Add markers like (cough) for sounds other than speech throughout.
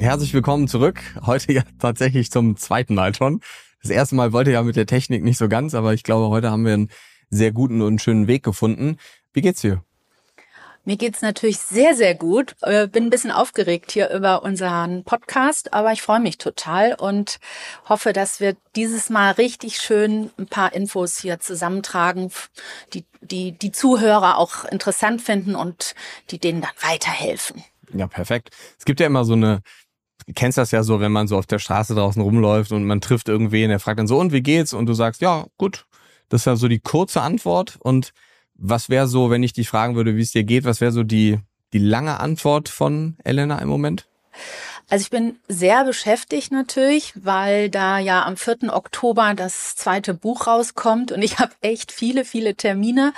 herzlich willkommen zurück. Heute ja (laughs) tatsächlich zum zweiten Mal schon. Das erste Mal wollte ja mit der Technik nicht so ganz, aber ich glaube, heute haben wir einen sehr guten und schönen Weg gefunden. Wie geht's dir? Mir geht's natürlich sehr, sehr gut. Äh, bin ein bisschen aufgeregt hier über unseren Podcast, aber ich freue mich total und hoffe, dass wir dieses Mal richtig schön ein paar Infos hier zusammentragen, die die, die Zuhörer auch interessant finden und die denen dann weiterhelfen. Ja, perfekt. Es gibt ja immer so eine, kennst das ja so, wenn man so auf der Straße draußen rumläuft und man trifft irgendwen, der fragt dann so, und wie geht's? Und du sagst, ja, gut. Das ist ja so die kurze Antwort. Und was wäre so, wenn ich dich fragen würde, wie es dir geht, was wäre so die, die lange Antwort von Elena im Moment? Also ich bin sehr beschäftigt natürlich, weil da ja am 4. Oktober das zweite Buch rauskommt und ich (laughs) habe echt viele, viele Termine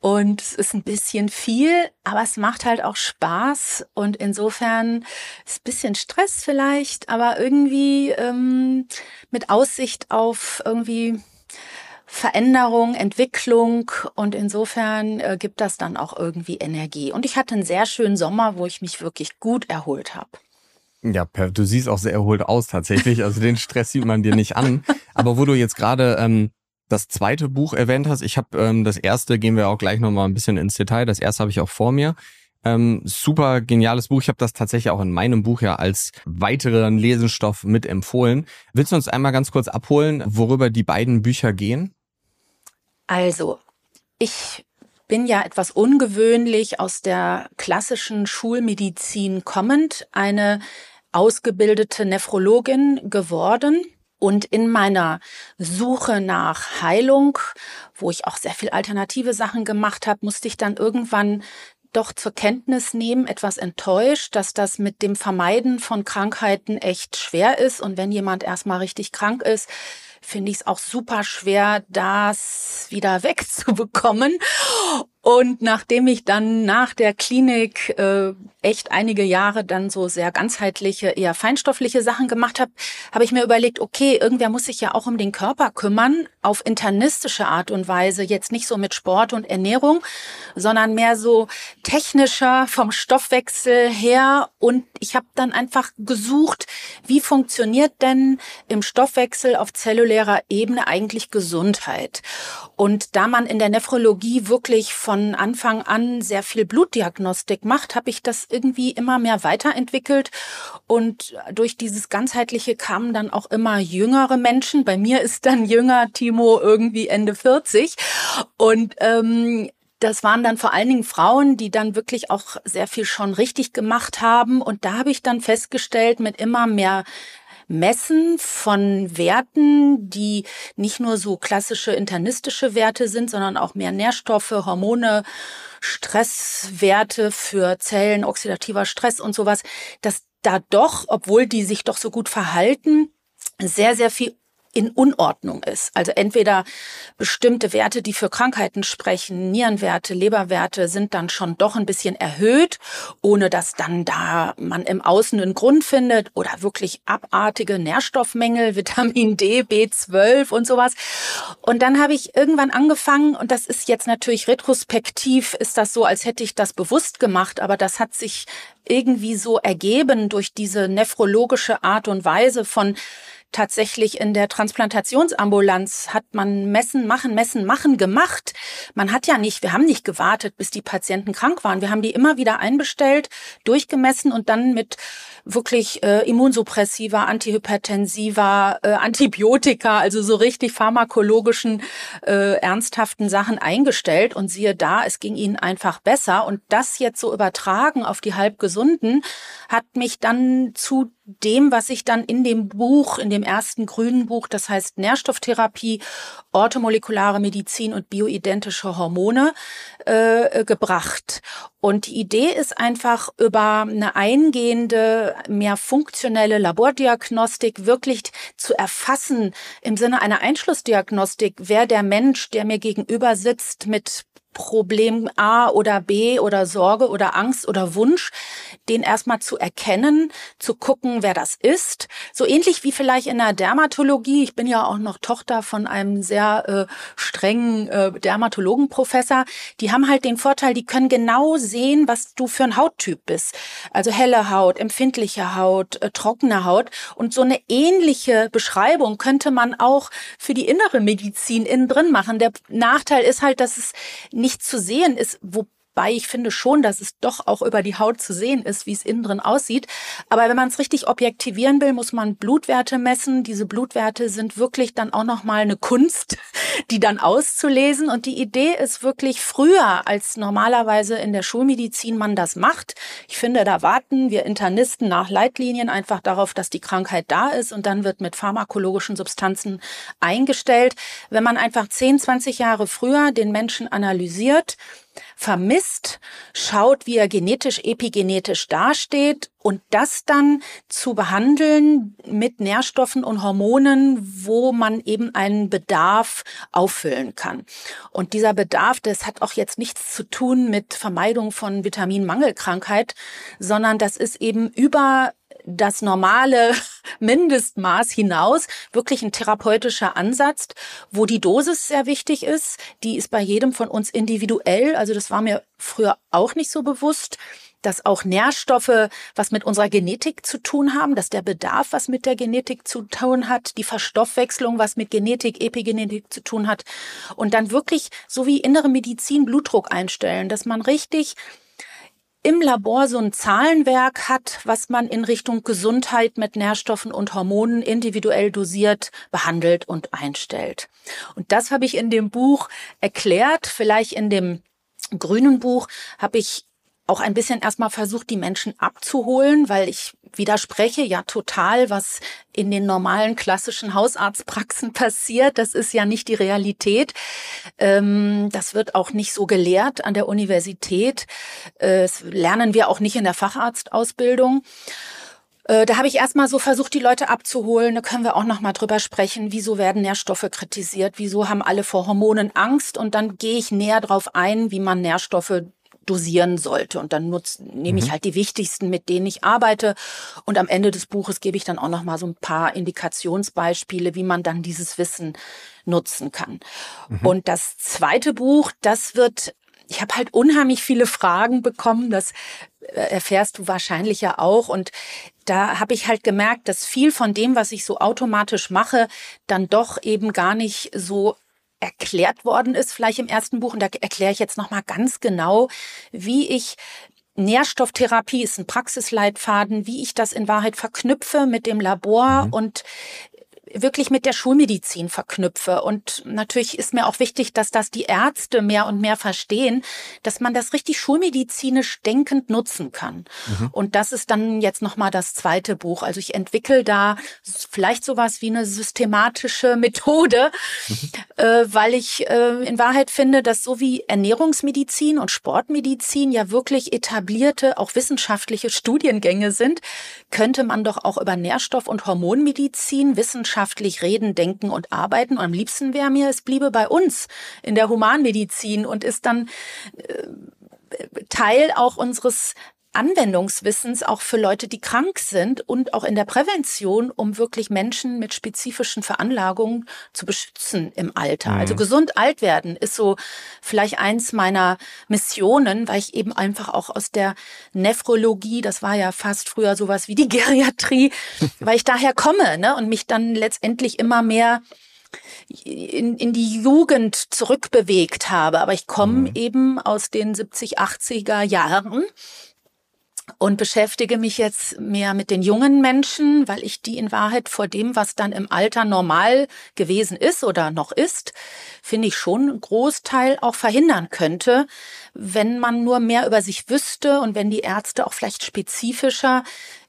und es ist ein bisschen viel, aber es macht halt auch Spaß und insofern ist bisschen Stress vielleicht, aber irgendwie ähm, mit Aussicht auf irgendwie Veränderung, Entwicklung und insofern äh, gibt das dann auch irgendwie Energie. Und ich hatte einen sehr schönen Sommer, wo ich mich wirklich gut erholt habe. Ja, du siehst auch sehr erholt aus tatsächlich. Also den Stress sieht man dir nicht an. Aber wo du jetzt gerade ähm, das zweite Buch erwähnt hast. Ich habe ähm, das erste, gehen wir auch gleich nochmal ein bisschen ins Detail. Das erste habe ich auch vor mir. Ähm, super geniales Buch. Ich habe das tatsächlich auch in meinem Buch ja als weiteren Lesenstoff mit empfohlen. Willst du uns einmal ganz kurz abholen, worüber die beiden Bücher gehen? Also, ich bin ja etwas ungewöhnlich aus der klassischen Schulmedizin kommend, eine ausgebildete Nephrologin geworden und in meiner Suche nach Heilung, wo ich auch sehr viel alternative Sachen gemacht habe, musste ich dann irgendwann doch zur Kenntnis nehmen, etwas enttäuscht, dass das mit dem Vermeiden von Krankheiten echt schwer ist. Und wenn jemand erstmal richtig krank ist, finde ich es auch super schwer, das wieder (laughs) wegzubekommen. Und nachdem ich dann nach der Klinik äh, echt einige Jahre dann so sehr ganzheitliche, eher feinstoffliche Sachen gemacht habe, habe ich mir überlegt, okay, irgendwer muss sich ja auch um den Körper kümmern, auf internistische Art und Weise, jetzt nicht so mit Sport und Ernährung, sondern mehr so technischer vom Stoffwechsel her. Und ich habe dann einfach gesucht, wie funktioniert denn im Stoffwechsel auf zellulärer Ebene eigentlich Gesundheit? Und da man in der Nephrologie wirklich von Anfang an sehr viel Blutdiagnostik macht, habe ich das irgendwie immer mehr weiterentwickelt. Und durch dieses ganzheitliche kamen dann auch immer jüngere Menschen. Bei mir ist dann jünger Timo irgendwie Ende 40. Und ähm, das waren dann vor allen Dingen Frauen, die dann wirklich auch sehr viel schon richtig gemacht haben. Und da habe ich dann festgestellt, mit immer mehr Messen von Werten, die nicht nur so klassische internistische Werte sind, sondern auch mehr Nährstoffe, Hormone, Stresswerte für Zellen, oxidativer Stress und sowas, dass da doch, obwohl die sich doch so gut verhalten, sehr, sehr viel in Unordnung ist. Also entweder bestimmte Werte, die für Krankheiten sprechen, Nierenwerte, Leberwerte sind dann schon doch ein bisschen erhöht, ohne dass dann da man im Außen einen Grund findet oder wirklich abartige Nährstoffmängel, (laughs) Vitamin D, B12 und sowas. Und dann habe ich irgendwann angefangen und das ist jetzt natürlich retrospektiv, ist das so, als hätte ich das bewusst gemacht, aber das hat sich irgendwie so ergeben durch diese nephrologische Art und Weise von tatsächlich in der Transplantationsambulanz hat man Messen, machen, Messen, machen gemacht. Man hat ja nicht, wir haben nicht gewartet, bis die Patienten krank waren. Wir haben die immer wieder einbestellt, durchgemessen und dann mit wirklich äh, Immunsuppressiva, Antihypertensiva, äh, Antibiotika, also so richtig pharmakologischen, äh, ernsthaften Sachen eingestellt. Und siehe da, es ging ihnen einfach besser. Und das jetzt so übertragen auf die Halbgesunden hat mich dann zu dem, was ich dann in dem Buch, in dem ersten grünen Buch, das heißt Nährstofftherapie, orthomolekulare Medizin und bioidentische Hormone, äh, gebracht. Und die Idee ist einfach über eine eingehende, mehr funktionelle Labordiagnostik wirklich zu erfassen im Sinne einer Einschlussdiagnostik, wer der Mensch, der mir gegenüber sitzt, mit Problem A oder B oder Sorge oder Angst oder Wunsch, den erstmal zu erkennen, zu gucken, wer das ist. So ähnlich wie vielleicht in der Dermatologie. Ich bin ja auch noch Tochter von einem sehr äh, strengen äh, Dermatologenprofessor. Die haben halt den Vorteil, die können genau sehen, was du für ein Hauttyp bist. Also helle Haut, empfindliche Haut, äh, trockene Haut. Und so eine ähnliche Beschreibung könnte man auch für die innere Medizin innen drin machen. Der Nachteil ist halt, dass es nicht zu sehen ist, wo Wobei ich finde schon, dass es doch auch über die Haut zu sehen ist, wie es innen drin aussieht. Aber wenn man es richtig objektivieren will, muss man Blutwerte messen. Diese Blutwerte sind wirklich dann auch nochmal eine Kunst, die dann auszulesen. Und die Idee ist wirklich früher, als normalerweise in der Schulmedizin man das macht. Ich finde, da warten wir Internisten nach Leitlinien einfach darauf, dass die Krankheit da ist und dann wird mit pharmakologischen Substanzen eingestellt. Wenn man einfach 10, 20 Jahre früher den Menschen analysiert, vermisst, schaut, wie er genetisch, epigenetisch dasteht und das dann zu behandeln mit Nährstoffen und Hormonen, wo man eben einen Bedarf auffüllen kann. Und dieser Bedarf, das hat auch jetzt nichts zu tun mit Vermeidung von Vitaminmangelkrankheit, sondern das ist eben über das normale (laughs) Mindestmaß hinaus wirklich ein therapeutischer Ansatz, wo die Dosis sehr wichtig ist. Die ist bei jedem von uns individuell. Also das war mir früher auch nicht so bewusst dass auch Nährstoffe was mit unserer Genetik zu tun haben, dass der Bedarf was mit der Genetik zu tun hat, die Verstoffwechslung was mit Genetik, Epigenetik zu tun hat und dann wirklich so wie innere Medizin Blutdruck einstellen, dass man richtig im Labor so ein Zahlenwerk hat, was man in Richtung Gesundheit mit Nährstoffen und Hormonen individuell dosiert, behandelt und einstellt. Und das habe ich in dem Buch erklärt. Vielleicht in dem grünen Buch habe ich auch ein bisschen erstmal versucht, die Menschen abzuholen, weil ich widerspreche ja total, was in den normalen klassischen Hausarztpraxen (laughs) passiert. Das ist ja nicht die Realität. Ähm, das wird auch nicht so gelehrt an der Universität. Äh, das lernen wir auch nicht in der Facharztausbildung. Äh, da habe ich erstmal so versucht, die Leute abzuholen. Da können wir auch noch mal drüber sprechen. Wieso werden Nährstoffe kritisiert? Wieso haben alle vor Hormonen Angst? Und dann gehe ich näher drauf ein, wie man Nährstoffe dosieren sollte. Und dann nutz, nehme ich mhm. halt die wichtigsten, mit denen ich arbeite. Und am Ende des Buches gebe ich dann auch noch mal so ein paar Indikationsbeispiele, wie man dann dieses Wissen nutzen kann. Mhm. Und das zweite Buch, das wird ich habe halt unheimlich viele Fragen bekommen, das äh, erfährst du wahrscheinlich ja auch. Und da habe ich halt gemerkt, dass viel von dem, was ich so automatisch mache, dann doch eben gar nicht so erklärt worden ist, vielleicht im ersten Buch. Und da erkläre ich jetzt nochmal ganz genau, wie ich Nährstofftherapie ist ein Praxisleitfaden, wie ich das in Wahrheit verknüpfe mit dem Labor mhm. und wirklich mit der Schulmedizin verknüpfe. Und natürlich ist mir auch wichtig, dass das die Ärzte mehr und mehr verstehen, dass man das richtig schulmedizinisch denkend nutzen kann. Mhm. Und das ist dann jetzt nochmal das zweite Buch. Also ich entwickle da vielleicht sowas wie eine systematische (laughs) Methode, mhm. äh, weil ich äh, in Wahrheit finde, dass so wie Ernährungsmedizin und Sportmedizin ja wirklich etablierte, auch wissenschaftliche Studiengänge sind, könnte man doch auch über Nährstoff- und Hormonmedizin wissenschaftlich wissenschaftlich reden, denken und arbeiten. Und am liebsten wäre mir, es bliebe bei uns in der Humanmedizin und ist dann äh, Teil auch unseres Anwendungswissens auch für Leute, die krank sind und auch in der Prävention, um wirklich Menschen mit spezifischen Veranlagungen zu beschützen im Alter. Also mhm. Also gesund alt werden ist so vielleicht eins meiner Missionen, weil ich eben einfach auch aus der Nephrologie, das war ja fast früher sowas wie die (laughs) Geriatrie, weil ich daher komme ne, und mich dann letztendlich immer mehr in, in die Jugend zurückbewegt habe. Aber ich komme mhm. eben aus den 70, 80er Jahren und beschäftige mich jetzt mehr mit den jungen Menschen, weil ich die in Wahrheit vor dem, was dann im Alter normal gewesen ist oder noch ist, finde ich schon einen Großteil auch verhindern könnte, wenn man nur mehr über sich wüsste und wenn die Ärzte auch vielleicht spezifischer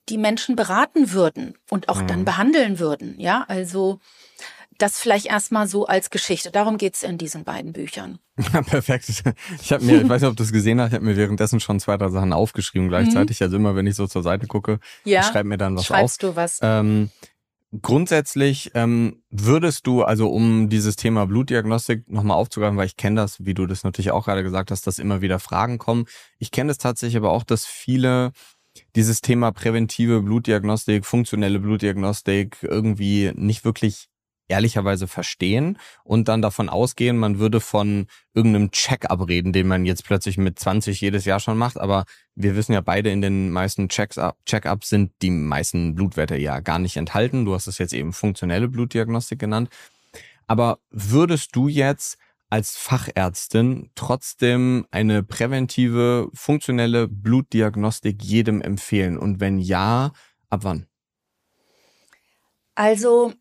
die Menschen beraten würden und auch mhm. dann behandeln würden. Ja, also das vielleicht erstmal so als Geschichte. Darum geht's in diesen beiden Büchern. (laughs) Ja, perfekt. Ich habe mir, ich weiß nicht, ob du es gesehen hast, ich habe mir währenddessen schon zwei, drei Sachen aufgeschrieben gleichzeitig. Mhm. Also immer, wenn ich so zur Seite gucke, ja. schreib mir dann was Schreibst auf. du was? Ähm, grundsätzlich ähm, würdest du, also um dieses Thema Blutdiagnostik nochmal aufzugreifen, weil ich kenne das, wie du das natürlich auch gerade gesagt hast, dass immer wieder Fragen kommen. Ich kenne das tatsächlich aber auch, dass viele dieses Thema präventive Blutdiagnostik, funktionelle Blutdiagnostik irgendwie nicht wirklich ehrlicherweise verstehen und dann davon ausgehen, man würde von irgendeinem Check-up reden, den man jetzt plötzlich mit 20 jedes Jahr schon macht. Aber wir wissen ja beide, in den meisten Check-ups sind die meisten Blutwerte ja gar nicht enthalten. Du hast es jetzt eben funktionelle Blutdiagnostik genannt. Aber würdest du jetzt als Fachärztin trotzdem eine präventive, funktionelle Blutdiagnostik jedem empfehlen? Und wenn ja, ab wann? Also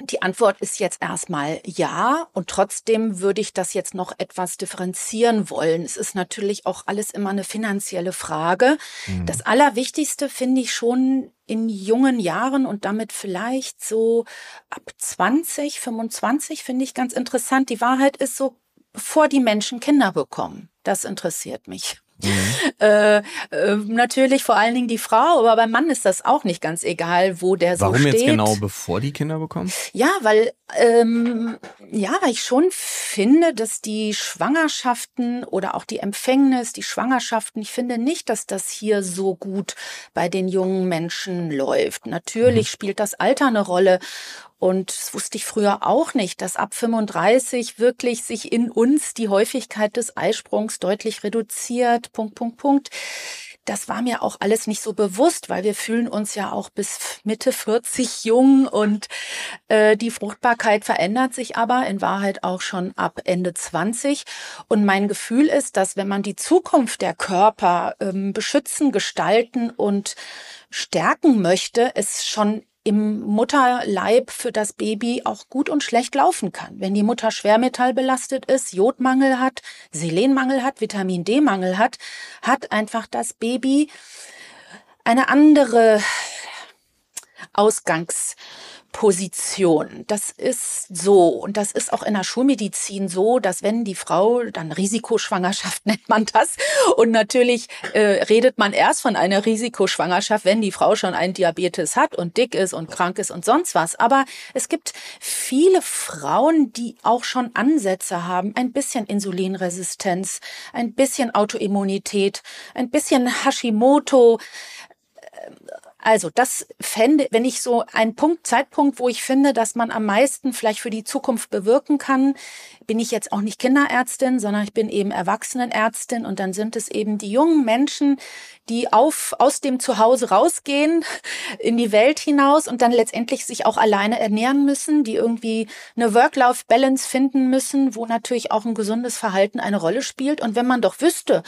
die Antwort ist jetzt erstmal ja und trotzdem würde ich das jetzt noch etwas differenzieren wollen. Es ist natürlich auch alles immer eine finanzielle Frage. Mhm. Das Allerwichtigste finde ich schon in jungen Jahren und damit vielleicht so ab 20, 25 finde ich ganz interessant. Die Wahrheit ist so, bevor die Menschen Kinder bekommen. Das interessiert mich. Mhm. Äh, äh, natürlich vor allen Dingen die Frau, aber beim Mann ist das auch nicht ganz egal, wo der Warum so steht. Warum jetzt genau bevor die Kinder bekommen? Ja, weil ähm, ja, weil ich schon finde, dass die Schwangerschaften oder auch die Empfängnis, die Schwangerschaften, ich finde nicht, dass das hier so gut bei den jungen Menschen läuft. Natürlich mhm. spielt das Alter eine Rolle und das wusste ich früher auch nicht, dass ab 35 wirklich sich in uns die Häufigkeit des Eisprungs deutlich reduziert. Punkt, Punkt, Punkt. Das war mir auch alles nicht so bewusst, weil wir fühlen uns ja auch bis Mitte 40 jung und äh, die Fruchtbarkeit verändert sich aber in Wahrheit auch schon ab Ende 20. Und mein Gefühl ist, dass wenn man die Zukunft der Körper ähm, beschützen, gestalten und stärken möchte, es schon im Mutterleib für das Baby auch gut und schlecht laufen kann. Wenn die Mutter schwermetallbelastet ist, Jodmangel hat, Selenmangel hat, Vitamin D-Mangel hat, hat einfach das Baby eine andere Ausgangs Position. Das ist so. Und das ist auch in der Schulmedizin so, dass wenn die Frau, dann Risikoschwangerschaft (laughs) nennt man das. Und natürlich äh, redet man erst von einer Risikoschwangerschaft, wenn die Frau schon einen Diabetes hat und dick ist und krank ist und sonst was. Aber es gibt viele Frauen, die auch schon Ansätze haben, ein bisschen Insulinresistenz, ein bisschen Autoimmunität, ein bisschen Hashimoto also das fände, wenn ich so einen Punkt, Zeitpunkt, wo ich finde, dass man am meisten vielleicht für die Zukunft bewirken kann, bin ich jetzt auch nicht Kinderärztin, sondern ich bin eben Erwachsenenärztin und dann sind es eben die jungen Menschen, die auf, aus dem Zuhause rausgehen, (laughs) in die Welt hinaus und dann letztendlich sich auch alleine ernähren müssen, die irgendwie eine Work-Life-Balance finden müssen, wo natürlich auch ein gesundes Verhalten eine Rolle spielt. Und wenn man doch wüsste,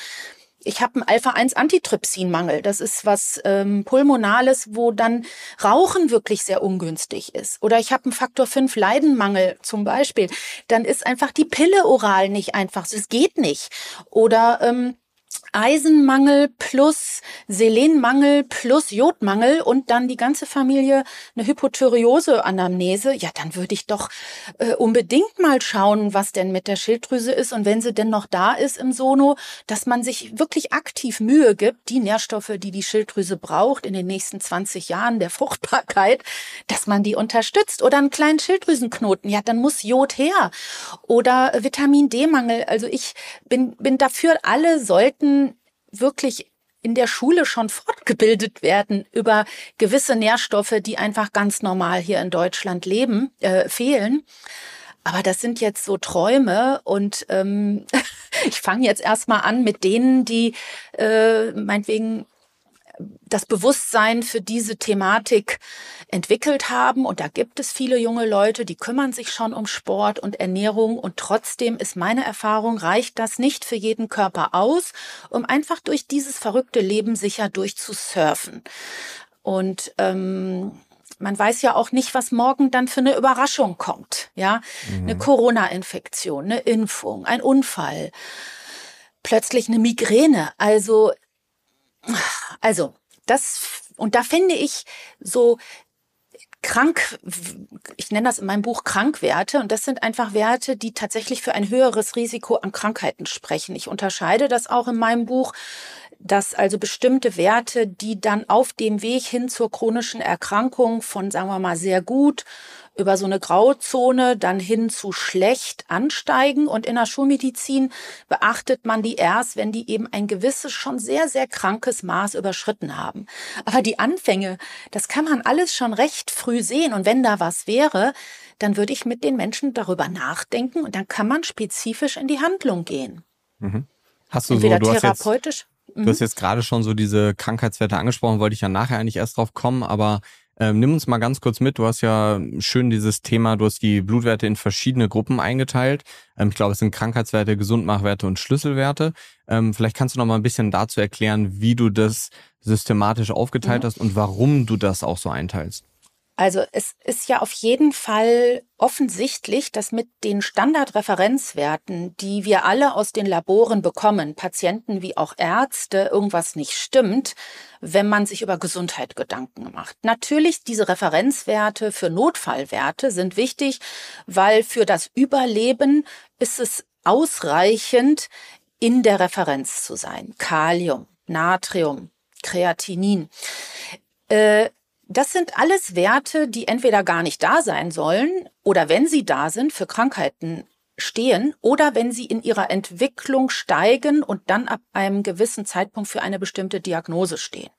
ich habe einen Alpha-1-Antitrypsinmangel. Das ist was ähm, Pulmonales, wo dann Rauchen wirklich sehr ungünstig ist. Oder ich habe einen Faktor 5 Leidenmangel zum Beispiel. Dann ist einfach die Pille oral nicht einfach. Es geht nicht. Oder ähm, Eisenmangel plus Selenmangel plus Jodmangel und dann die ganze Familie eine Hypothyreose-Anamnese, ja, dann würde ich doch äh, unbedingt mal schauen, was denn mit der Schilddrüse ist und wenn sie denn noch da ist im Sono, dass man sich wirklich aktiv Mühe gibt, die Nährstoffe, die die Schilddrüse braucht in den nächsten 20 Jahren der Fruchtbarkeit, dass man die unterstützt. Oder einen kleinen Schilddrüsenknoten, ja, dann muss Jod her. Oder Vitamin D-Mangel. Also ich bin, bin dafür, alle sollten wirklich in der Schule schon fortgebildet werden über gewisse Nährstoffe, die einfach ganz normal hier in Deutschland leben, äh, fehlen. Aber das sind jetzt so Träume und ähm, (laughs) ich fange jetzt erstmal an mit denen, die äh, meinetwegen das Bewusstsein für diese Thematik entwickelt haben. Und da gibt es viele junge Leute, die kümmern sich schon um Sport und Ernährung. Und trotzdem ist meine Erfahrung, reicht das nicht für jeden Körper aus, um einfach durch dieses verrückte Leben sicher durchzusurfen. Und ähm, man weiß ja auch nicht, was morgen dann für eine Überraschung kommt. Ja, mhm. eine Corona-Infektion, eine Impfung, ein Unfall, plötzlich eine Migräne. Also also, das und da finde ich so krank, ich nenne das in meinem Buch Krankwerte und das sind einfach Werte, die tatsächlich für ein höheres Risiko an Krankheiten sprechen. Ich unterscheide das auch in meinem Buch dass also bestimmte Werte, die dann auf dem Weg hin zur chronischen Erkrankung von, sagen wir mal, sehr gut über so eine Grauzone dann hin zu schlecht ansteigen. Und in der Schulmedizin beachtet man die erst, wenn die eben ein gewisses, schon sehr, sehr krankes Maß überschritten haben. Aber die Anfänge, das kann man alles schon recht früh sehen. Und wenn da was wäre, dann würde ich mit den Menschen darüber nachdenken und dann kann man spezifisch in die Handlung gehen. Mhm. Hast du Entweder so, du therapeutisch. Du hast mhm. jetzt gerade schon so diese Krankheitswerte angesprochen, wollte ich ja nachher eigentlich erst drauf kommen, aber ähm, nimm uns mal ganz kurz mit. Du hast ja schön dieses Thema, du hast die Blutwerte in verschiedene Gruppen eingeteilt. Ähm, ich glaube, es sind Krankheitswerte, Gesundmachwerte und Schlüsselwerte. Ähm, vielleicht kannst du noch mal ein bisschen dazu erklären, wie du das systematisch aufgeteilt mhm. hast und warum du das auch so einteilst. Also es ist ja auf jeden Fall offensichtlich, dass mit den Standardreferenzwerten, die wir alle aus den Laboren bekommen, Patienten wie auch Ärzte, irgendwas nicht stimmt, wenn man sich über Gesundheit Gedanken macht. Natürlich, diese Referenzwerte für Notfallwerte sind wichtig, weil für das Überleben ist es ausreichend, in der Referenz zu sein. Kalium, Natrium, Kreatinin. Äh, das sind alles Werte, die entweder gar nicht da sein sollen oder wenn sie da sind, für Krankheiten stehen oder wenn sie in ihrer Entwicklung steigen und dann ab einem gewissen Zeitpunkt für eine bestimmte Diagnose stehen.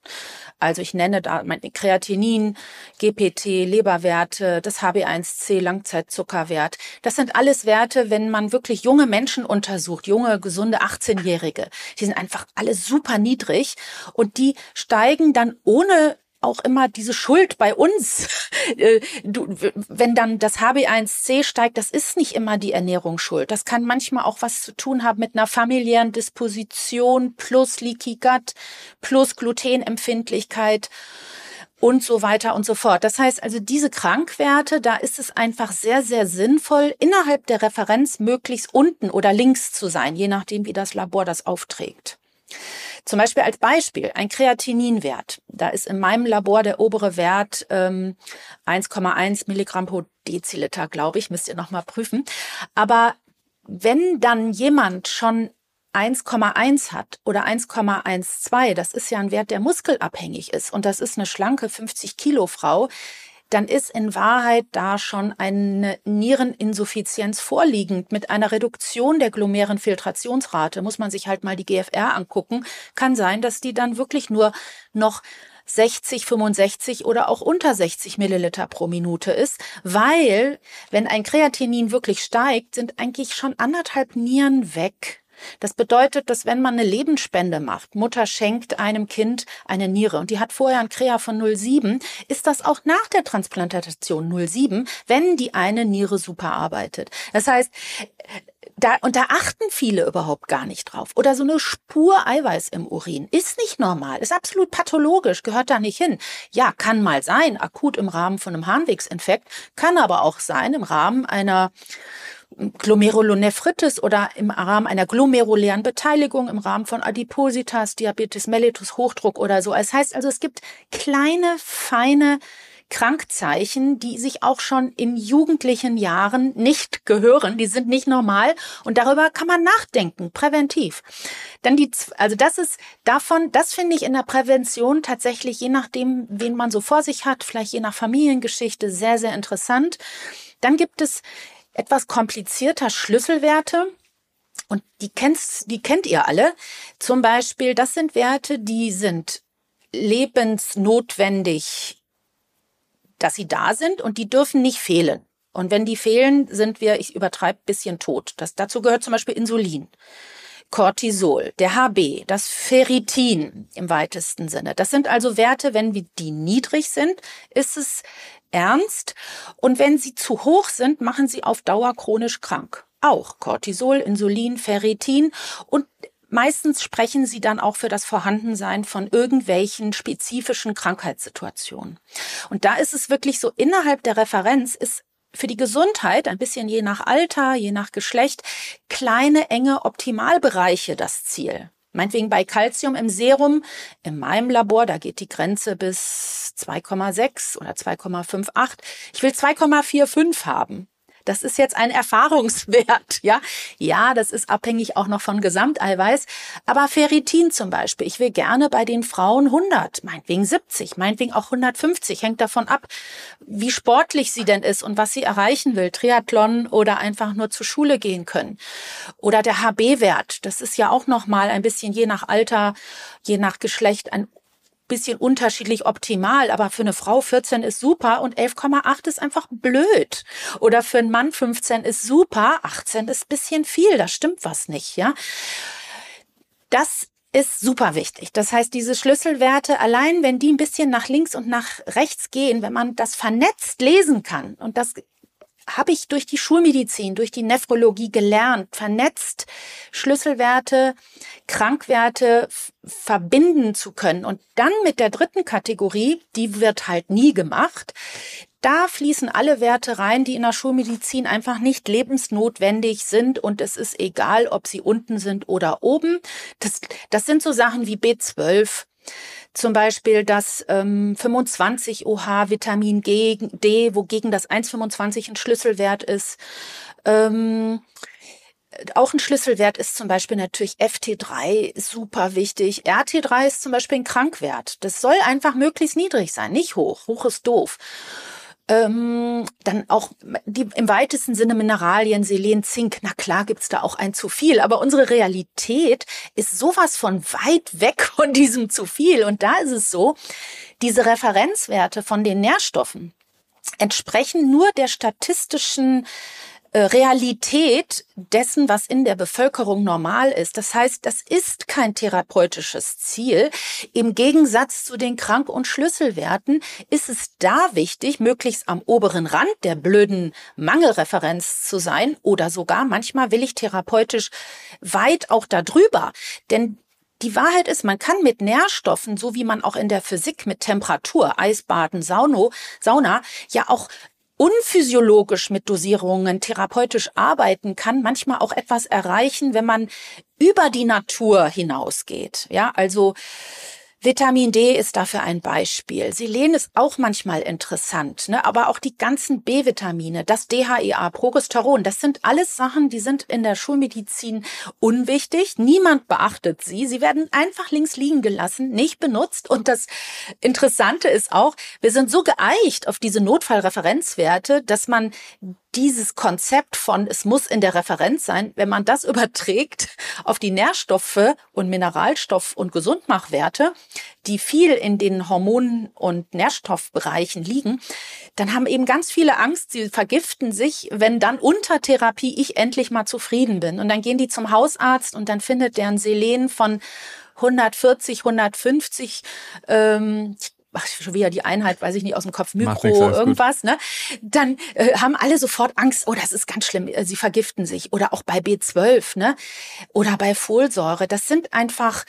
Also ich nenne da mein Kreatinin, GPT, Leberwerte, das HB1C, Langzeitzuckerwert. Das sind alles Werte, wenn man wirklich junge Menschen untersucht, junge, gesunde 18-Jährige. Die sind einfach alle super niedrig und die steigen dann ohne auch immer diese Schuld bei uns. (laughs) Äh, du, wenn dann das HB1C steigt, das ist nicht immer die Ernährung schuld. Das kann manchmal auch was zu tun haben mit einer familiären Disposition plus Leaky Gut plus Glutenempfindlichkeit und so weiter und so fort. Das heißt also, diese Krankwerte, da ist es einfach sehr, sehr sinnvoll, innerhalb der Referenz möglichst unten oder links zu sein, je nachdem, wie das Labor das aufträgt. Zum Beispiel als Beispiel ein Kreatininwert. Da ist in meinem Labor der obere Wert ähm, 1,1 Milligramm pro Deziliter, glaube ich, müsst ihr nochmal prüfen. Aber wenn dann jemand schon 1,1 hat oder 1,12, das ist ja ein Wert, der muskelabhängig ist und das ist eine schlanke 50 Kilo Frau, dann ist in Wahrheit da schon eine Niereninsuffizienz vorliegend mit einer Reduktion der glomären Filtrationsrate. Muss man sich halt mal die GFR angucken. Kann sein, dass die dann wirklich nur noch 60, 65 oder auch unter 60 Milliliter pro Minute ist, weil wenn ein Kreatinin wirklich steigt, sind eigentlich schon anderthalb Nieren weg. Das bedeutet, dass wenn man eine Lebensspende macht, Mutter schenkt einem Kind eine Niere und die hat vorher ein Krea von 0,7, ist das auch nach der Transplantation 0,7, wenn die eine Niere super arbeitet. Das heißt, da, und da achten viele überhaupt gar nicht drauf. Oder so eine Spur Eiweiß im Urin ist nicht normal, ist absolut pathologisch, gehört da nicht hin. Ja, kann mal sein, akut im Rahmen von einem Harnwegsinfekt, kann aber auch sein im Rahmen einer Glomerulonephritis oder im Rahmen einer glomerulären Beteiligung, im Rahmen von Adipositas, Diabetes mellitus, Hochdruck oder so. Es heißt also, es gibt kleine, feine Krankzeichen, die sich auch schon in jugendlichen Jahren nicht gehören. Die sind nicht normal und darüber kann man nachdenken, präventiv. Dann die, also das ist davon, das finde ich in der Prävention tatsächlich, je nachdem, wen man so vor sich hat, vielleicht je nach Familiengeschichte, sehr, sehr interessant. Dann gibt es etwas komplizierter Schlüsselwerte. Und die, kennst, die kennt ihr alle. Zum Beispiel, das sind Werte, die sind lebensnotwendig, dass sie da sind und die dürfen nicht fehlen. Und wenn die fehlen, sind wir, ich übertreibe bisschen tot. Das, dazu gehört zum Beispiel Insulin. Cortisol, der HB, das Ferritin im weitesten Sinne. Das sind also Werte, wenn die niedrig sind, ist es ernst. Und wenn sie zu hoch sind, machen sie auf Dauer chronisch krank. Auch Cortisol, Insulin, Ferritin und Meistens sprechen sie dann auch für das Vorhandensein von irgendwelchen spezifischen Krankheitssituationen. Und da ist es wirklich so, innerhalb der Referenz ist für die Gesundheit, ein bisschen je nach Alter, je nach Geschlecht, kleine, enge Optimalbereiche das Ziel. Meinetwegen bei Calcium im Serum, in meinem Labor, da geht die Grenze bis 2,6 oder 2,58. Ich will 2,45 haben. Das ist jetzt ein Erfahrungswert, ja. Ja, das ist abhängig auch noch von Gesamteiweiß. Aber Ferritin zum Beispiel. Ich will gerne bei den Frauen 100, meinetwegen 70, meinetwegen auch 150. Hängt davon ab, wie sportlich sie denn ist und was sie erreichen will. Triathlon oder einfach nur zur Schule gehen können. Oder der HB-Wert. Das ist ja auch noch mal ein bisschen je nach Alter, je nach Geschlecht ein bisschen unterschiedlich optimal, aber für eine Frau 14 ist super und 11,8 ist einfach blöd. Oder für einen Mann 15 ist super, 18 ist bisschen viel, da stimmt was nicht, ja. Das ist super wichtig. Das heißt, diese Schlüsselwerte, allein wenn die ein bisschen nach links und nach rechts gehen, wenn man das vernetzt lesen kann, und das habe ich durch die Schulmedizin, durch die Nephrologie gelernt, vernetzt Schlüsselwerte, Krankwerte verbinden zu können. Und dann mit der dritten Kategorie, die wird halt nie gemacht, da fließen alle Werte rein, die in der Schulmedizin einfach nicht lebensnotwendig sind und es ist egal, ob sie unten sind oder oben. Das, das sind so Sachen wie B12, zum Beispiel das ähm, 25 OH Vitamin G, D, wogegen das 1,25 ein Schlüsselwert ist. Ähm, auch ein Schlüsselwert ist zum Beispiel natürlich FT3, super wichtig. RT3 ist zum Beispiel ein Krankwert. Das soll einfach möglichst niedrig sein, nicht hoch. Hoch ist doof. Ähm, dann auch die im weitesten Sinne Mineralien, Selen, Zink. Na klar gibt's da auch ein zu viel, aber unsere Realität ist sowas von weit weg von diesem zu viel. Und da ist es so, diese Referenzwerte von den Nährstoffen entsprechen nur der statistischen Realität dessen, was in der Bevölkerung normal ist. Das heißt, das ist kein therapeutisches Ziel. Im Gegensatz zu den Krank- und Schlüsselwerten ist es da wichtig, möglichst am oberen Rand der blöden Mangelreferenz zu sein oder sogar manchmal will ich therapeutisch weit auch darüber. Denn die Wahrheit ist, man kann mit Nährstoffen, so wie man auch in der Physik mit Temperatur, Eisbaden, Sauno, Sauna, ja auch unphysiologisch mit Dosierungen therapeutisch arbeiten kann, manchmal auch etwas erreichen, wenn man über die Natur hinausgeht. Ja, also Vitamin D ist dafür ein Beispiel. Selen ist auch manchmal interessant, ne? aber auch die ganzen B-Vitamine, das DHEA, Progesteron, das sind alles Sachen, die sind in der Schulmedizin unwichtig. Niemand beachtet sie. Sie werden einfach links liegen gelassen, nicht benutzt. Und das Interessante ist auch, wir sind so geeicht auf diese Notfallreferenzwerte, dass man dieses Konzept von, es muss in der Referenz sein, wenn man das (laughs) überträgt auf die Nährstoffe und Mineralstoff- und Gesundmachwerte, die viel in den Hormonen- und Nährstoffbereichen liegen, dann haben eben ganz viele Angst, sie vergiften sich, wenn dann unter Therapie ich endlich mal zufrieden bin. Und dann gehen die zum Hausarzt und dann findet der ein Selen von 140, 150, ähm, ach, schon wieder die Einheit, weiß ich nicht, aus dem Kopf, Mikro, irgendwas, ne? Dann äh, haben alle sofort Angst, oh, das ist ganz schlimm, äh, sie vergiften sich. Oder auch bei B12, ne? Oder bei Folsäure. Das sind einfach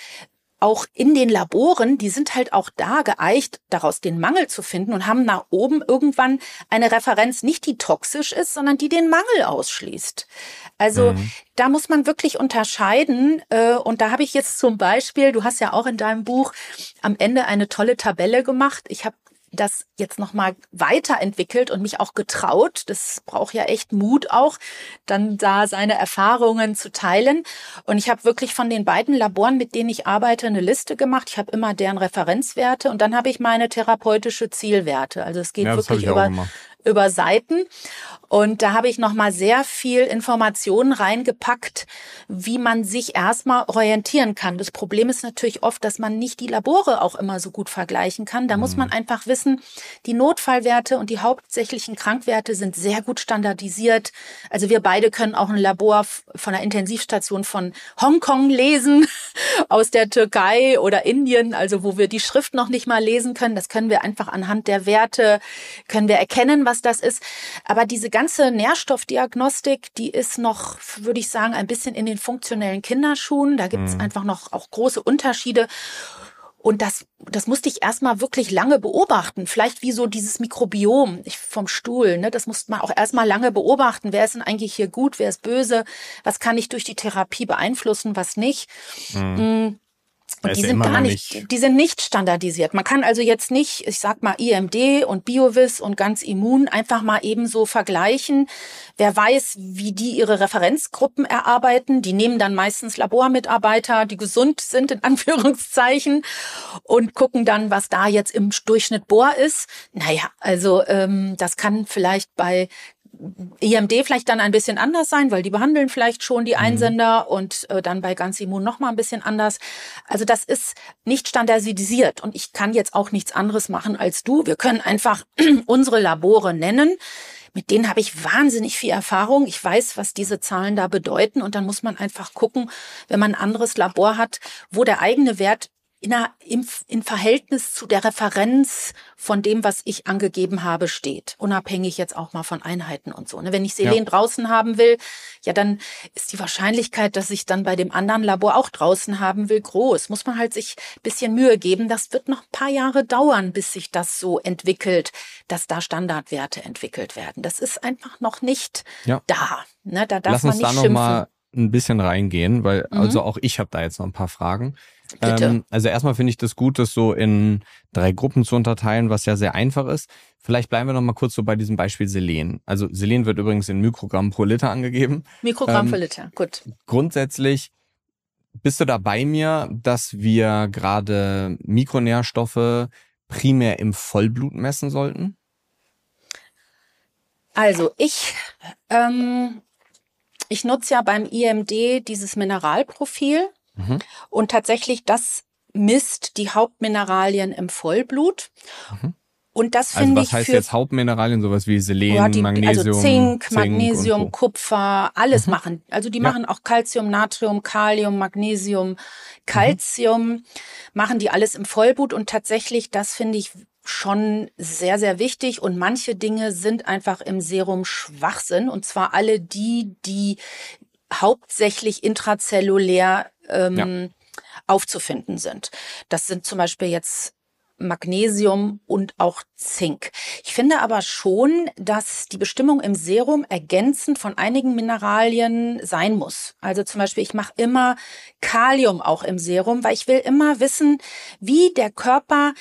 auch in den Laboren, die sind halt auch da geeicht, daraus den Mangel zu finden und haben nach oben irgendwann eine Referenz, nicht die toxisch ist, sondern die den Mangel ausschließt. Also mhm. da muss man wirklich unterscheiden. Äh, und da habe ich jetzt zum Beispiel, du hast ja auch in deinem Buch am Ende eine tolle Tabelle gemacht. Ich habe das jetzt nochmal weiterentwickelt und mich auch getraut. Das braucht ja echt Mut auch, dann da seine Erfahrungen zu teilen. Und ich habe wirklich von den beiden Laboren, mit denen ich arbeite, eine Liste gemacht. Ich habe immer deren Referenzwerte und dann habe ich meine therapeutische Zielwerte. Also es geht ja, wirklich über, über Seiten. Und da habe ich nochmal sehr viel Informationen reingepackt, wie man sich erstmal orientieren kann. Das Problem ist natürlich oft, dass man nicht die Labore auch immer so gut vergleichen kann. Da mhm. muss man einfach wissen, die Notfallwerte und die hauptsächlichen Krankwerte sind sehr gut standardisiert. Also wir beide können auch ein Labor von der Intensivstation von Hongkong lesen, (laughs) aus der Türkei oder Indien, also wo wir die Schrift noch nicht mal lesen können. Das können wir einfach anhand der Werte, können wir erkennen, was das ist. Aber diese ganze Nährstoffdiagnostik, die ist noch, würde ich sagen, ein bisschen in den funktionellen Kinderschuhen. Da gibt es mhm. einfach noch auch große Unterschiede. Und das, das musste ich erstmal wirklich lange beobachten. Vielleicht wie so dieses Mikrobiom vom Stuhl. Ne? Das musste man auch erstmal lange beobachten. Wer ist denn eigentlich hier gut? Wer ist böse? Was kann ich durch die Therapie beeinflussen? Was nicht? Mhm. Und die sind gar nicht, nicht, die sind nicht standardisiert. Man kann also jetzt nicht, ich sag mal, IMD und Biovis und ganz immun einfach mal ebenso vergleichen. Wer weiß, wie die ihre Referenzgruppen erarbeiten. Die nehmen dann meistens Labormitarbeiter, die gesund sind, in (laughs) Anführungszeichen, und gucken dann, was da jetzt im Durchschnitt Bohr ist. Naja, also ähm, das kann vielleicht bei IMD vielleicht dann ein bisschen anders sein, weil die behandeln vielleicht schon die mhm. Einsender mhm. und äh, dann bei ganz immun noch mal ein bisschen anders. Also das ist nicht standardisiert und ich kann jetzt auch nichts anderes machen als du. Wir können einfach (clears throat) unsere Labore nennen. Mit denen habe ich wahnsinnig viel Erfahrung. Ich weiß, was diese Zahlen da bedeuten. Und dann muss man einfach gucken, wenn man ein anderes Labor hat, wo der eigene Wert in, einer, im, in Verhältnis zu der Referenz von dem, was ich angegeben habe, steht. Unabhängig jetzt auch mal von Einheiten und so. Ne? Wenn ich Selen ja. draußen haben will, ja, dann ist die Wahrscheinlichkeit, dass ich dann bei dem anderen Labor auch draußen haben will, groß. Muss man halt sich bisschen Mühe geben. Das wird noch ein paar Jahre dauern, bis sich das so entwickelt, dass da Standardwerte entwickelt werden. Das ist einfach noch nicht ja. da. Ne? Da darf Lass man nicht uns da noch mal ein bisschen reingehen, weil mhm. also auch ich habe da jetzt noch ein paar Fragen. Ähm, also erstmal finde ich das gut, das so in drei Gruppen zu unterteilen, was ja sehr einfach ist. Vielleicht bleiben wir noch mal kurz so bei diesem Beispiel Selen. Also Selen wird übrigens in Mikrogramm pro Liter angegeben. Mikrogramm ähm, pro Liter, gut. Grundsätzlich bist du da bei mir, dass wir gerade Mikronährstoffe primär im Vollblut messen sollten? Also ich ähm, ich nutze ja beim IMD dieses Mineralprofil mhm. und tatsächlich das misst die Hauptmineralien im Vollblut. Mhm. Und das also finde ich. Was heißt jetzt Hauptmineralien, sowas wie Selen, ja, die, Magnesium? Also Zink, Zink Magnesium, Kupfer, alles mhm. machen. Also die ja. machen auch Calcium, Natrium, Kalium, Magnesium, Calcium, mhm. machen die alles im Vollblut. Und tatsächlich, das finde ich schon sehr, sehr wichtig. Und manche Dinge sind einfach im Serum Schwachsinn. Und zwar alle die, die hauptsächlich intrazellulär ähm, ja. aufzufinden sind. Das sind zum Beispiel jetzt Magnesium und auch Zink. Ich finde aber schon, dass die Bestimmung im Serum ergänzend von einigen Mineralien sein muss. Also zum Beispiel, ich mache immer Kalium auch im Serum, weil ich will immer wissen, wie der Körper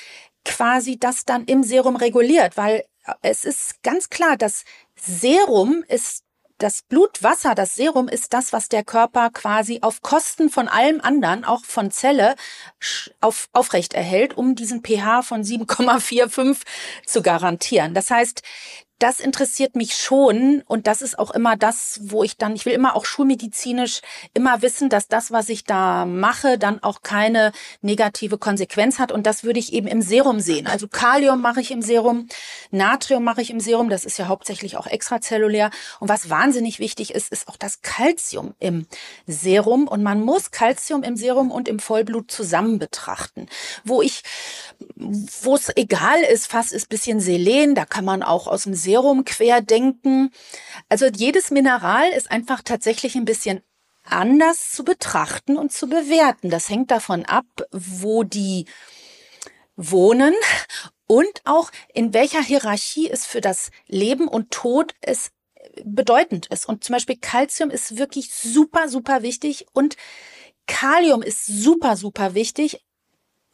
quasi das dann im Serum reguliert, weil es ist ganz klar, das Serum ist das Blutwasser, das Serum ist das, was der Körper quasi auf Kosten von allem anderen, auch von Zelle, auf, aufrecht erhält, um diesen pH von 7,45 zu garantieren. Das heißt, das interessiert mich schon und das ist auch immer das, wo ich dann, ich will immer auch schulmedizinisch immer wissen, dass das, was ich da mache, dann auch keine negative Konsequenz hat und das würde ich eben im Serum sehen. Also Kalium mache ich im Serum, Natrium mache ich im Serum, das ist ja hauptsächlich auch extrazellulär und was wahnsinnig wichtig ist, ist auch das Calcium im Serum und man muss Calcium im Serum und im Vollblut zusammen betrachten. Wo ich, wo es egal ist, fast ist bisschen Selen, da kann man auch aus dem Serum Serum querdenken. Also jedes Mineral ist einfach tatsächlich ein bisschen anders zu betrachten und zu bewerten. Das hängt davon ab, wo die wohnen und auch in welcher Hierarchie es für das Leben und Tod es bedeutend ist. Und zum Beispiel Calcium ist wirklich super, super wichtig und Kalium ist super, super wichtig.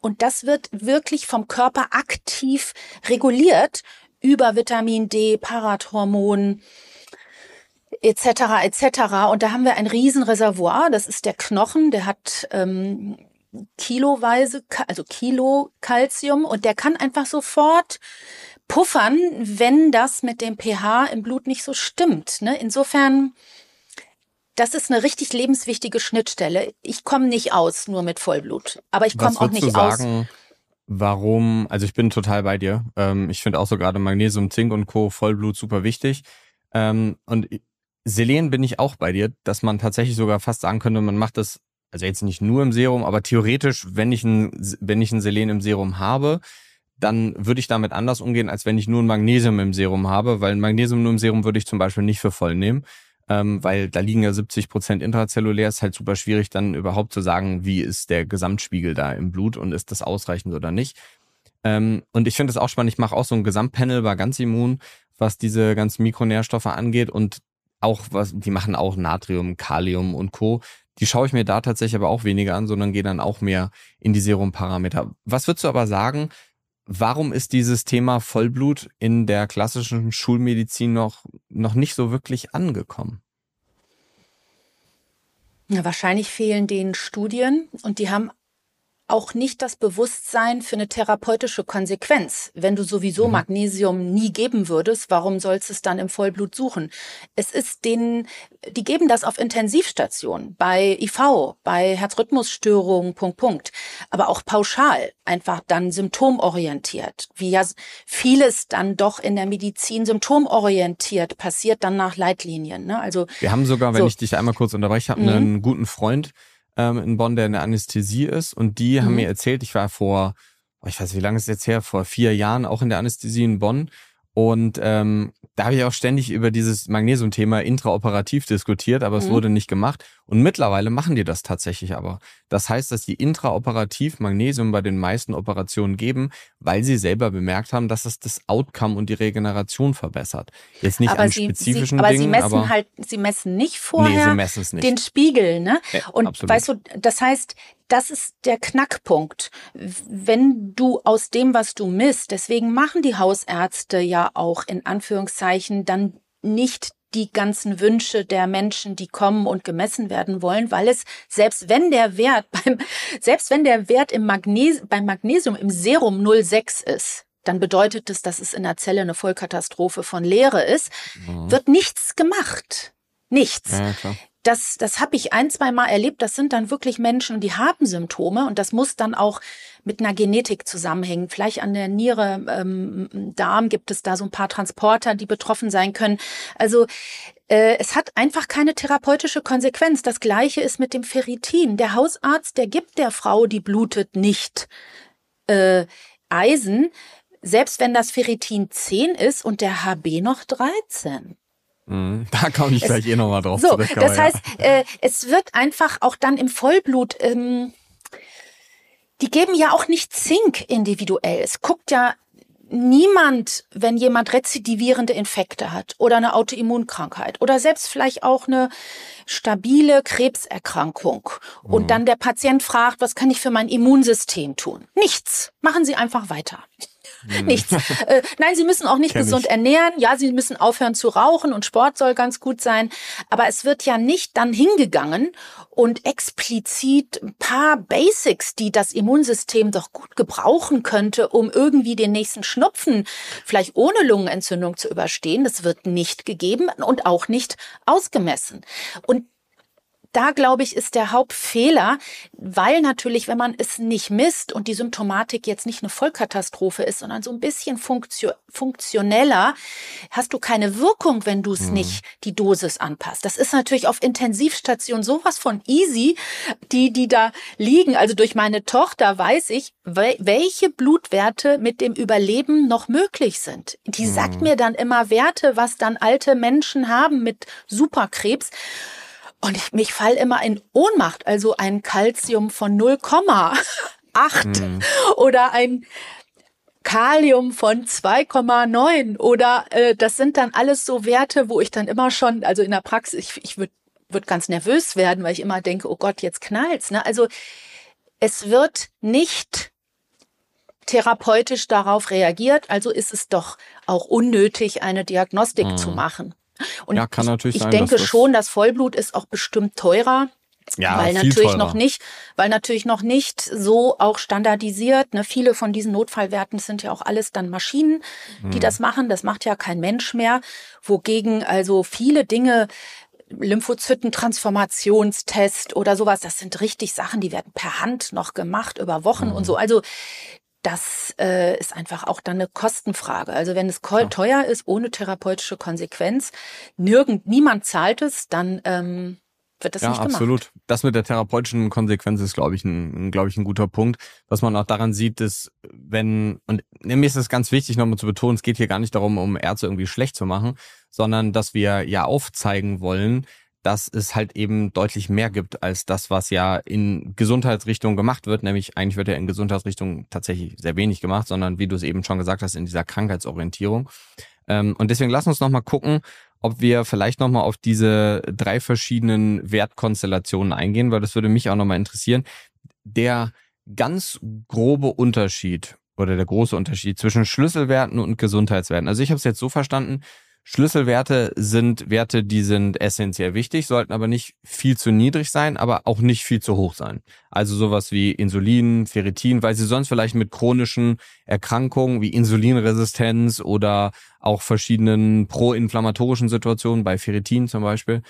Und das wird wirklich vom Körper aktiv reguliert über Vitamin D, Parathormon etc. etc. Und da haben wir ein Riesenreservoir. Das ist der Knochen. Der hat ähm, kiloweise, also Kilo Calcium und der kann einfach sofort puffern, wenn das mit dem pH im Blut nicht so stimmt. Ne? Insofern, das ist eine richtig lebenswichtige Schnittstelle. Ich komme nicht aus nur mit Vollblut, aber ich komme auch nicht aus warum, also ich bin total bei dir. Ähm, ich finde auch so gerade Magnesium, Zink und Co. Vollblut super wichtig. Ähm, und Selen bin ich auch bei dir, dass man tatsächlich sogar fast sagen könnte, man macht das, also jetzt nicht nur im Serum, aber theoretisch, wenn ich ein, wenn ich ein Selen im Serum habe, dann würde ich damit anders umgehen, als wenn ich nur ein Magnesium im Serum habe, weil ein Magnesium nur im Serum würde ich zum Beispiel nicht für voll nehmen. Ähm, weil da liegen ja 70 Prozent intrazellulär, ist halt super schwierig dann überhaupt zu sagen, wie ist der Gesamtspiegel da im Blut und ist das ausreichend oder nicht. Ähm, und ich finde das auch spannend, ich mache auch so ein Gesamtpanel bei ganz immun, was diese ganzen Mikronährstoffe angeht und auch was, die machen auch Natrium, Kalium und Co. Die schaue ich mir da tatsächlich aber auch weniger an, sondern gehe dann auch mehr in die Serumparameter. Was würdest du aber sagen, warum ist dieses Thema Vollblut in der klassischen Schulmedizin noch, noch nicht so wirklich angekommen? Ja, wahrscheinlich fehlen denen Studien und die haben auch nicht das Bewusstsein für eine therapeutische Konsequenz. Wenn du sowieso mhm. Magnesium nie geben würdest, warum sollst du es dann im Vollblut suchen? Es ist denen, die geben das auf Intensivstationen, bei IV, bei Herzrhythmusstörungen, Punkt, Punkt. Aber auch pauschal, einfach dann symptomorientiert. Wie ja vieles dann doch in der Medizin symptomorientiert passiert, dann nach Leitlinien. Ne? Also, Wir haben sogar, wenn so. ich dich einmal kurz unterbreche, habe mhm. einen guten Freund, ähm, in Bonn, der in der Anästhesie ist. Und die mhm. haben mir erzählt, ich war vor, ich weiß, wie lange ist jetzt her, vor vier Jahren auch in der Anästhesie in Bonn. Und ähm, da habe ich auch ständig über dieses Magnesium-Thema intraoperativ diskutiert, aber mhm. es wurde nicht gemacht. Und mittlerweile machen die das tatsächlich aber. Das heißt, dass die intraoperativ Magnesium bei den meisten Operationen geben, weil sie selber bemerkt haben, dass es das Outcome und die Regeneration verbessert. Jetzt nicht aber an sie, spezifischen sie, aber Dingen, sie messen aber halt, sie messen nicht vorher nee, sie nicht. den Spiegel, ne? Ja, und absolut. weißt du, das heißt, das ist der Knackpunkt. Wenn du aus dem, was du misst, deswegen machen die Hausärzte ja auch in Anführungszeichen dann nicht die ganzen Wünsche der Menschen, die kommen und gemessen werden wollen, weil es selbst wenn der Wert (laughs) beim selbst wenn der Wert im Magnes beim Magnesium im Serum 0,6 ist, dann bedeutet es, dass es in der Zelle eine Vollkatastrophe von Leere ist, mhm. wird nichts gemacht. Nichts. Ja, das, das habe ich ein, zwei Mal erlebt. Das sind dann wirklich Menschen, die haben Symptome und das muss dann auch mit einer Genetik zusammenhängen. Vielleicht an der Niere, ähm, Darm gibt es da so ein paar Transporter, die betroffen sein können. Also äh, es hat einfach keine therapeutische Konsequenz. Das gleiche ist mit dem Ferritin. Der Hausarzt, der gibt der Frau, die blutet, nicht äh, Eisen, selbst wenn das Ferritin 10 ist und der HB noch 13. Mhm. Da komme ich gleich es, eh nochmal drauf so, zurück. Das heißt, ja. äh, es wird einfach auch dann im Vollblut, ähm, die geben ja auch nicht Zink individuell. Es guckt ja niemand, wenn jemand rezidivierende Infekte hat oder eine Autoimmunkrankheit oder selbst vielleicht auch eine stabile Krebserkrankung und mhm. dann der Patient fragt, was kann ich für mein Immunsystem tun? Nichts. Machen Sie einfach weiter. Hm. Nichts. Äh, nein, sie müssen auch nicht Kenn gesund ich. ernähren. Ja, sie müssen aufhören zu rauchen und Sport soll ganz gut sein. Aber es wird ja nicht dann hingegangen und explizit ein paar Basics, die das Immunsystem doch gut gebrauchen könnte, um irgendwie den nächsten Schnupfen vielleicht ohne Lungenentzündung zu überstehen. Das wird nicht gegeben und auch nicht ausgemessen. Und da glaube ich, ist der Hauptfehler, weil natürlich, wenn man es nicht misst und die Symptomatik jetzt nicht eine Vollkatastrophe ist, sondern so ein bisschen funktio funktioneller, hast du keine Wirkung, wenn du es mhm. nicht die Dosis anpasst. Das ist natürlich auf Intensivstation sowas von easy, die, die da liegen. Also durch meine Tochter weiß ich, welche Blutwerte mit dem Überleben noch möglich sind. Die mhm. sagt mir dann immer Werte, was dann alte Menschen haben mit Superkrebs. Und ich, mich fall immer in Ohnmacht, also ein Calcium von 0,8 mhm. oder ein Kalium von 2,9 oder äh, das sind dann alles so Werte, wo ich dann immer schon, also in der Praxis, ich, ich würde würd ganz nervös werden, weil ich immer denke, oh Gott, jetzt knallt's. Ne? Also es wird nicht therapeutisch darauf reagiert, also ist es doch auch unnötig, eine Diagnostik mhm. zu machen. Und ja, kann natürlich ich, ich sein, denke dass schon, das Vollblut ist auch bestimmt teurer. Ja, weil natürlich teurer. noch nicht, weil natürlich noch nicht so auch standardisiert. Ne, viele von diesen Notfallwerten sind ja auch alles dann Maschinen, die hm. das machen. Das macht ja kein Mensch mehr. Wogegen also viele Dinge Lymphozytentransformationstest oder sowas, das sind richtig Sachen, die werden per Hand noch gemacht über Wochen mhm. und so. Also das äh, ist einfach auch dann eine Kostenfrage. Also wenn es ja. teuer ist, ohne therapeutische Konsequenz, nirgend, niemand zahlt es, dann ähm, wird das ja, nicht gemacht. absolut. Das mit der therapeutischen Konsequenz ist, glaube ich, ein, glaube ich, ein guter Punkt. Was man auch daran sieht, ist, wenn, und mir ist es ganz wichtig, nochmal zu betonen, es geht hier gar nicht darum, um Ärzte irgendwie schlecht zu machen, sondern dass wir ja aufzeigen wollen, dass es halt eben deutlich mehr gibt als das, was ja in Gesundheitsrichtung gemacht wird. Nämlich eigentlich wird ja in Gesundheitsrichtung tatsächlich sehr wenig gemacht, sondern wie du es eben schon gesagt hast, in dieser Krankheitsorientierung. Ähm, und deswegen lass uns nochmal gucken, ob wir vielleicht nochmal auf diese drei verschiedenen Wertkonstellationen eingehen, weil das würde mich auch nochmal interessieren. Der ganz grobe Unterschied oder der große Unterschied zwischen Schlüsselwerten und Gesundheitswerten. Also ich habe es jetzt so verstanden, Schlüsselwerte sind Werte, die sind essentiell wichtig, sollten aber nicht viel zu niedrig sein, aber auch nicht viel zu hoch sein. Also sowas wie Insulin, Ferritin, weil sie sonst vielleicht mit chronischen Erkrankungen wie Insulinresistenz oder auch verschiedenen proinflammatorischen Situationen bei Ferritin zum Beispiel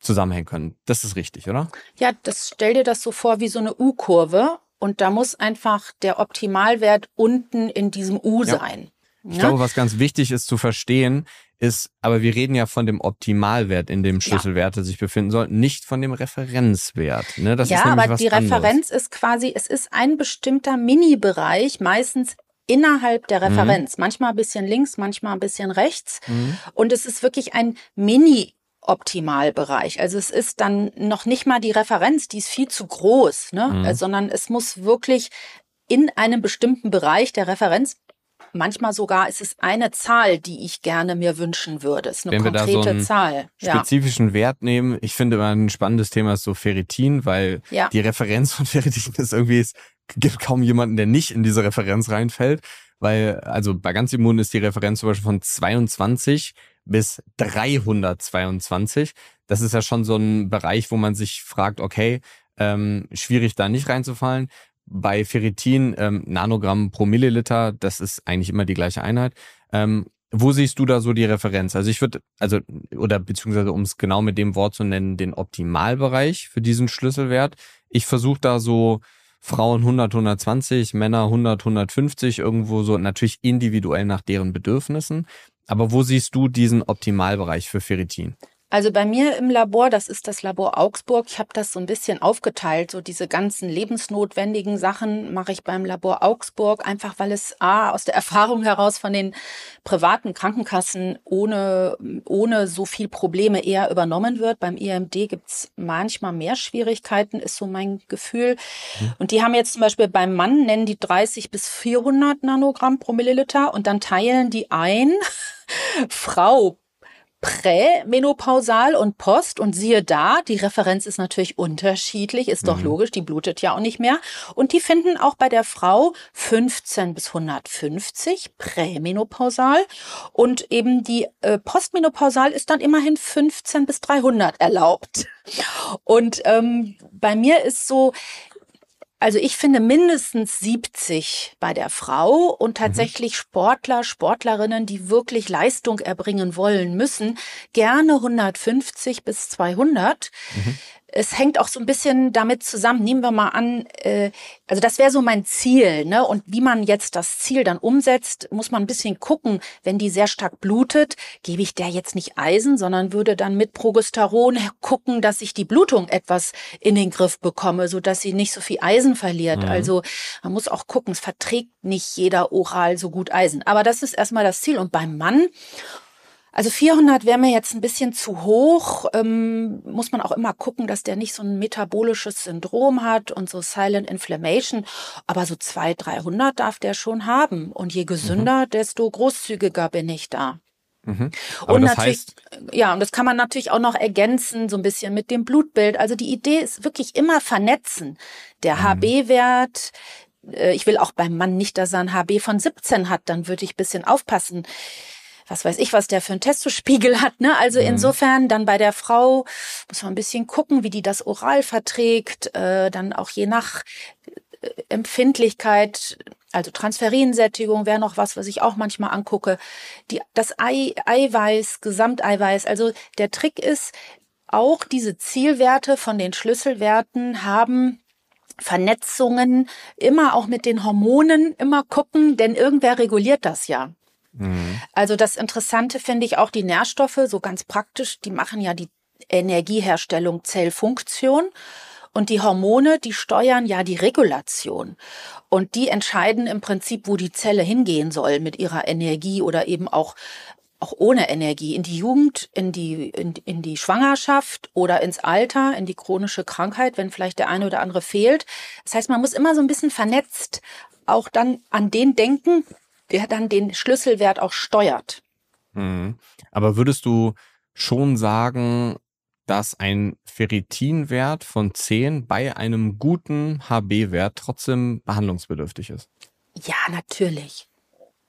zusammenhängen können. Das ist richtig, oder? Ja, das stell dir das so vor wie so eine U-Kurve und da muss einfach der Optimalwert unten in diesem U ja. sein. Ich glaube, was ganz wichtig ist zu verstehen, ist, aber wir reden ja von dem Optimalwert, in dem Schlüsselwerte ja. sich befinden sollten, nicht von dem Referenzwert. Ne? Das ja, ist aber die anderes. Referenz ist quasi, es ist ein bestimmter Mini-Bereich, meistens innerhalb der mhm. Referenz. Mhm. Manchmal ein bisschen links, manchmal ein bisschen rechts. Mhm. Und es ist wirklich ein Mini Optimalbereich. Also es ist dann noch nicht mal die Referenz, die ist viel zu groß, ne? Mhm. sondern es muss wirklich in einem bestimmten Bereich der Referenz Manchmal sogar ist es eine Zahl, die ich gerne mir wünschen würde. Es ist eine Wenn konkrete wir da so einen Zahl. Spezifischen ja. Wert nehmen. Ich finde immer ein spannendes Thema ist so Ferritin, weil ja. die Referenz von (laughs) Ferritin ist irgendwie, es gibt kaum jemanden, der nicht in diese Referenz reinfällt. Weil, also bei ganz immun ist die Referenz zum Beispiel von 22 bis 322. Das ist ja schon so ein Bereich, wo man sich fragt, okay, ähm, schwierig da nicht reinzufallen. Bei Ferritin, ähm, Nanogramm pro Milliliter, das ist eigentlich immer die gleiche Einheit. Ähm, wo siehst du da so die Referenz? Also ich würde, also, oder beziehungsweise um es genau mit dem Wort zu nennen, den Optimalbereich für diesen Schlüsselwert. Ich versuche da so Frauen 100, 120, Männer 100, 150, irgendwo so natürlich individuell nach deren Bedürfnissen. Aber wo siehst du diesen Optimalbereich für Ferritin? Also bei mir im Labor, das ist das Labor Augsburg, ich habe das so ein bisschen aufgeteilt. So diese ganzen lebensnotwendigen Sachen mache ich beim Labor Augsburg, einfach weil es A, aus der (laughs) Erfahrung heraus von den privaten Krankenkassen ohne, ohne so viel Probleme eher übernommen wird. Beim IMD gibt's manchmal mehr Schwierigkeiten, ist so mein Gefühl. Mhm. Und die haben jetzt zum Beispiel beim Mann, nennen die 30 bis 400 Nanogramm pro Milliliter und dann teilen die ein, (laughs) Frau prämenopausal und post und siehe da, die Referenz ist natürlich unterschiedlich, ist doch mhm. logisch, die blutet ja auch nicht mehr und die finden auch bei der Frau 15 bis 150 prämenopausal und eben die äh, postmenopausal ist dann immerhin 15 bis 300 erlaubt. Und ähm, bei mir ist so, also ich finde mindestens 70 bei der Frau und mhm. tatsächlich Sportler, Sportlerinnen, die wirklich Leistung erbringen wollen müssen, gerne 150 bis 200. Mhm es hängt auch so ein bisschen damit zusammen, nehmen wir mal an, äh, also das wäre so mein Ziel, ne? Und wie man jetzt das Ziel dann umsetzt, muss man ein bisschen gucken. Wenn die sehr stark blutet, gebe ich der jetzt nicht Eisen, sondern würde dann mit Progesteron gucken, dass ich die Blutung etwas in den Griff bekomme, so dass sie nicht so viel Eisen verliert. Mhm. Also man muss auch gucken, es verträgt nicht jeder oral so gut Eisen. Aber das ist erstmal das Ziel. Und beim Mann also 400 wäre mir jetzt ein bisschen zu hoch. Ähm, muss man auch immer gucken, dass der nicht so ein metabolisches Syndrom hat und so Silent Inflammation. Aber so 200, 300 darf der schon haben. Und je gesünder, mhm. desto großzügiger bin ich da. Mhm. und natürlich, heißt ja, und das kann man natürlich auch noch ergänzen, so ein bisschen mit dem Blutbild. Also die Idee ist wirklich immer vernetzen. Der mhm. HB-Wert, äh, ich will auch beim Mann nicht, dass er ein HB von 17 hat, dann würde ich bisschen aufpassen was weiß ich, was der für einen Testospiegel (laughs) hat. Ne? Also mhm. insofern dann bei der Frau muss man ein bisschen gucken, wie die das oral verträgt, äh, dann auch je nach äh, Empfindlichkeit, also Transferinsättigung wäre noch was, was ich auch manchmal angucke. Die, das Ei, Eiweiß, Gesamteiweiß. Also der Trick ist, auch diese Zielwerte von den Schlüsselwerten haben Vernetzungen, immer auch mit den Hormonen, immer gucken, denn irgendwer reguliert das ja. Mhm. Also das Interessante finde ich auch die Nährstoffe, so ganz praktisch, die machen ja die Energieherstellung Zellfunktion. Und die Hormone, die steuern ja die Regulation. Und die entscheiden im Prinzip, wo die Zelle hingehen soll mit ihrer Energie oder eben auch auch ohne Energie in die Jugend, in die, in, in die Schwangerschaft oder ins Alter, in die chronische Krankheit, wenn vielleicht der eine oder andere fehlt. Das heißt, man muss immer so ein bisschen vernetzt auch dann an den denken, der dann den Schlüsselwert auch steuert. Mhm. Aber würdest du schon sagen, dass ein Ferritinwert von 10 bei einem guten HB-Wert trotzdem behandlungsbedürftig ist? Ja, natürlich.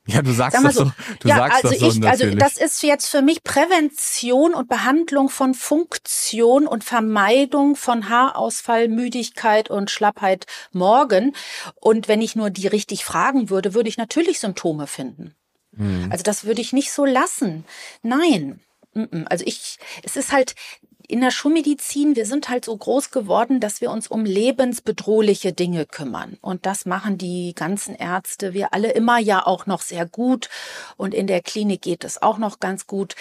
Ja, du sagst Sag das so. Du ja, sagst also das so ich, also das ist jetzt für mich Prävention und Behandlung von Funktion und Vermeidung von Haarausfall, Müdigkeit und Schlappheit morgen. Und wenn ich nur die richtig fragen würde, würde ich natürlich Symptome finden. Hm. Also das würde ich nicht so lassen. Nein. Also ich, es ist halt, in der Schulmedizin, wir sind halt so groß geworden, dass wir uns um lebensbedrohliche Dinge kümmern. Und das machen die ganzen Ärzte, wir alle immer ja auch noch sehr gut. Und in der Klinik geht es auch noch ganz gut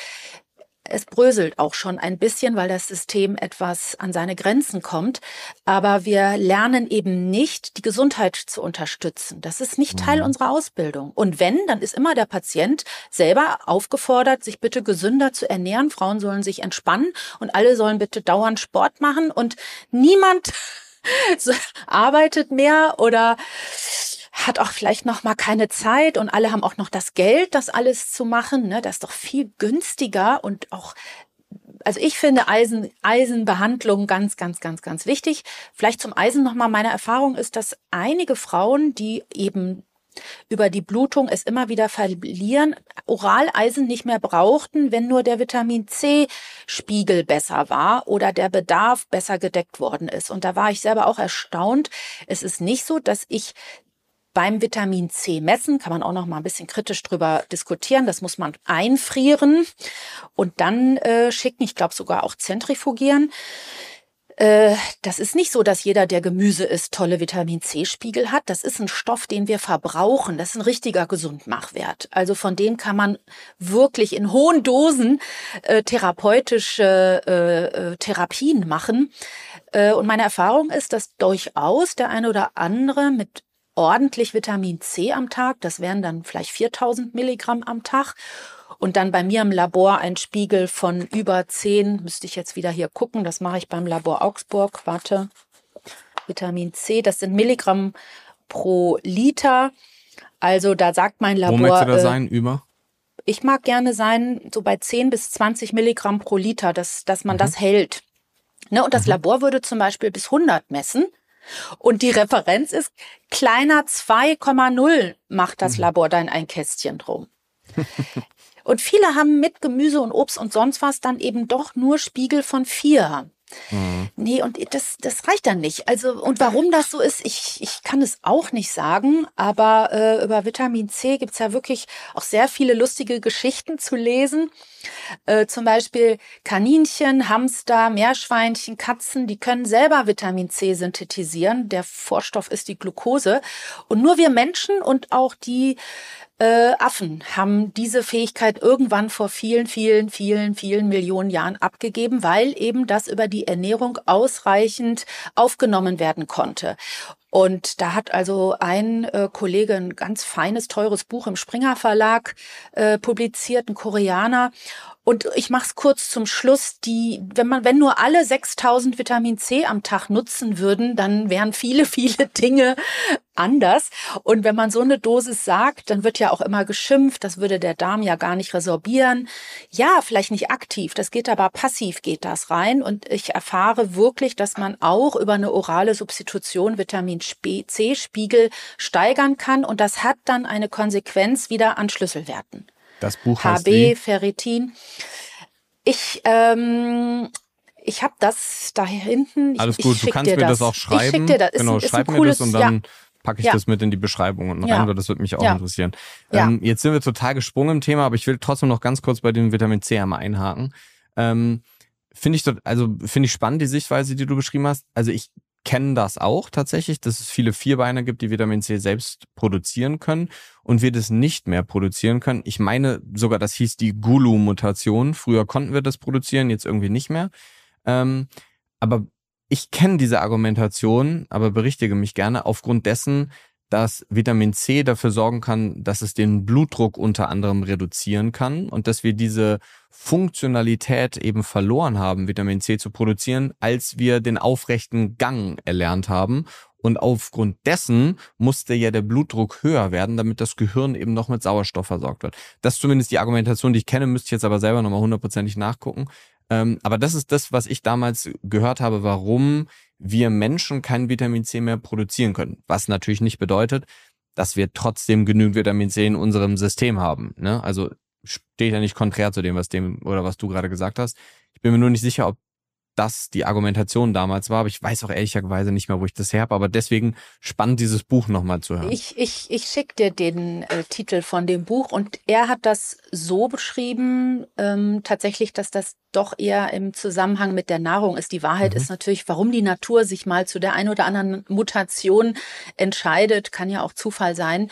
es bröselt auch schon ein bisschen, weil das System etwas an seine Grenzen kommt. Aber wir lernen eben nicht, die Gesundheit zu unterstützen. Das ist nicht Teil mhm. unserer Ausbildung. Und wenn, dann ist immer der Patient selber aufgefordert, sich bitte gesünder zu ernähren. Frauen sollen sich entspannen und alle sollen bitte dauernd Sport machen und niemand (laughs) arbeitet mehr oder hat auch vielleicht noch mal keine Zeit und alle haben auch noch das Geld, das alles zu machen. Ne? Das ist doch viel günstiger und auch also ich finde Eisen, Eisenbehandlung ganz, ganz, ganz, ganz wichtig. Vielleicht zum Eisen nochmal. Meine Erfahrung ist, dass einige Frauen, die eben über die Blutung es immer wieder verlieren, Oraleisen nicht mehr brauchten, wenn nur der Vitamin C Spiegel besser war oder der Bedarf besser gedeckt worden ist. Und da war ich selber auch erstaunt. Es ist nicht so, dass ich beim Vitamin C messen. Kann man auch noch mal ein bisschen kritisch drüber diskutieren. Das muss man einfrieren und dann äh, schicken. Ich glaube sogar auch zentrifugieren. Äh, das ist nicht so, dass jeder, der Gemüse isst, tolle Vitamin C-Spiegel hat. Das ist ein Stoff, den wir verbrauchen. Das ist ein richtiger Gesundmachwert. Also von dem kann man wirklich in hohen Dosen äh, therapeutische äh, äh, Therapien machen. Äh, und meine Erfahrung ist, dass durchaus der eine oder andere mit ordentlich Vitamin C am Tag. Das wären dann vielleicht 4000 Milligramm am Tag. Und dann bei mir im Labor ein Spiegel von über 10, müsste ich jetzt wieder hier gucken. Das mache ich beim Labor Augsburg. Warte. Vitamin C, das sind Milligramm pro Liter. Also da sagt mein Labor. Wo möchtest du da äh, sein? Über? Ich mag gerne sein, so bei 10 bis 20 Milligramm pro Liter, dass, dass man mhm. das hält. Ne, und das mhm. Labor würde zum Beispiel bis 100 messen. Und die Referenz ist kleiner 2,0 macht das mhm. Labor dann ein Kästchen drum. und viele haben mit Gemüse und Obst und sonst was dann eben doch nur Spiegel von vier. Mhm. Nee, und das, das reicht dann nicht. Also, und warum das so ist, ich, ich kann es auch nicht sagen, aber äh, über Vitamin C gibt's ja wirklich auch sehr viele lustige Geschichten zu lesen. Äh, zum Beispiel Kaninchen, Hamster, Meerschweinchen, Katzen, die können selber Vitamin C synthetisieren. Der Vorstoff ist die Glucose. Und nur wir Menschen und auch die äh, Affen haben diese Fähigkeit irgendwann vor vielen, vielen, vielen, vielen Millionen Jahren abgegeben, weil eben das über die Ernährung ausreichend aufgenommen werden konnte. Und da hat also ein äh, Kollege ein ganz feines, teures Buch im Springer Verlag äh, publiziert, ein Koreaner. Und ich mache es kurz zum Schluss. Die, wenn man, wenn nur alle 6000 Vitamin C am Tag nutzen würden, dann wären viele, (laughs) viele Dinge anders. Und wenn man so eine Dosis sagt, dann wird ja auch immer geschimpft, das würde der Darm ja gar nicht resorbieren. Ja, vielleicht nicht aktiv, das geht aber passiv geht das rein. Und ich erfahre wirklich, dass man auch über eine orale Substitution Vitamin C-Spiegel steigern kann. Und das hat dann eine Konsequenz wieder an Schlüsselwerten. Das Buch heißt HB, wie? Ferritin. Ich, ähm, ich habe das da hinten. Alles gut, du kannst mir das. das. auch schreiben. Ich schick dir das. Genau, ist, schreib ist mir das und dann ja. packe ich ja. das mit in die Beschreibung und ja. rein, weil das würde mich auch interessieren. Ähm, jetzt sind wir total gesprungen im Thema, aber ich will trotzdem noch ganz kurz bei dem Vitamin C einmal einhaken. Ähm, finde ich also finde ich spannend die Sichtweise, die du beschrieben hast. Also ich kennen das auch tatsächlich, dass es viele Vierbeiner gibt, die Vitamin C selbst produzieren können und wir das nicht mehr produzieren können. Ich meine sogar, das hieß die Gulu-Mutation. Früher konnten wir das produzieren, jetzt irgendwie nicht mehr. Ähm, aber ich kenne diese Argumentation, aber berichtige mich gerne aufgrund dessen, dass Vitamin C dafür sorgen kann, dass es den Blutdruck unter anderem reduzieren kann und dass wir diese Funktionalität eben verloren haben, Vitamin C zu produzieren, als wir den aufrechten Gang erlernt haben. Und aufgrund dessen musste ja der Blutdruck höher werden, damit das Gehirn eben noch mit Sauerstoff versorgt wird. Das ist zumindest die Argumentation, die ich kenne, müsste ich jetzt aber selber nochmal hundertprozentig nachgucken. Ähm, aber das ist das, was ich damals gehört habe, warum wir Menschen kein Vitamin C mehr produzieren können. Was natürlich nicht bedeutet, dass wir trotzdem genügend Vitamin C in unserem System haben. Ne? Also steht ja nicht konträr zu dem, was dem oder was du gerade gesagt hast. Ich bin mir nur nicht sicher, ob das die Argumentation damals war, aber ich weiß auch ehrlicherweise nicht mehr, wo ich das her habe, aber deswegen spannend, dieses Buch nochmal zu hören. Ich, ich, ich schicke dir den äh, Titel von dem Buch und er hat das so beschrieben, ähm, tatsächlich, dass das doch eher im Zusammenhang mit der Nahrung ist. Die Wahrheit mhm. ist natürlich, warum die Natur sich mal zu der ein oder anderen Mutation entscheidet, kann ja auch Zufall sein,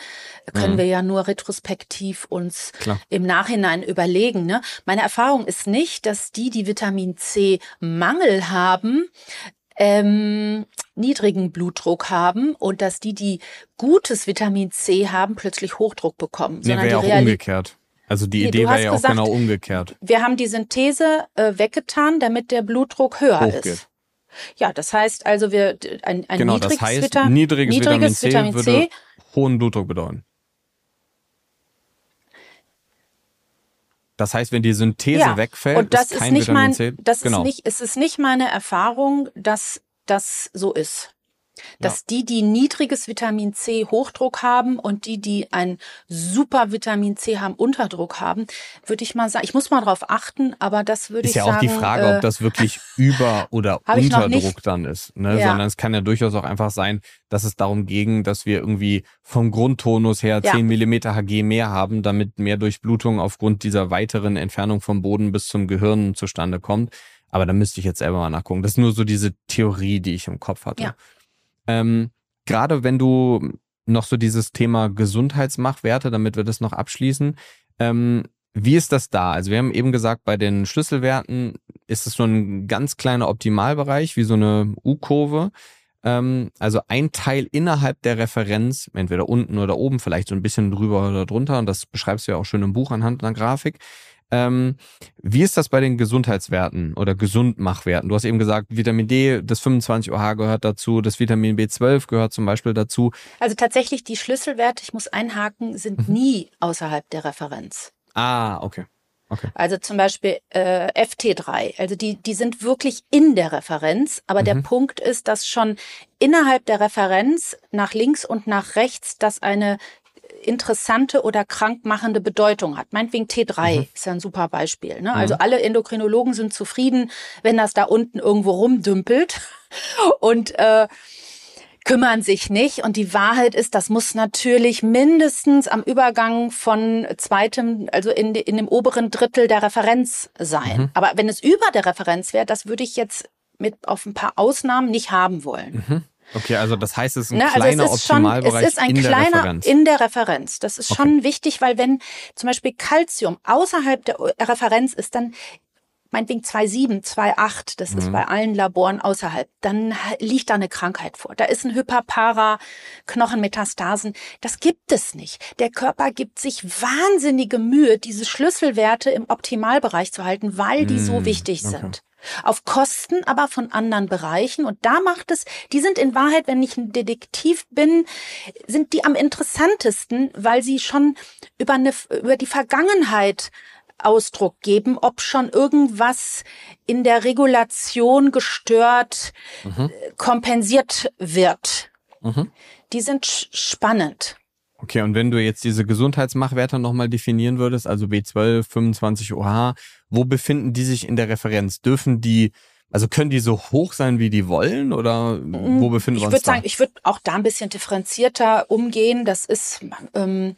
können mhm. wir ja nur retrospektiv uns Klar. im Nachhinein überlegen. Ne? Meine Erfahrung ist nicht, dass die, die Vitamin C Mangel haben, ähm, niedrigen Blutdruck haben und dass die, die gutes Vitamin C haben, plötzlich Hochdruck bekommen. Nee, wäre ja auch umgekehrt. Also die nee, Idee wäre ja auch genau umgekehrt. Wir haben die Synthese äh, weggetan, damit der Blutdruck höher Hochgeht. ist. Ja, das heißt also, wir ein, ein genau, niedriges, das heißt, Vita niedriges, niedriges Vitamin, C Vitamin C würde hohen Blutdruck bedeuten. Das heißt, wenn die Synthese ja, wegfällt, und das ist kein ist nicht Vitamin C. Das genau. ist nicht, es ist nicht meine Erfahrung, dass das so ist dass die, die niedriges Vitamin C Hochdruck haben und die, die ein super Vitamin C haben Unterdruck haben, würde ich mal sagen, ich muss mal drauf achten, aber das würde ich sagen. Ist ja auch die Frage, äh, ob das wirklich (laughs) Über- oder Unterdruck dann ist, ne? Ja. sondern es kann ja durchaus auch einfach sein, dass es darum ging, dass wir irgendwie vom Grundtonus her ja. 10 Millimeter Hg mehr haben, damit mehr Durchblutung aufgrund dieser weiteren Entfernung vom Boden bis zum Gehirn zustande kommt. Aber da müsste ich jetzt selber mal nachgucken. Das ist nur so diese Theorie, die ich im Kopf hatte. Ja. Ähm, Gerade wenn du noch so dieses Thema Gesundheitsmachwerte, damit wir das noch abschließen, ähm, wie ist das da? Also wir haben eben gesagt, bei den Schlüsselwerten ist es so ein ganz kleiner Optimalbereich, wie so eine U-Kurve. Ähm, also ein Teil innerhalb der Referenz, entweder unten oder oben, vielleicht so ein bisschen drüber oder drunter, und das beschreibst du ja auch schön im Buch anhand einer Grafik, ähm, wie ist das bei den Gesundheitswerten oder Gesundmachwerten? Du hast eben gesagt, Vitamin D, das 25 OH gehört dazu, das Vitamin B12 gehört zum Beispiel dazu. Also tatsächlich die Schlüsselwerte, ich muss einhaken, sind mhm. nie außerhalb der Referenz. Ah, okay. Okay. Also zum Beispiel äh, FT3, also die, die sind wirklich in der Referenz, aber mhm. der Punkt ist, dass schon innerhalb der Referenz nach links und nach rechts das eine interessante oder krankmachende Bedeutung hat. Meinetwegen T3 mhm. ist ja ein super Beispiel. Ne? Also mhm. alle Endokrinologen sind zufrieden, wenn das da unten irgendwo rumdümpelt (laughs) und äh, kümmern sich nicht. Und die Wahrheit ist, das muss natürlich mindestens am Übergang von zweitem, also in, in dem oberen Drittel der Referenz sein. Mhm. Aber wenn es über der Referenz wäre, das würde ich jetzt mit auf ein paar Ausnahmen nicht haben wollen. Okay, also das heißt, es ist ein also kleiner es ist Optimalbereich schon, es ist ein in kleiner der Referenz. in der Referenz. Das ist schon okay. wichtig, weil wenn zum Beispiel Calcium außerhalb der Referenz ist, dann meinetwegen 2,7, 2,8, das mhm. ist bei allen Laboren außerhalb, dann liegt da eine Krankheit vor. Da ist ein Hyperpara, Knochenmetastasen. Das gibt es nicht. Der Körper gibt sich wahnsinnige Mühe, diese Schlüsselwerte im Optimalbereich zu halten, weil die mhm. so wichtig okay. sind auf Kosten aber von anderen Bereichen. Und da macht es, die sind in Wahrheit, wenn ich ein Detektiv bin, sind die am interessantesten, weil sie schon über, eine, über die Vergangenheit Ausdruck geben, ob schon irgendwas in der Regulation gestört, mhm. kompensiert wird. Mhm. Die sind spannend. Okay, und wenn du jetzt diese Gesundheitsmachwerte nochmal definieren würdest, also B12, 25 OH, wo befinden die sich in der Referenz? Dürfen die, also können die so hoch sein, wie die wollen oder wo mm, befinden ich wir uns? Ich würde sagen, ich würde auch da ein bisschen differenzierter umgehen. Das ist, ähm,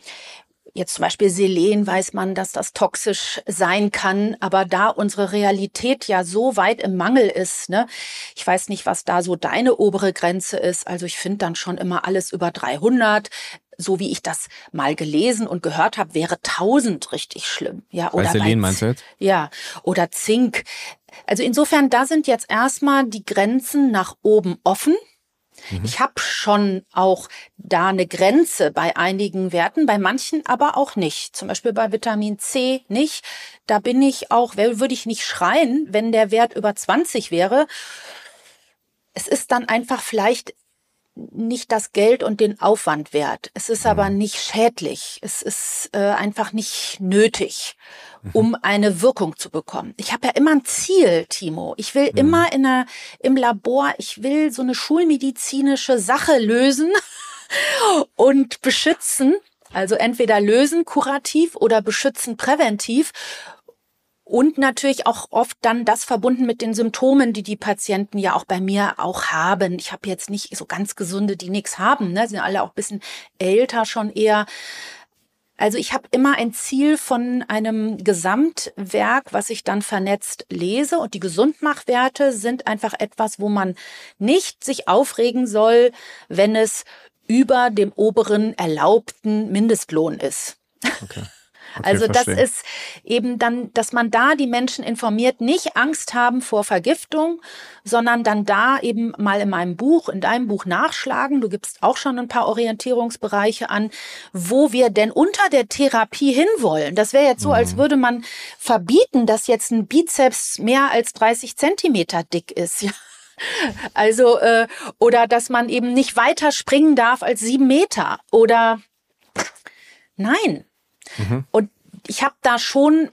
Jetzt zum Beispiel Selen weiß man, dass das toxisch sein kann, aber da unsere Realität ja so weit im Mangel ist, ne, ich weiß nicht, was da so deine obere Grenze ist. Also ich finde dann schon immer alles über 300 so wie ich das mal gelesen und gehört habe, wäre 1000 richtig schlimm. Ja, oder bei Selen meinst du jetzt? Ja, oder Zink. Also insofern, da sind jetzt erstmal die Grenzen nach oben offen. Mhm. Ich habe schon auch da eine Grenze bei einigen Werten, bei manchen aber auch nicht. Zum Beispiel bei Vitamin C nicht. Da bin ich auch, würde ich nicht schreien, wenn der Wert über 20 wäre. Es ist dann einfach vielleicht nicht das Geld und den Aufwand wert. Es ist aber mhm. nicht schädlich. Es ist äh, einfach nicht nötig, mhm. um eine Wirkung zu bekommen. Ich habe ja immer ein Ziel, Timo. Ich will mhm. immer in einer, im Labor, ich will so eine schulmedizinische Sache lösen (laughs) und beschützen. Also entweder lösen kurativ oder beschützen präventiv. Und natürlich auch oft dann das verbunden mit den Symptomen, die die Patienten ja auch bei mir auch haben. Ich habe jetzt nicht so ganz gesunde, die nichts haben. Ne? Sind alle auch bisschen älter schon eher. Also ich habe immer ein Ziel von einem Gesamtwerk, was ich dann vernetzt lese. Und die Gesundmachwerte sind einfach etwas, wo man nicht sich aufregen soll, wenn es über dem oberen erlaubten Mindestlohn ist. Okay. Okay, also verstehe. das ist eben dann, dass man da die Menschen informiert, nicht Angst haben vor Vergiftung, sondern dann da eben mal in meinem Buch, in deinem Buch nachschlagen. Du gibst auch schon ein paar Orientierungsbereiche an, wo wir denn unter der Therapie hinwollen. Das wäre jetzt so, mhm. als würde man verbieten, dass jetzt ein Bizeps mehr als 30 Zentimeter dick ist. Ja. Also, äh, oder dass man eben nicht weiter springen darf als sieben Meter. Oder nein, Mhm. Und ich habe da schon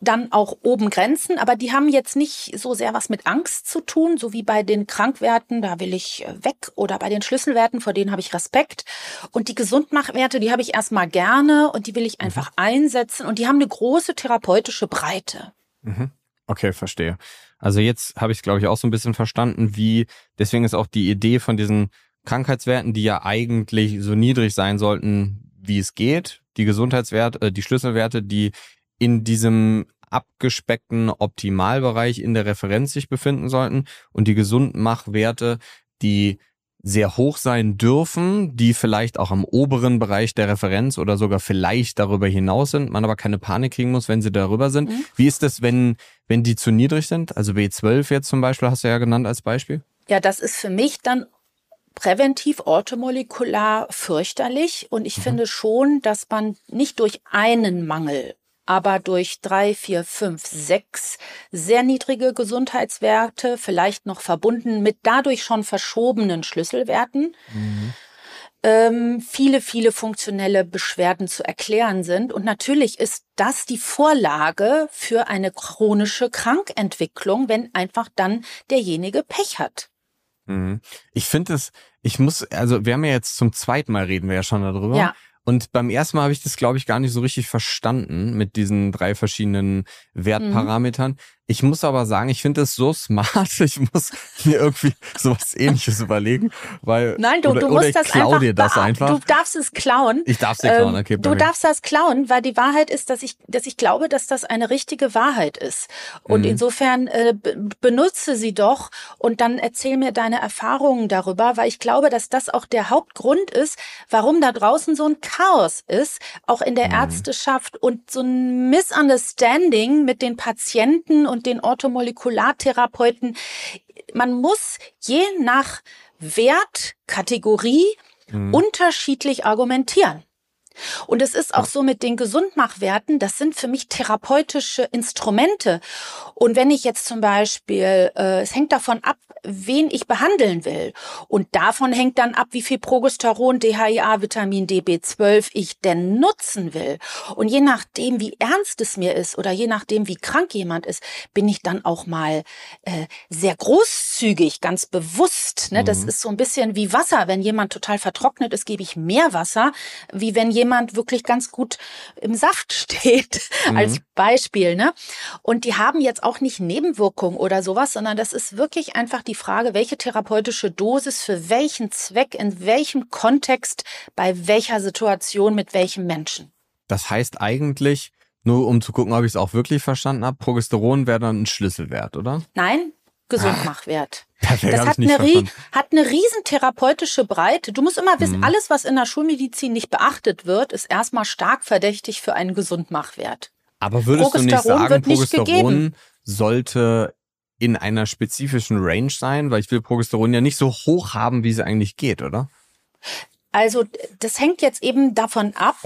dann auch oben Grenzen, aber die haben jetzt nicht so sehr was mit Angst zu tun, so wie bei den Krankwerten, da will ich äh, weg oder bei den Schlüsselwerten, vor denen habe ich Respekt. Und die Gesundmachwerte, die habe ich erstmal gerne und die will ich mhm. einfach mhm. einsetzen und die haben eine große therapeutische Breite. Mhm. Okay, verstehe. Also jetzt habe ich es, glaube ich, auch so ein bisschen verstanden, wie, deswegen ist auch die Idee von diesen Krankheitswerten, die ja eigentlich so niedrig sein sollten, wie es geht, die Gesundheitswerte, äh, die Schlüsselwerte, die in diesem abgespeckten Optimalbereich in der Referenz sich befinden sollten und die Gesundmachwerte, die sehr hoch sein dürfen, die vielleicht auch am oberen Bereich der Referenz oder sogar vielleicht darüber hinaus sind, man aber keine Panik kriegen muss, wenn sie darüber sind. Mhm. Wie ist das, wenn, wenn die zu niedrig sind? Also B12 jetzt zum Beispiel hast du ja genannt als Beispiel. Ja, das ist für mich dann präventiv orthomolekular fürchterlich und ich mhm. finde schon, dass man nicht durch einen Mangel aber durch drei, vier, fünf, sechs sehr niedrige Gesundheitswerte, vielleicht noch verbunden mit dadurch schon verschobenen Schlüsselwerten, mhm. ähm, viele, viele funktionelle Beschwerden zu erklären sind. Und natürlich ist das die Vorlage für eine chronische Krankentwicklung, wenn einfach dann derjenige Pech hat. Mhm. Ich finde es, ich muss, also wir haben ja jetzt zum zweiten Mal reden wir ja schon darüber. Ja. Und beim ersten Mal habe ich das, glaube ich, gar nicht so richtig verstanden mit diesen drei verschiedenen Wertparametern. Mhm. Ich muss aber sagen, ich finde es so smart. (laughs) Ich muss mir irgendwie sowas ähnliches überlegen, weil Nein, du, oder, du musst oder das einfach, dir das einfach. Du darfst es klauen. Ich darf es dir klauen, okay. Ähm, du darfst das klauen, weil die Wahrheit ist, dass ich dass ich glaube, dass das eine richtige Wahrheit ist. Und mhm. insofern äh, benutze sie doch und dann erzähl mir deine Erfahrungen darüber, weil ich glaube, dass das auch der Hauptgrund ist, warum da draußen so ein Chaos ist, auch in der mhm. Ärzteschaft und so ein Misunderstanding mit den Patienten und den Orthomolekulartherapeuten. Man muss je nach Wertkategorie mhm. unterschiedlich argumentieren. Und es ist auch so mit den Gesundmachwerten, das sind für mich therapeutische Instrumente. Und wenn ich jetzt zum Beispiel, äh, es hängt davon ab, wen ich behandeln will. Und davon hängt dann ab, wie viel Progesteron, DHEA, Vitamin D, B12 ich denn nutzen will. Und je nachdem, wie ernst es mir ist oder je nachdem, wie krank jemand ist, bin ich dann auch mal äh, sehr großzügig, ganz bewusst. Ne? Mhm. Das ist so ein bisschen wie Wasser. Wenn jemand total vertrocknet ist, gebe ich mehr Wasser, wie wenn jemand wirklich ganz gut im Saft (laughs) steht, mhm. als Beispiel. Ne? Und die haben jetzt auch nicht Nebenwirkungen oder sowas, sondern das ist wirklich einfach die die Frage, welche therapeutische Dosis für welchen Zweck, in welchem Kontext, bei welcher Situation, mit welchem Menschen. Das heißt eigentlich, nur um zu gucken, ob ich es auch wirklich verstanden habe, Progesteron wäre dann ein Schlüsselwert, oder? Nein, Gesundmachwert. Perfekt, (laughs) das hat eine, hat eine riesen therapeutische Breite. Du musst immer wissen, mhm. alles, was in der Schulmedizin nicht beachtet wird, ist erstmal stark verdächtig für einen Gesundmachwert. Aber würdest du nicht sagen, Progesteron sollte in einer spezifischen Range sein? Weil ich will Progesteron ja nicht so hoch haben, wie es eigentlich geht, oder? Also das hängt jetzt eben davon ab,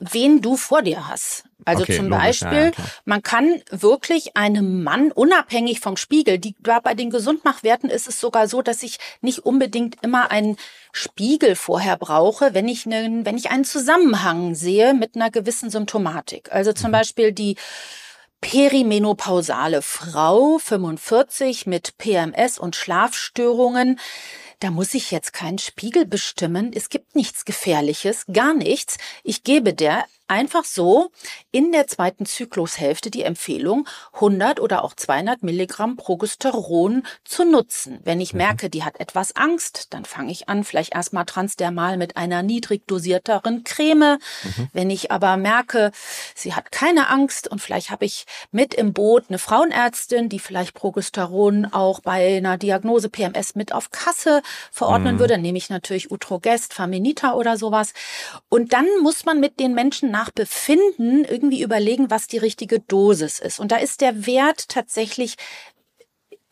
wen du vor dir hast. Also okay, zum logisch, Beispiel, ja, man kann wirklich einem Mann unabhängig vom Spiegel, die, bei den Gesundmachwerten ist es sogar so, dass ich nicht unbedingt immer einen Spiegel vorher brauche, wenn ich, einen, wenn ich einen Zusammenhang sehe mit einer gewissen Symptomatik. Also zum mhm. Beispiel die perimenopausale Frau, 45, mit PMS und Schlafstörungen da muss ich jetzt keinen Spiegel bestimmen. Es gibt nichts Gefährliches, gar nichts. Ich gebe der einfach so in der zweiten Zyklushälfte die Empfehlung, 100 oder auch 200 Milligramm Progesteron zu nutzen. Wenn ich mhm. merke, die hat etwas Angst, dann fange ich an, vielleicht erstmal transdermal mit einer niedrig dosierteren Creme. Mhm. Wenn ich aber merke, sie hat keine Angst und vielleicht habe ich mit im Boot eine Frauenärztin, die vielleicht Progesteron auch bei einer Diagnose PMS mit auf Kasse verordnen mhm. würde, nehme ich natürlich Utrogest, Faminita oder sowas. Und dann muss man mit den Menschen nach Befinden irgendwie überlegen, was die richtige Dosis ist. Und da ist der Wert tatsächlich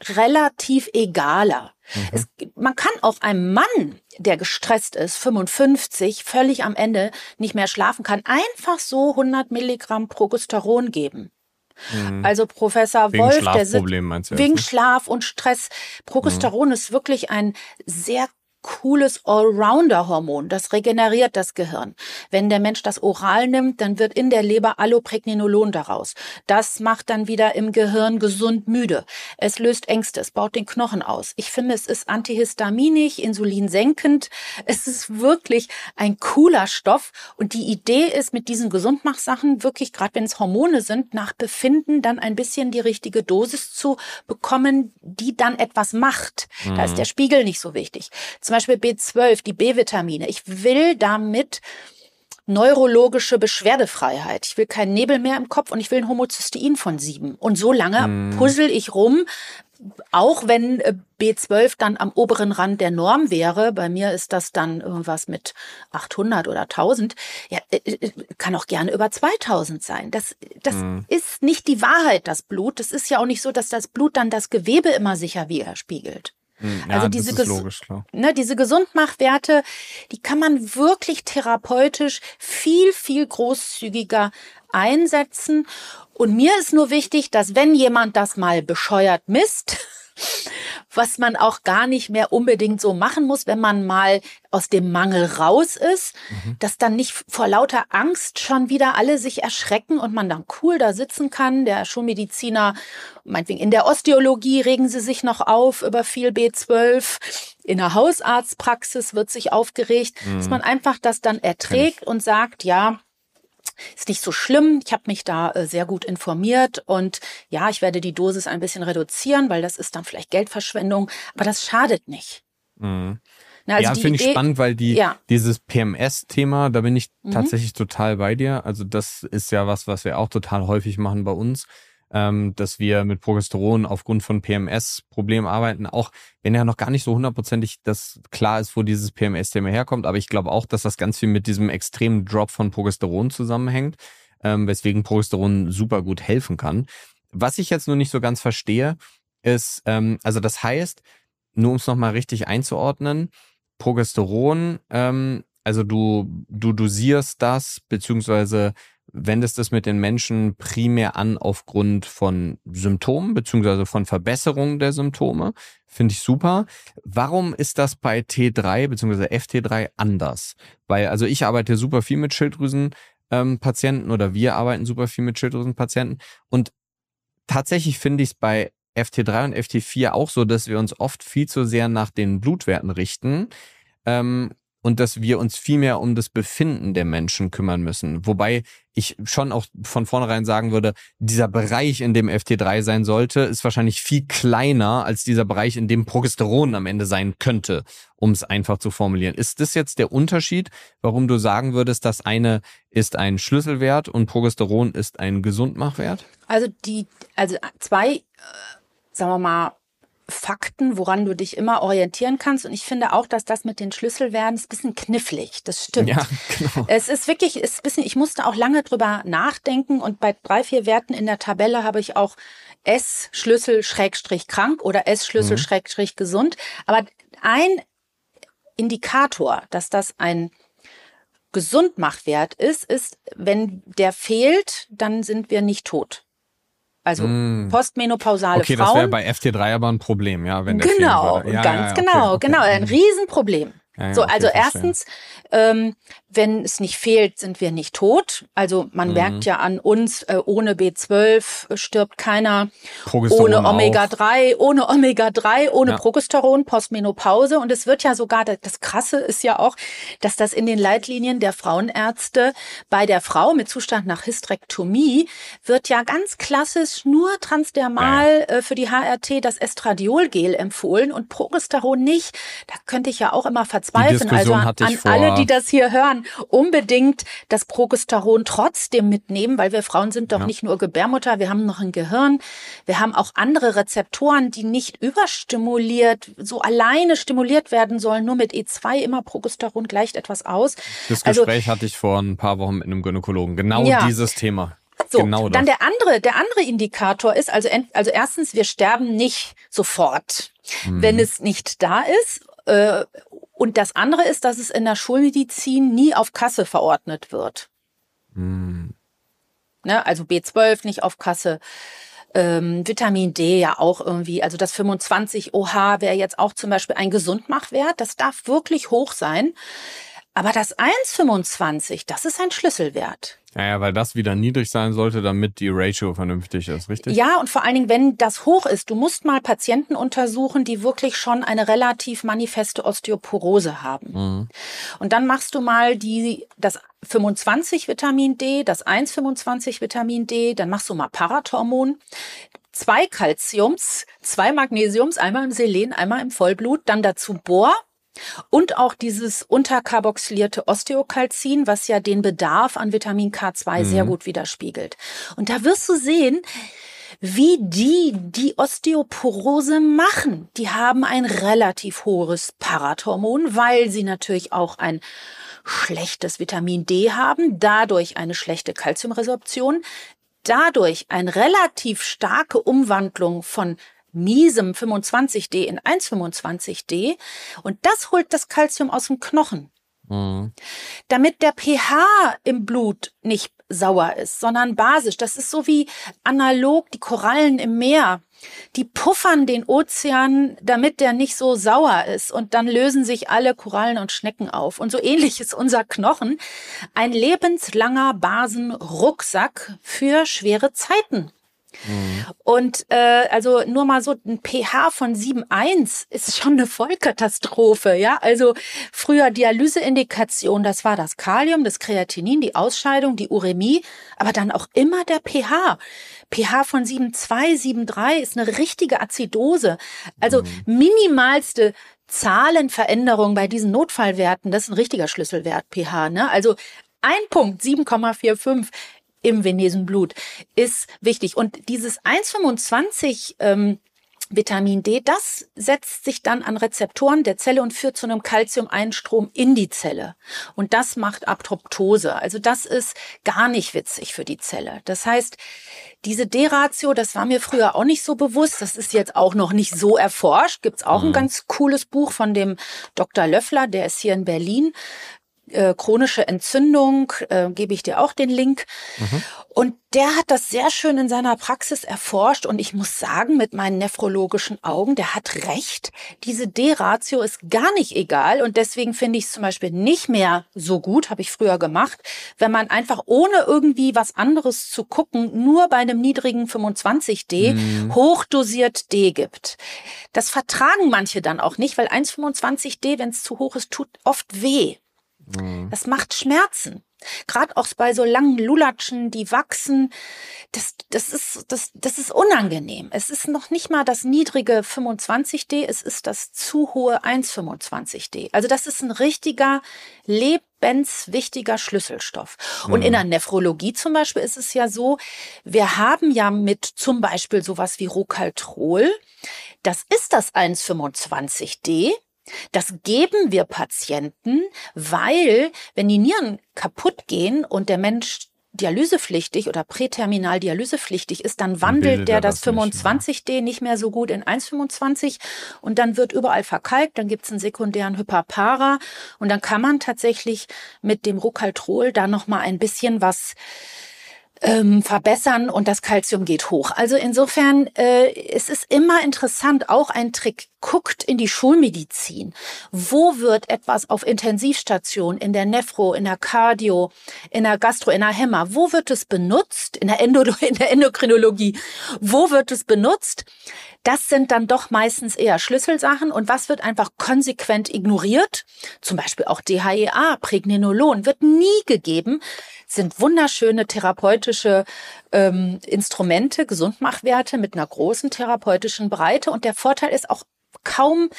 relativ egaler. Mhm. Es, man kann auch einem Mann, der gestresst ist, 55, völlig am Ende nicht mehr schlafen kann, einfach so 100 Milligramm Progesteron geben. Mhm. Also Professor wegen Wolf, der wegen Schlaf und Stress. Progesteron mhm. ist wirklich ein sehr cooles Allrounder-Hormon. Das regeneriert das Gehirn. Wenn der Mensch das oral nimmt, dann wird in der Leber Allopregnenolon daraus. Das macht dann wieder im Gehirn gesund müde. Es löst Ängste, es baut den Knochen aus. Ich finde, es ist antihistaminisch, insulinsenkend. Es ist wirklich ein cooler Stoff. Und die Idee ist, mit diesen Gesundmachsachen wirklich, gerade wenn es Hormone sind, nach Befinden dann ein bisschen die richtige Dosis zu bekommen, die dann etwas macht. Mhm. Da ist mhm. der Spiegel nicht so wichtig. Zum Beispiel B12, die B-Vitamine. Ich will damit neurologische Beschwerdefreiheit. Ich will keinen Nebel mehr im Kopf und ich will ein Homozystein von sieben. Und so lange mm. puzzle ich rum, auch wenn äh, B12 dann am oberen Rand der Norm wäre, bei mir ist das dann irgendwas mit 800 oder 1000, ja, äh, äh, kann auch gerne über 2000 sein. Das, das mhm. ist nicht die Wahrheit, das Blut. Das ist ja auch nicht so, dass das Blut dann das Gewebe immer sicher widerspiegelt. Hm, ja, also diese, logisch, ne, diese Gesundmachwerte, die kann man wirklich therapeutisch viel, viel großzügiger einsetzen. Und mir ist nur wichtig, dass wenn jemand das mal bescheuert misst, (laughs) was man auch gar nicht mehr unbedingt so machen muss, wenn man mal aus dem Mangel raus ist, mhm. dass dann nicht vor lauter Angst schon wieder alle sich erschrecken und man dann cool da sitzen kann. Der Schulmediziner, meinetwegen in der Osteologie regen sie sich noch auf über viel B12. In der Hausarztpraxis wird sich aufgeregt, mhm. dass man einfach das dann erträgt und sagt, ja, ist nicht so schlimm. Ich habe mich da äh, sehr gut informiert und ja, ich werde die Dosis ein bisschen reduzieren, weil das ist dann vielleicht Geldverschwendung, aber das schadet nicht. Mhm. Na, also ja, finde ich spannend, weil die, ja. dieses PMS-Thema, da bin ich mhm. tatsächlich total bei dir. Also das ist ja was, was wir auch total häufig machen bei uns ähm, dass wir mit Progesteron aufgrund von PMS-Problemen arbeiten, auch wenn ja noch gar nicht so hundertprozentig das klar ist, wo dieses PMS-Thema herkommt. Aber ich glaube auch, dass das ganz viel mit diesem extremen Drop von Progesteron zusammenhängt, ähm, weswegen Progesteron super gut helfen kann. Was ich jetzt nur nicht so ganz verstehe, ist, ähm, also das heißt, nur um es nochmal richtig einzuordnen, Progesteron, ähm, also du, du dosierst das, beziehungsweise wendest es mit den Menschen primär an aufgrund von Symptomen beziehungsweise von Verbesserungen der Symptome. Finde ich super. Warum ist das bei T3 beziehungsweise FT3 anders? Weil, also ich arbeite super viel mit Schilddrüsenpatienten ähm, oder wir arbeiten super viel mit Schilddrüsenpatienten und tatsächlich finde ich es bei FT3 und FT4 auch so, dass wir uns oft viel zu sehr nach den Blutwerten richten. Ähm, und dass wir uns viel mehr um das Befinden der Menschen kümmern müssen. Wobei ich schon auch von vornherein sagen würde, dieser Bereich, in dem FT3 sein sollte, ist wahrscheinlich viel kleiner als dieser Bereich, in dem Progesteron am Ende sein könnte, um es einfach zu formulieren. Ist das jetzt der Unterschied, warum du sagen würdest, das eine ist ein Schlüsselwert und Progesteron ist ein Gesundmachwert? Also die, also zwei, äh, sagen wir mal, Fakten, woran du dich immer orientieren kannst. Und ich finde auch, dass das mit den Schlüsselwerten ist ein bisschen knifflig. Das stimmt. Ja, (laughs) genau. Es ist wirklich, es ist ein bisschen, ich musste auch lange drüber nachdenken und bei drei, vier Werten in der Tabelle habe ich auch S Schlüssel Schrägstrich krank oder S Schlüssel mhm. Schrägstrich gesund. Aber ein Indikator, dass das ein Gesundmachwert ist, ist, wenn der fehlt, dann sind wir nicht tot. Also mm. postmenopausale okay, Frauen. Okay, das wäre bei FT3 aber ein Problem, ja, wenn der Genau, ja, ganz ja, ja, genau, okay, genau, ein Riesenproblem. Ja, so, okay, also erstens, ähm, wenn es nicht fehlt, sind wir nicht tot. Also man mhm. merkt ja an uns, äh, ohne B12 stirbt keiner, ohne Omega-3, ohne Omega-3, ohne ja. Progesteron, Postmenopause. Und es wird ja sogar, das Krasse ist ja auch, dass das in den Leitlinien der Frauenärzte bei der Frau mit Zustand nach Hysterektomie wird ja ganz klassisch nur transdermal ja. äh, für die HRT das Estradiolgel empfohlen und Progesteron nicht. Da könnte ich ja auch immer verzweifeln. Also an, an alle, die das hier hören, unbedingt das Progesteron trotzdem mitnehmen, weil wir Frauen sind doch ja. nicht nur Gebärmutter, wir haben noch ein Gehirn, wir haben auch andere Rezeptoren, die nicht überstimuliert, so alleine stimuliert werden sollen, nur mit E2 immer Progesteron gleicht etwas aus. Das also Gespräch also, hatte ich vor ein paar Wochen mit einem Gynäkologen, genau ja. dieses Thema. So, genau dann der andere, der andere Indikator ist, also, also erstens, wir sterben nicht sofort, mhm. wenn es nicht da ist. Äh, und das andere ist, dass es in der Schulmedizin nie auf Kasse verordnet wird. Hm. Ne, also B12 nicht auf Kasse. Ähm, Vitamin D ja auch irgendwie, also das 25 OH wäre jetzt auch zum Beispiel ein Gesundmachwert. Das darf wirklich hoch sein. Aber das 1,25, das ist ein Schlüsselwert. Naja, weil das wieder niedrig sein sollte, damit die Ratio vernünftig ist, richtig? Ja, und vor allen Dingen, wenn das hoch ist, du musst mal Patienten untersuchen, die wirklich schon eine relativ manifeste Osteoporose haben. Mhm. Und dann machst du mal die, das 25 Vitamin D, das 1,25 Vitamin D, dann machst du mal Parathormon zwei Calciums, zwei Magnesiums, einmal im Selen, einmal im Vollblut, dann dazu Bohr und auch dieses unterkarboxylierte Osteokalzin, was ja den Bedarf an Vitamin K2 mhm. sehr gut widerspiegelt. Und da wirst du sehen, wie die die Osteoporose machen. Die haben ein relativ hohes Parathormon, weil sie natürlich auch ein schlechtes Vitamin D haben, dadurch eine schlechte Kalziumresorption, dadurch eine relativ starke Umwandlung von miesem 25D in 1,25D und das holt das Kalzium aus dem Knochen. Mhm. Damit der pH im Blut nicht sauer ist, sondern basisch. Das ist so wie analog die Korallen im Meer. Die puffern den Ozean, damit der nicht so sauer ist. Und dann lösen sich alle Korallen und Schnecken auf. Und so ähnlich ist unser Knochen ein lebenslanger Basenrucksack für schwere Zeiten. Mhm. Und äh, also nur mal so ein pH von 7,1 ist schon eine Vollkatastrophe, ja. Also früher Dialyseindikation, das war das Kalium, das Kreatinin, die Ausscheidung, die Uremie, aber dann auch immer der pH. pH von 7,2, 7,3 ist eine richtige Azidose. Also mhm. minimalste Zahlenveränderung bei diesen Notfallwerten, das ist ein richtiger Schlüsselwert pH, ne? Also ein Punkt, 7,45 im venösen Blut ist wichtig. Und dieses 1,25 ähm, Vitamin D, das setzt sich dann an Rezeptoren der Zelle und führt zu einem Calcium-Einstrom in die Zelle. Und das macht Apoptose. Also das ist gar nicht witzig für die Zelle. Das heißt, diese D-Ratio, das war mir früher auch nicht so bewusst. Das ist jetzt auch noch nicht so erforscht. Gibt's auch mhm. ein ganz cooles Buch von dem Dr. Löffler, der ist hier in Berlin äh, chronische Entzündung, äh, gebe ich dir auch den Link. Mhm. Und der hat das sehr schön in seiner Praxis erforscht und ich muss sagen, mit meinen nephrologischen Augen, der hat recht. Diese D-Ratio ist gar nicht egal und deswegen finde ich es zum Beispiel nicht mehr so gut, habe ich früher gemacht, wenn man einfach ohne irgendwie was anderes zu gucken, nur bei einem niedrigen 25D mhm. hochdosiert D gibt. Das vertragen manche dann auch nicht, weil 1,25D, wenn es zu hoch ist, tut oft weh. Mhm. Das macht Schmerzen. Gerade auch bei so langen Lulatschen, die wachsen, das, das, ist, das, das ist unangenehm. Es ist noch nicht mal das niedrige 25D, es ist das zu hohe 1,25D. Also das ist ein richtiger lebenswichtiger Schlüsselstoff. Und in mhm. der Nephrologie zum Beispiel ist es ja so, wir haben ja mit zum Beispiel sowas wie Rocaltrol, das ist das 1,25D, das geben wir Patienten, weil wenn die Nieren kaputt gehen und der Mensch dialysepflichtig oder präterminal dialysepflichtig ist, dann wandelt der das, das 25D nicht, mehr so gut in 1,25 und dann wird überall verkalkt, dann gibt es einen sekundären Hyperpara und dann kann man tatsächlich mit dem Rucaltrol da nochmal ein bisschen was ähm, verbessern und das Kalzium geht hoch. Also insofern, äh, es ist immer interessant, auch ein Trick. Guckt in die Schulmedizin. Wo wird etwas auf Intensivstation, in der Nephro, in der Cardio, in der Gastro, in der Hämmer, wo wird es benutzt? In der, Endo (laughs) in der Endokrinologie. Wo wird es benutzt? Das sind dann doch meistens eher Schlüsselsachen. Und was wird einfach konsequent ignoriert? Zum Beispiel auch DHEA, Pregnenolon wird nie gegeben sind wunderschöne therapeutische ähm, Instrumente, Gesundmachwerte mit einer großen therapeutischen Breite. Und der Vorteil ist auch kaum,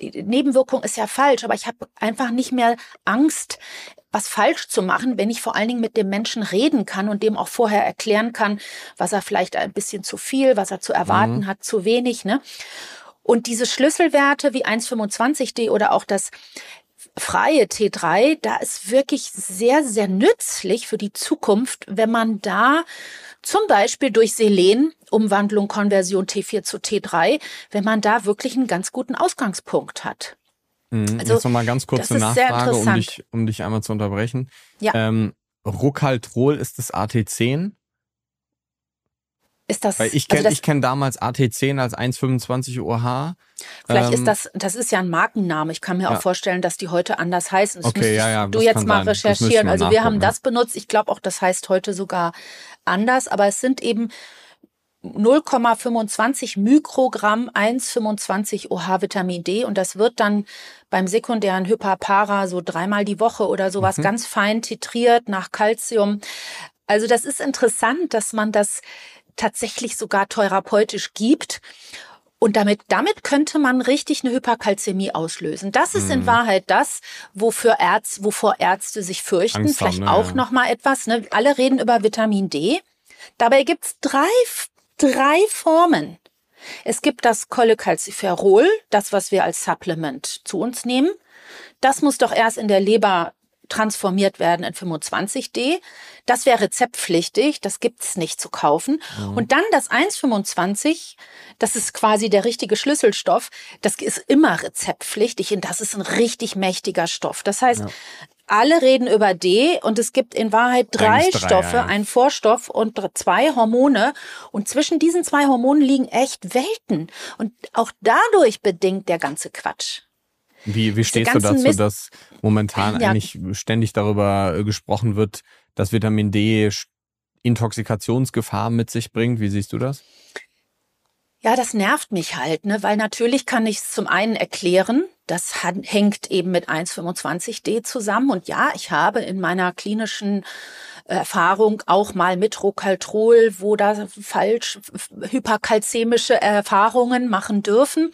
Nebenwirkung ist ja falsch, aber ich habe einfach nicht mehr Angst, was falsch zu machen, wenn ich vor allen Dingen mit dem Menschen reden kann und dem auch vorher erklären kann, was er vielleicht ein bisschen zu viel, was er zu erwarten mhm. hat, zu wenig. Ne? Und diese Schlüsselwerte wie 1,25D oder auch das freie T3, da ist wirklich sehr, sehr nützlich für die Zukunft, wenn man da zum Beispiel durch Selen, Umwandlung, Konversion T4 zu T3, wenn man da wirklich einen ganz guten Ausgangspunkt hat. Mhm. Also, Jetzt nochmal ganz kurze Nachfrage, um dich, um dich einmal zu unterbrechen. Ja. Ähm, Rucaltrol ist das AT10 ist das, Weil ich kenne also kenn damals AT10 als 1,25 OH. Vielleicht ähm, ist das, das ist ja ein Markenname. Ich kann mir ja. auch vorstellen, dass die heute anders heißen. Das okay, ja, ja. Du jetzt mal sein. recherchieren. Also wir haben das benutzt. Ich glaube auch, das heißt heute sogar anders. Aber es sind eben 0,25 Mikrogramm 1,25 OH Vitamin D und das wird dann beim sekundären Hyperpara so dreimal die Woche oder sowas mhm. ganz fein titriert nach Calcium. Also das ist interessant, dass man das tatsächlich sogar therapeutisch gibt. Und damit, damit könnte man richtig eine Hyperkalzämie auslösen. Das ist in mhm. Wahrheit das, wofür Ärzte, wovor Ärzte sich fürchten. Angst Vielleicht haben, ne, auch ja. noch mal etwas. Ne? Alle reden über Vitamin D. Dabei gibt's drei, drei Formen. Es gibt das Cholecalciferol, das, was wir als Supplement zu uns nehmen. Das muss doch erst in der Leber transformiert werden in 25D. Das wäre rezeptpflichtig, das gibt's nicht zu kaufen. Mhm. Und dann das 1,25, das ist quasi der richtige Schlüsselstoff, das ist immer rezeptpflichtig und das ist ein richtig mächtiger Stoff. Das heißt, ja. alle reden über D und es gibt in Wahrheit drei, drei Stoffe, ja. ein Vorstoff und zwei Hormone. Und zwischen diesen zwei Hormonen liegen echt Welten. Und auch dadurch bedingt der ganze Quatsch. Wie, wie stehst du dazu, Mist dass momentan ja. eigentlich ständig darüber äh, gesprochen wird, dass Vitamin D Intoxikationsgefahr mit sich bringt? Wie siehst du das? Ja, das nervt mich halt, ne? weil natürlich kann ich es zum einen erklären, das hängt eben mit 1,25D zusammen. Und ja, ich habe in meiner klinischen Erfahrung auch mal mit Rocaltrol, wo da falsch hyperkalzämische Erfahrungen machen dürfen.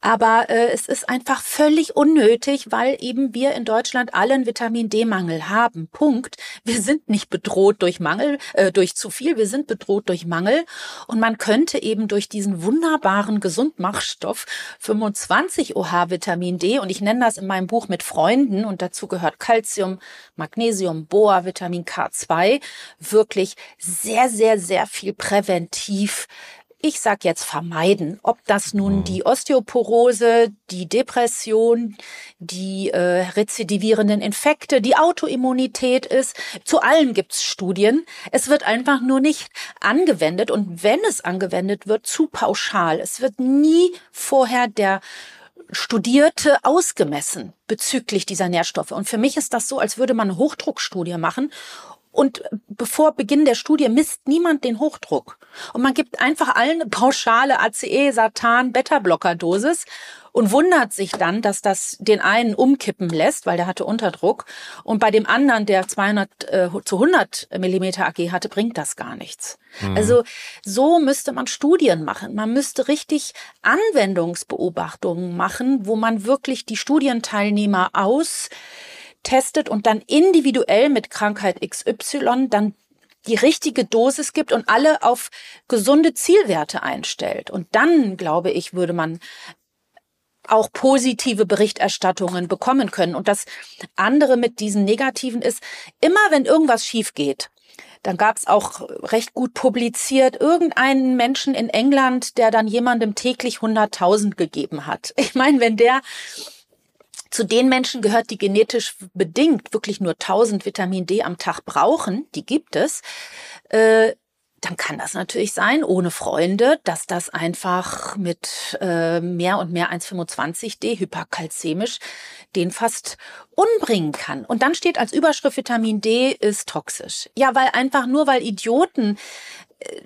Aber äh, es ist einfach völlig unnötig, weil eben wir in Deutschland alle einen Vitamin D-Mangel haben. Punkt. Wir sind nicht bedroht durch Mangel, äh, durch zu viel, wir sind bedroht durch Mangel. Und man könnte eben durch diesen wunderbaren Gesundmachstoff 25 OH Vitamin D, und ich nenne das in meinem Buch mit Freunden, und dazu gehört Calcium, Magnesium, Boa, Vitamin K2 wirklich sehr, sehr, sehr viel präventiv ich sag jetzt vermeiden, ob das nun mhm. die Osteoporose, die Depression, die äh, rezidivierenden Infekte, die Autoimmunität ist. Zu allem gibt's Studien. Es wird einfach nur nicht angewendet und wenn es angewendet wird, zu pauschal. Es wird nie vorher der Studierte ausgemessen bezüglich dieser Nährstoffe. Und für mich ist das so, als würde man eine Hochdruckstudie machen und bevor Beginn der Studie misst niemand den Hochdruck. Und man gibt einfach allen pauschale ACE, Satan, Beta-Blocker-Dosis und wundert sich dann, dass das den einen umkippen lässt, weil der hatte Unterdruck. Und bei dem anderen, der 200 äh, zu 100 Millimeter AG hatte, bringt das gar nichts. Mhm. Also so müsste man Studien machen. Man müsste richtig Anwendungsbeobachtungen machen, wo man wirklich die Studienteilnehmer aus testet und dann individuell mit Krankheit XY dann die richtige Dosis gibt und alle auf gesunde Zielwerte einstellt. Und dann, glaube ich, würde man auch positive Berichterstattungen bekommen können. Und das andere mit diesen negativen ist, immer wenn irgendwas schief geht, dann gab es auch recht gut publiziert irgendeinen Menschen in England, der dann jemandem täglich 100.000 gegeben hat. (laughs) Ich meine, wenn der zu den Menschen gehört, die genetisch bedingt wirklich nur 1000 Vitamin D am Tag brauchen, die gibt es, äh, dann kann das natürlich sein, ohne Freunde, dass das einfach mit äh, mehr und mehr 1,25D hyperkalzemisch den fast umbringen kann. Und dann steht als Überschrift Vitamin D ist toxisch. Ja, weil einfach nur weil Idioten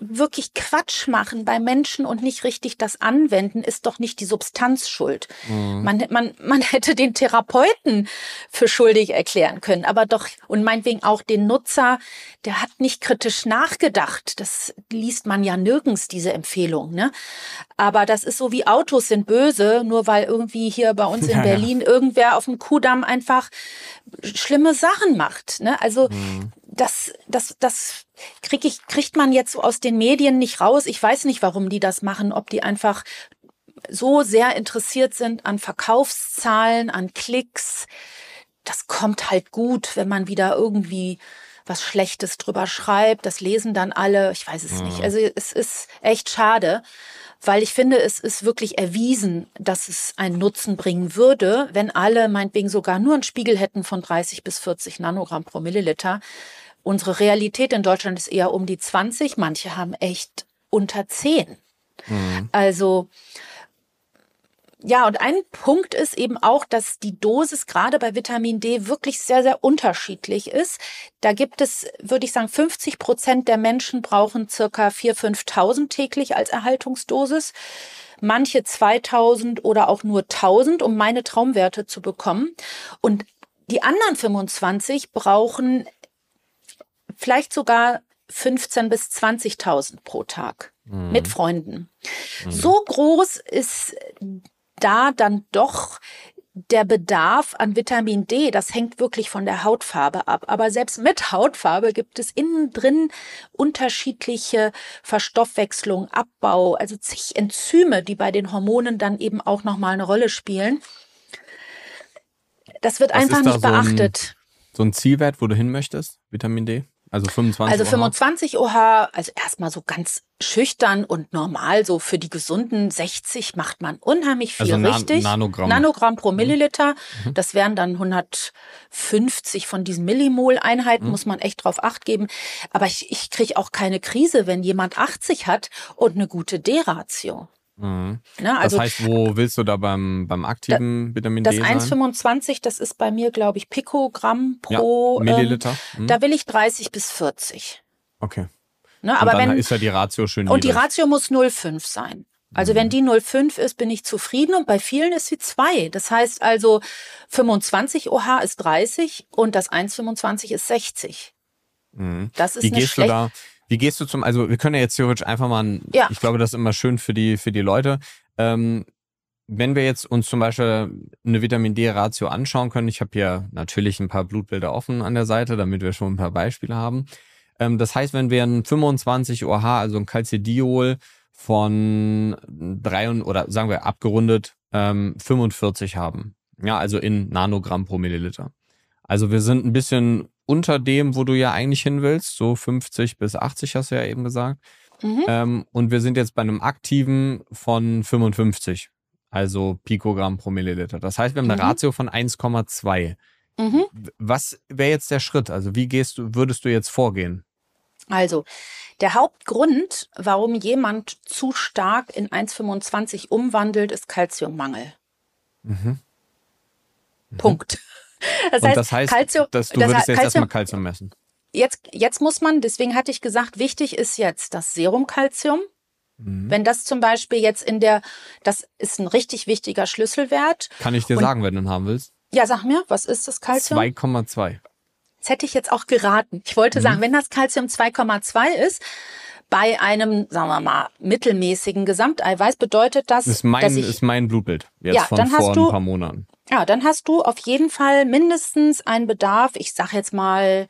wirklich Quatsch machen bei Menschen und nicht richtig das anwenden, ist doch nicht die Substanz schuld. Mhm. Man, man, man hätte den Therapeuten für schuldig erklären können, aber doch, und meinetwegen auch den Nutzer, der hat nicht kritisch nachgedacht. Das liest man ja nirgends, diese Empfehlung. Ne? Aber das ist so wie Autos sind böse, nur weil irgendwie hier bei uns in ja, Berlin ja. irgendwer auf dem Kudamm einfach schlimme Sachen macht. Ne? Also mhm. Das, das, das krieg ich, kriegt man jetzt so aus den Medien nicht raus. Ich weiß nicht, warum die das machen, ob die einfach so sehr interessiert sind an Verkaufszahlen, an Klicks. Das kommt halt gut, wenn man wieder irgendwie was Schlechtes drüber schreibt. Das lesen dann alle. Ich weiß es ja. nicht. Also es ist echt schade, weil ich finde, es ist wirklich erwiesen, dass es einen Nutzen bringen würde, wenn alle meinetwegen sogar nur einen Spiegel hätten von 30 bis 40 Nanogramm pro Milliliter. Unsere Realität in Deutschland ist eher um die 20. Manche haben echt unter 10. Mhm. Also, ja, und ein Punkt ist eben auch, dass die Dosis gerade bei Vitamin D wirklich sehr, sehr unterschiedlich ist. Da gibt es, würde ich sagen, 50 Prozent der Menschen brauchen circa 4.000, 5.000 täglich als Erhaltungsdosis. Manche 2000 oder auch nur 1000, um meine Traumwerte zu bekommen. Und die anderen 25 brauchen vielleicht sogar 15 bis 20.000 pro Tag mhm. mit Freunden. Mhm. So groß ist da dann doch der Bedarf an Vitamin D, das hängt wirklich von der Hautfarbe ab. Aber selbst mit Hautfarbe gibt es innen drin unterschiedliche Verstoffwechslung, Abbau, also zig Enzyme, die bei den Hormonen dann eben auch nochmal eine Rolle spielen. Das wird Was einfach nicht so beachtet. Ein, so ein Zielwert, wo du hin möchtest, Vitamin D? Also 25 Also 25 OH, also erstmal so ganz schüchtern und normal, so für die gesunden 60 macht man unheimlich viel also richtig. Nanogramm. Nanogramm pro mhm. Milliliter. Mhm. Das wären dann 150 von diesen Millimol-Einheiten, mhm. muss man echt drauf acht geben. Aber ich, ich kriege auch keine Krise, wenn jemand 80 hat und eine gute D-Ratio. Mhm. Ne, also, das heißt, wo willst du da beim, beim aktiven da, Vitamin D Das 1,25, das ist bei mir, glaube ich, Pikogramm pro ja, Milliliter. Ähm, mhm. Da will ich 30 bis 40. Okay. Ne, aber dann wenn, ist ja die Ratio schön Und niedrig. die Ratio muss 0,5 sein. Also mhm. wenn die 0,5 ist, bin ich zufrieden und bei vielen ist sie 2. Das heißt also 25 OH ist 30 und das 1,25 ist 60. Mhm. Das ist Wie gehst du da? Wie gehst du zum, also wir können ja jetzt theoretisch einfach mal, ein, ja. ich glaube, das ist immer schön für die, für die Leute. Ähm, wenn wir jetzt uns zum Beispiel eine Vitamin D-Ratio anschauen können, ich habe hier natürlich ein paar Blutbilder offen an der Seite, damit wir schon ein paar Beispiele haben. Ähm, das heißt, wenn wir ein 25 OH, also ein Calcidiol von drei oder sagen wir abgerundet ähm, 45 haben, ja, also in Nanogramm pro Milliliter. Also wir sind ein bisschen unter dem, wo du ja eigentlich hin willst, so 50 bis 80 hast du ja eben gesagt. Mhm. Ähm, und wir sind jetzt bei einem aktiven von 55, also Pikogramm pro Milliliter. Das heißt, wir haben eine mhm. Ratio von 1,2. Mhm. Was wäre jetzt der Schritt? Also wie gehst du, würdest du jetzt vorgehen? Also, der Hauptgrund, warum jemand zu stark in 1,25 umwandelt, ist Kalziummangel. Mhm. Punkt. Das heißt, das heißt Calcium, dass du das würdest jetzt Calcium, erstmal Kalzium messen. jetzt, jetzt muss man, deswegen hatte ich gesagt, wichtig ist jetzt das Serumkalzium. Mhm. Wenn das zum Beispiel jetzt in der, das ist ein richtig wichtiger Schlüsselwert. Kann ich dir Und, sagen, wenn du ihn haben willst? Ja, sag mir, was ist das Kalzium? 2,2. Das hätte ich jetzt auch geraten. Ich wollte mhm. sagen, wenn das Kalzium 2,2 ist, bei einem, sagen wir mal, mittelmäßigen Gesamteiweiß bedeutet das, ist mein, dass ich, ist mein Blutbild jetzt ja, von dann vor hast du, ein paar Monaten. Ja, dann hast du auf jeden Fall mindestens einen Bedarf, ich sag jetzt mal,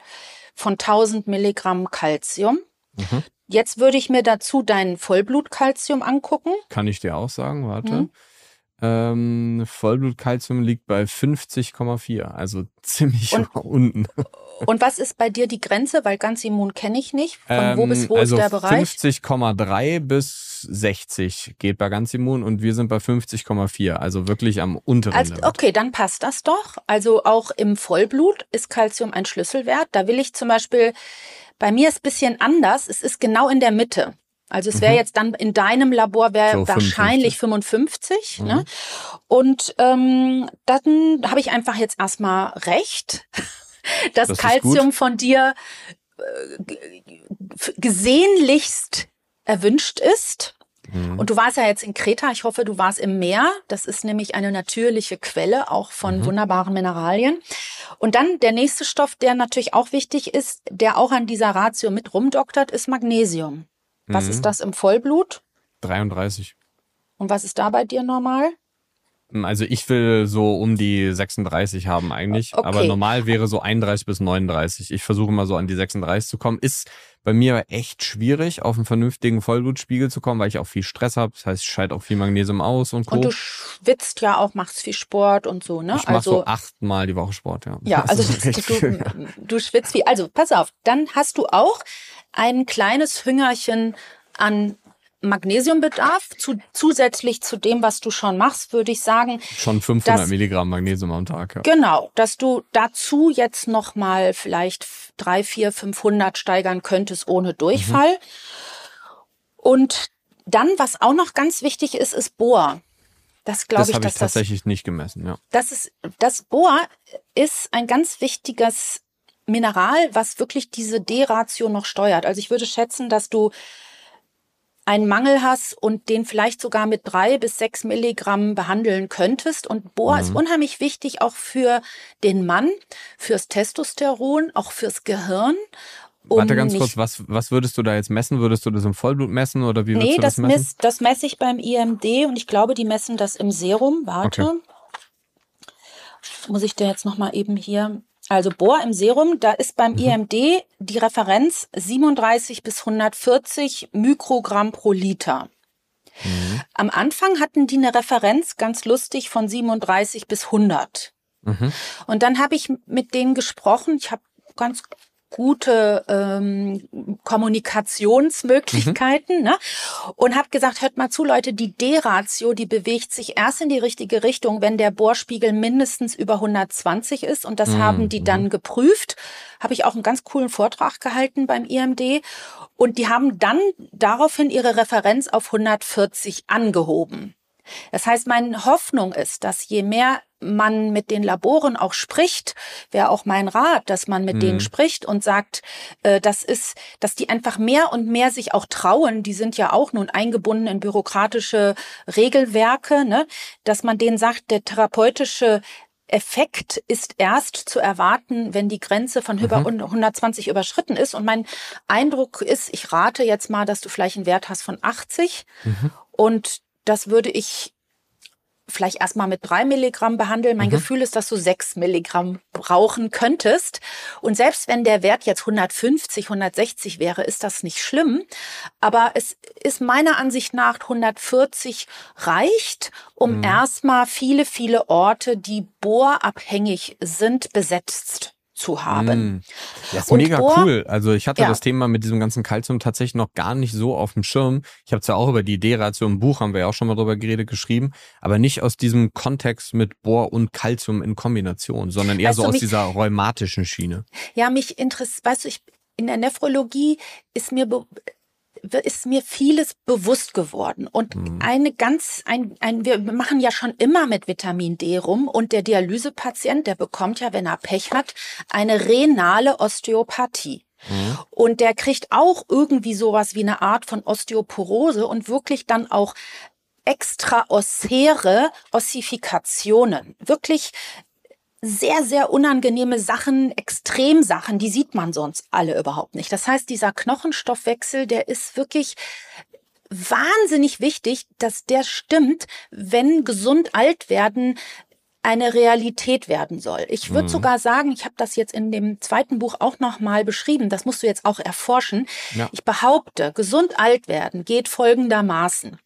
von 1000 Milligramm Kalzium. Mhm. Jetzt würde ich mir dazu dein Vollblutkalzium angucken. Kann ich dir auch sagen, warte. Mhm. Ähm, Vollblutkalzium liegt bei 50,4, also ziemlich und, (laughs) unten. Und was ist bei dir die Grenze? Weil ganz immun kenne ich nicht. Von ähm, wo bis wo also ist der Bereich? 50,3 bis 60 geht bei ganz immun und wir sind bei 50,4, also wirklich am unteren also, Okay, dann passt das doch. Also auch im Vollblut ist Kalzium ein Schlüsselwert. Da will ich zum Beispiel, bei mir ist bisschen anders. Es ist genau in der Mitte. Also es wäre mhm. jetzt dann in deinem Labor wäre so wahrscheinlich 55. Mhm. Ne? Und ähm, dann habe ich einfach jetzt erstmal recht, (laughs) dass das Calcium von dir äh, gesehenlichst erwünscht ist. Mhm. Und du warst ja jetzt in Kreta, ich hoffe, du warst im Meer. Das ist nämlich eine natürliche Quelle auch von mhm. wunderbaren Mineralien. Und dann der nächste Stoff, der natürlich auch wichtig ist, der auch an dieser Ratio mit rumdoktert, ist Magnesium. Was mhm. ist das im Vollblut? 33. Und was ist da bei dir normal? Also ich will so um die 36 haben eigentlich, okay. aber normal wäre so 31 bis 39. Ich versuche mal so an die 36 zu kommen. Ist bei mir echt schwierig, auf einen vernünftigen Vollblutspiegel zu kommen, weil ich auch viel Stress habe. Das heißt, ich schalte auch viel Magnesium aus und Co. Und du schwitzt ja auch, machst viel Sport und so, ne? Ich also, so achtmal die Woche Sport, ja. Ja, also du, du schwitzt viel. Also pass auf, dann hast du auch ein kleines Hüngerchen an Magnesiumbedarf zu, zusätzlich zu dem, was du schon machst, würde ich sagen. Schon 500 dass, Milligramm Magnesium am Tag. Ja. Genau, dass du dazu jetzt noch mal vielleicht drei, vier, 500 steigern könntest ohne Durchfall. Mhm. Und dann, was auch noch ganz wichtig ist, ist Bohr. Das glaube ich, dass ich tatsächlich das, nicht gemessen. Ja. Das ist das Bohr ist ein ganz wichtiges Mineral, was wirklich diese D-Ratio noch steuert. Also ich würde schätzen, dass du einen Mangel hast und den vielleicht sogar mit drei bis sechs Milligramm behandeln könntest. Und Bohr mhm. ist unheimlich wichtig auch für den Mann, fürs Testosteron, auch fürs Gehirn. Um Warte ganz kurz, was, was würdest du da jetzt messen? Würdest du das im Vollblut messen oder wie würdest nee, du das, das messen? Miss, das messe ich beim IMD und ich glaube, die messen das im Serum. Warte. Okay. Muss ich dir jetzt nochmal eben hier also Bohr im Serum, da ist beim mhm. IMD die Referenz 37 bis 140 Mikrogramm pro Liter. Mhm. Am Anfang hatten die eine Referenz ganz lustig von 37 bis 100. Mhm. Und dann habe ich mit denen gesprochen. Ich habe ganz gute ähm, Kommunikationsmöglichkeiten mhm. ne? und habe gesagt, hört mal zu, Leute, die D-Ratio, die bewegt sich erst in die richtige Richtung, wenn der Bohrspiegel mindestens über 120 ist und das mhm. haben die dann mhm. geprüft. Habe ich auch einen ganz coolen Vortrag gehalten beim IMD und die haben dann daraufhin ihre Referenz auf 140 angehoben. Das heißt, meine Hoffnung ist, dass je mehr man mit den Laboren auch spricht, wäre auch mein Rat, dass man mit mhm. denen spricht und sagt, äh, das ist, dass die einfach mehr und mehr sich auch trauen. Die sind ja auch nun eingebunden in bürokratische Regelwerke, ne? dass man denen sagt, der therapeutische Effekt ist erst zu erwarten, wenn die Grenze von über mhm. 120 überschritten ist. Und mein Eindruck ist, ich rate jetzt mal, dass du vielleicht einen Wert hast von 80. Mhm. Und das würde ich vielleicht erstmal mit drei Milligramm behandeln. Mein mhm. Gefühl ist, dass du sechs Milligramm brauchen könntest. Und selbst wenn der Wert jetzt 150, 160 wäre, ist das nicht schlimm. Aber es ist meiner Ansicht nach 140 reicht, um mhm. erstmal viele, viele Orte, die bohrabhängig sind, besetzt zu haben. Mm. Ja, ist und mega Bohr, cool. Also ich hatte ja. das Thema mit diesem ganzen Kalzium tatsächlich noch gar nicht so auf dem Schirm. Ich habe zwar auch über die D-Ratio im Buch, haben wir ja auch schon mal drüber geredet, geschrieben, aber nicht aus diesem Kontext mit Bohr und Kalzium in Kombination, sondern eher weißt so aus mich, dieser rheumatischen Schiene. Ja, mich interessiert, weißt du, ich in der Nephrologie ist mir ist mir vieles bewusst geworden. Und mhm. eine ganz, ein, ein, wir machen ja schon immer mit Vitamin D rum und der Dialysepatient, der bekommt ja, wenn er Pech hat, eine renale Osteopathie. Mhm. Und der kriegt auch irgendwie sowas wie eine Art von Osteoporose und wirklich dann auch extraossäre Ossifikationen. Wirklich sehr, sehr unangenehme Sachen, Extremsachen, die sieht man sonst alle überhaupt nicht. Das heißt, dieser Knochenstoffwechsel, der ist wirklich wahnsinnig wichtig, dass der stimmt, wenn gesund alt werden eine Realität werden soll. Ich würde mhm. sogar sagen, ich habe das jetzt in dem zweiten Buch auch noch mal beschrieben, das musst du jetzt auch erforschen. Ja. Ich behaupte, gesund alt werden geht folgendermaßen.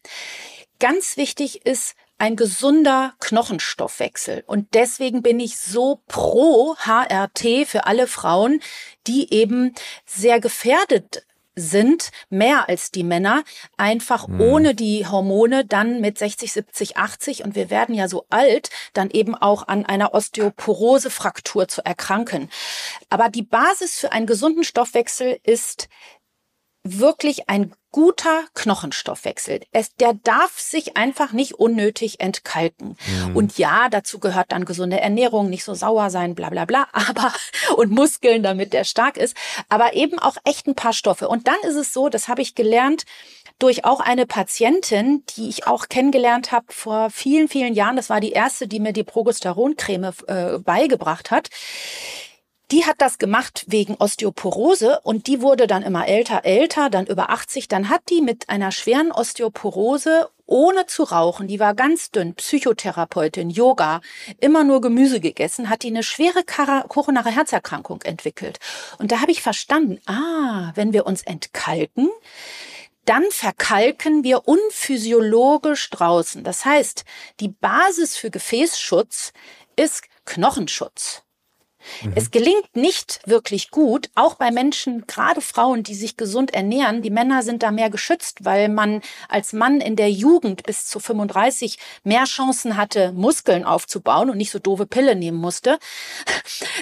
Ganz wichtig ist ein gesunder Knochenstoffwechsel. Und deswegen bin ich so pro HRT für alle Frauen, die eben sehr gefährdet sind, mehr als die Männer, einfach mhm. ohne die Hormone dann mit 60, 70, 80 und wir werden ja so alt, dann eben auch an einer Osteoporosefraktur zu erkranken. Aber die Basis für einen gesunden Stoffwechsel ist wirklich ein guter Knochenstoffwechsel. Es, der darf sich einfach nicht unnötig entkalken. Mhm. Und ja, dazu gehört dann gesunde Ernährung, nicht so sauer sein, bla bla bla, (laughs) aber und Muskeln, damit der stark ist, aber eben auch echt ein paar Stoffe. Und dann ist es so, das habe ich gelernt, durch auch eine Patientin, die ich auch kennengelernt habe vor vielen, vielen Jahren. Das war die erste, die mir die Progesteroncreme äh, beigebracht hat die hat das gemacht wegen Osteoporose und die wurde dann immer älter, älter, dann über 80. Dann hat die mit einer schweren Osteoporose ohne zu rauchen, die war ganz dünn, Psychotherapeutin, Yoga, immer nur Gemüse gegessen, hat die eine schwere koronare Herzerkrankung entwickelt. Und da habe ich verstanden, ah, wenn wir uns entkalken, dann verkalken wir unphysiologisch draußen. Das heißt, die Basis für Gefäßschutz ist Knochenschutz. Mhm. Es gelingt nicht wirklich gut, auch bei Menschen, gerade Frauen, die sich gesund ernähren. Die Männer sind da mehr geschützt, weil man als Mann in der Jugend bis zu 35 mehr Chancen hatte, Muskeln aufzubauen und nicht so doofe Pille nehmen musste.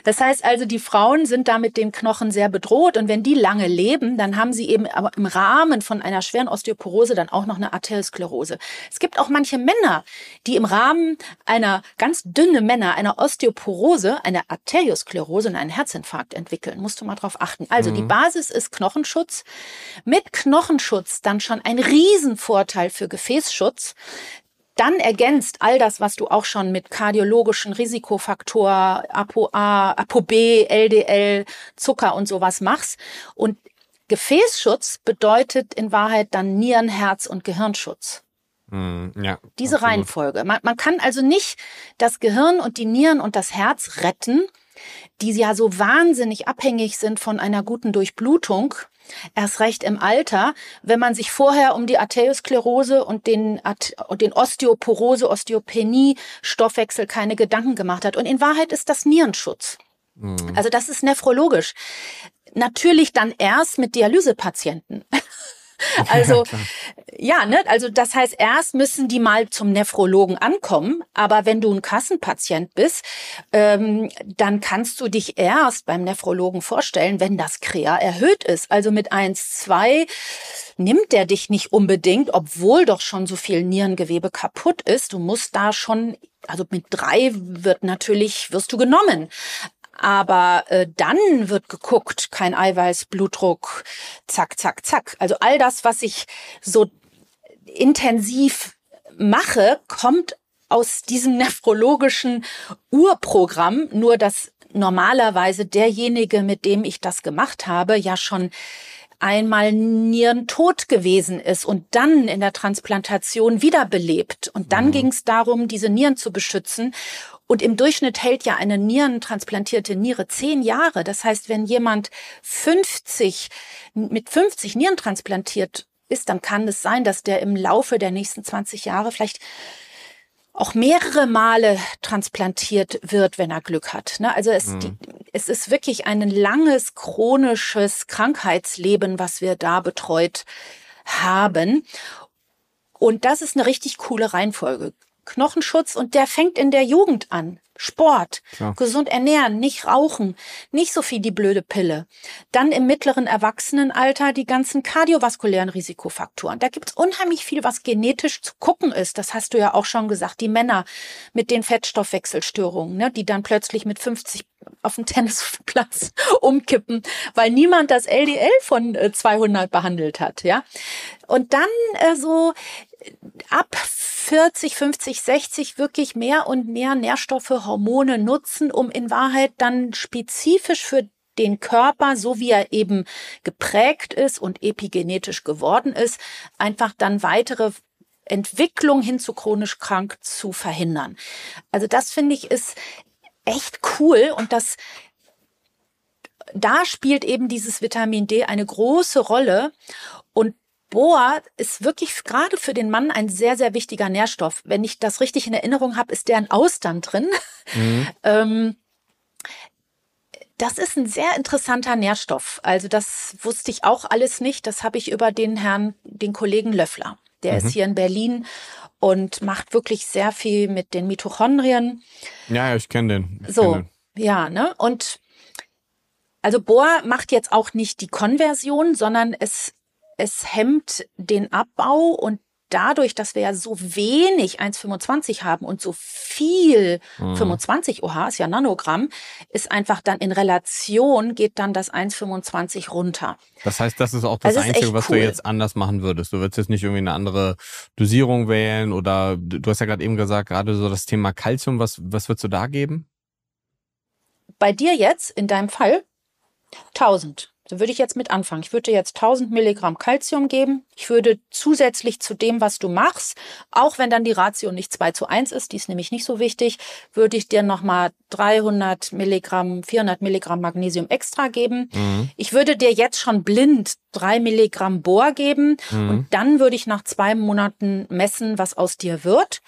Das heißt also, die Frauen sind da mit dem Knochen sehr bedroht und wenn die lange leben, dann haben sie eben im Rahmen von einer schweren Osteoporose dann auch noch eine Arteriosklerose. Es gibt auch manche Männer, die im Rahmen einer ganz dünne Männer, einer Osteoporose, einer Arteriosklerose Arteriosklerose und einen Herzinfarkt entwickeln. Musst du mal drauf achten. Also mhm. die Basis ist Knochenschutz. Mit Knochenschutz dann schon ein Riesenvorteil für Gefäßschutz. Dann ergänzt all das, was du auch schon mit kardiologischen Risikofaktor, ApoA, ApoB, LDL, Zucker und sowas machst. Und Gefäßschutz bedeutet in Wahrheit dann Nieren, Herz und Gehirnschutz. Mm, ja, Diese absolut. Reihenfolge. Man, man kann also nicht das Gehirn und die Nieren und das Herz retten, die ja so wahnsinnig abhängig sind von einer guten Durchblutung, erst recht im Alter, wenn man sich vorher um die Arteriosklerose und den, und den Osteoporose, Osteopenie, Stoffwechsel keine Gedanken gemacht hat. Und in Wahrheit ist das Nierenschutz. Mhm. Also das ist nephrologisch. Natürlich dann erst mit Dialysepatienten. (laughs) (laughs) Also ja, ne, also das heißt, erst müssen die mal zum Nephrologen ankommen, aber wenn du ein Kassenpatient bist, ähm, dann kannst du dich erst beim Nephrologen vorstellen, wenn das Krea erhöht ist. Also mit 1, 2 nimmt der dich nicht unbedingt, obwohl doch schon so viel Nierengewebe kaputt ist. Du musst da schon also mit drei wird natürlich, wirst du genommen. Aber äh, dann wird geguckt, kein Eiweiß, Blutdruck, zack, zack, zack. Also all das, was ich so intensiv mache, kommt aus diesem (laughs) nephrologischen Urprogramm, nur dass normalerweise derjenige, mit dem ich das gemacht habe, ja schon einmal Nierentot gewesen ist und dann in der Transplantation wiederbelebt. Und dann mhm. ging es darum, diese Nieren zu beschützen. Und im Durchschnitt hält ja eine nierentransplantierte Niere zehn Jahre. Das heißt, wenn jemand 50, mit 50 Nieren transplantiert ist, dann kann es sein, dass der im Laufe der nächsten 20 Jahre vielleicht auch mehrere Male transplantiert wird, wenn er Glück hat. Ne? Also es, mhm. die, es ist wirklich ein langes chronisches Krankheitsleben, was wir da betreut haben. Und das ist eine richtig coole Reihenfolge. Knochenschutz und der fängt in der Jugend an. Sport, Klar. gesund ernähren, nicht rauchen, nicht so viel die blöde Pille. Dann im mittleren Erwachsenenalter die ganzen kardiovaskulären Risikofaktoren. Da gibt's unheimlich viel, was genetisch zu gucken ist. Das hast du ja auch schon gesagt. Die Männer mit den Fettstoffwechselstörungen, ne, die dann plötzlich mit 50 auf dem Tennisplatz (laughs) umkippen, weil niemand das LDL von 200 äh, behandelt hat, ja. Und dann äh, so ab 40, 50, 60 wirklich mehr und mehr Nährstoffe, Hormone nutzen, um in Wahrheit dann spezifisch für den Körper, so wie er eben geprägt ist und epigenetisch geworden ist, einfach dann weitere Entwicklung hin zu chronisch krank zu verhindern. Also das finde ich ist echt cool und das da spielt eben dieses Vitamin D eine große Rolle und Bohr ist wirklich gerade für den Mann ein sehr, sehr wichtiger Nährstoff. Wenn ich das richtig in Erinnerung habe, ist der in Austern drin. Mhm. (laughs) ähm, das ist ein sehr interessanter Nährstoff. Also das wusste ich auch alles nicht. Das habe ich über den Herrn, den Kollegen Löffler. Der mhm. ist hier in Berlin und macht wirklich sehr viel mit den Mitochondrien. Ja, ich kenne den. Ich so, kenn den. ja, ne? Und also Bohr macht jetzt auch nicht die Konversion, sondern es, es hemmt den Abbau und dadurch, dass wir ja so wenig 1,25 haben und so viel mhm. 25 OH ist ja Nanogramm, ist einfach dann in Relation geht dann das 1,25 runter. Das heißt, das ist auch das, das Einzige, was cool. du jetzt anders machen würdest. Du würdest jetzt nicht irgendwie eine andere Dosierung wählen oder du hast ja gerade eben gesagt, gerade so das Thema Kalzium, was, was würdest du da geben? Bei dir jetzt, in deinem Fall, 1000. So würde ich jetzt mit anfangen. Ich würde dir jetzt 1000 Milligramm Calcium geben. Ich würde zusätzlich zu dem, was du machst, auch wenn dann die Ratio nicht 2 zu 1 ist, die ist nämlich nicht so wichtig, würde ich dir nochmal 300 Milligramm, 400 Milligramm Magnesium extra geben. Mhm. Ich würde dir jetzt schon blind 3 Milligramm Bohr geben mhm. und dann würde ich nach zwei Monaten messen, was aus dir wird.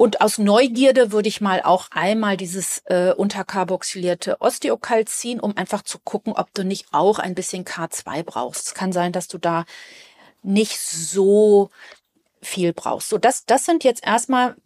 Und aus Neugierde würde ich mal auch einmal dieses äh, unterkarboxylierte Osteokalzin, um einfach zu gucken, ob du nicht auch ein bisschen K2 brauchst. Es kann sein, dass du da nicht so viel brauchst. So, das, das sind jetzt erstmal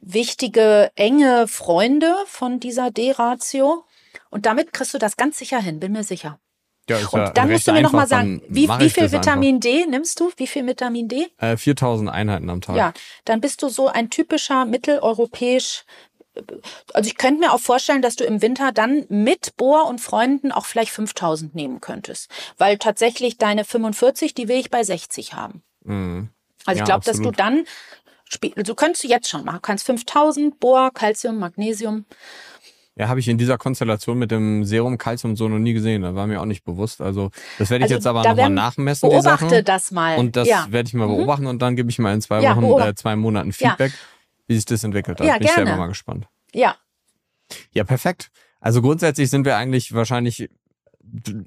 wichtige, enge Freunde von dieser D-Ratio. Und damit kriegst du das ganz sicher hin, bin mir sicher. Ja, und dann musst du mir nochmal sagen, wie, wie viel Vitamin einfach. D nimmst du? Wie viel Vitamin D? Äh, 4000 Einheiten am Tag. Ja, dann bist du so ein typischer mitteleuropäisch also ich könnte mir auch vorstellen, dass du im Winter dann mit Bohr und Freunden auch vielleicht 5000 nehmen könntest. Weil tatsächlich deine 45, die will ich bei 60 haben. Mhm. Also ja, ich glaube, dass du dann, du könntest du jetzt schon machen, kannst 5000 Bohr, Calcium, Magnesium ja, habe ich in dieser Konstellation mit dem Serum Calcium so noch nie gesehen. Das war mir auch nicht bewusst. Also das werde ich also, jetzt aber nochmal nachmessen. Beobachte die Sachen. das mal. Und das ja. werde ich mal mhm. beobachten und dann gebe ich mal in zwei Wochen, ja, äh, zwei Monaten Feedback, ja. wie sich das entwickelt hat. Ja, Bin gerne. ich selber mal gespannt. Ja. Ja, perfekt. Also grundsätzlich sind wir eigentlich wahrscheinlich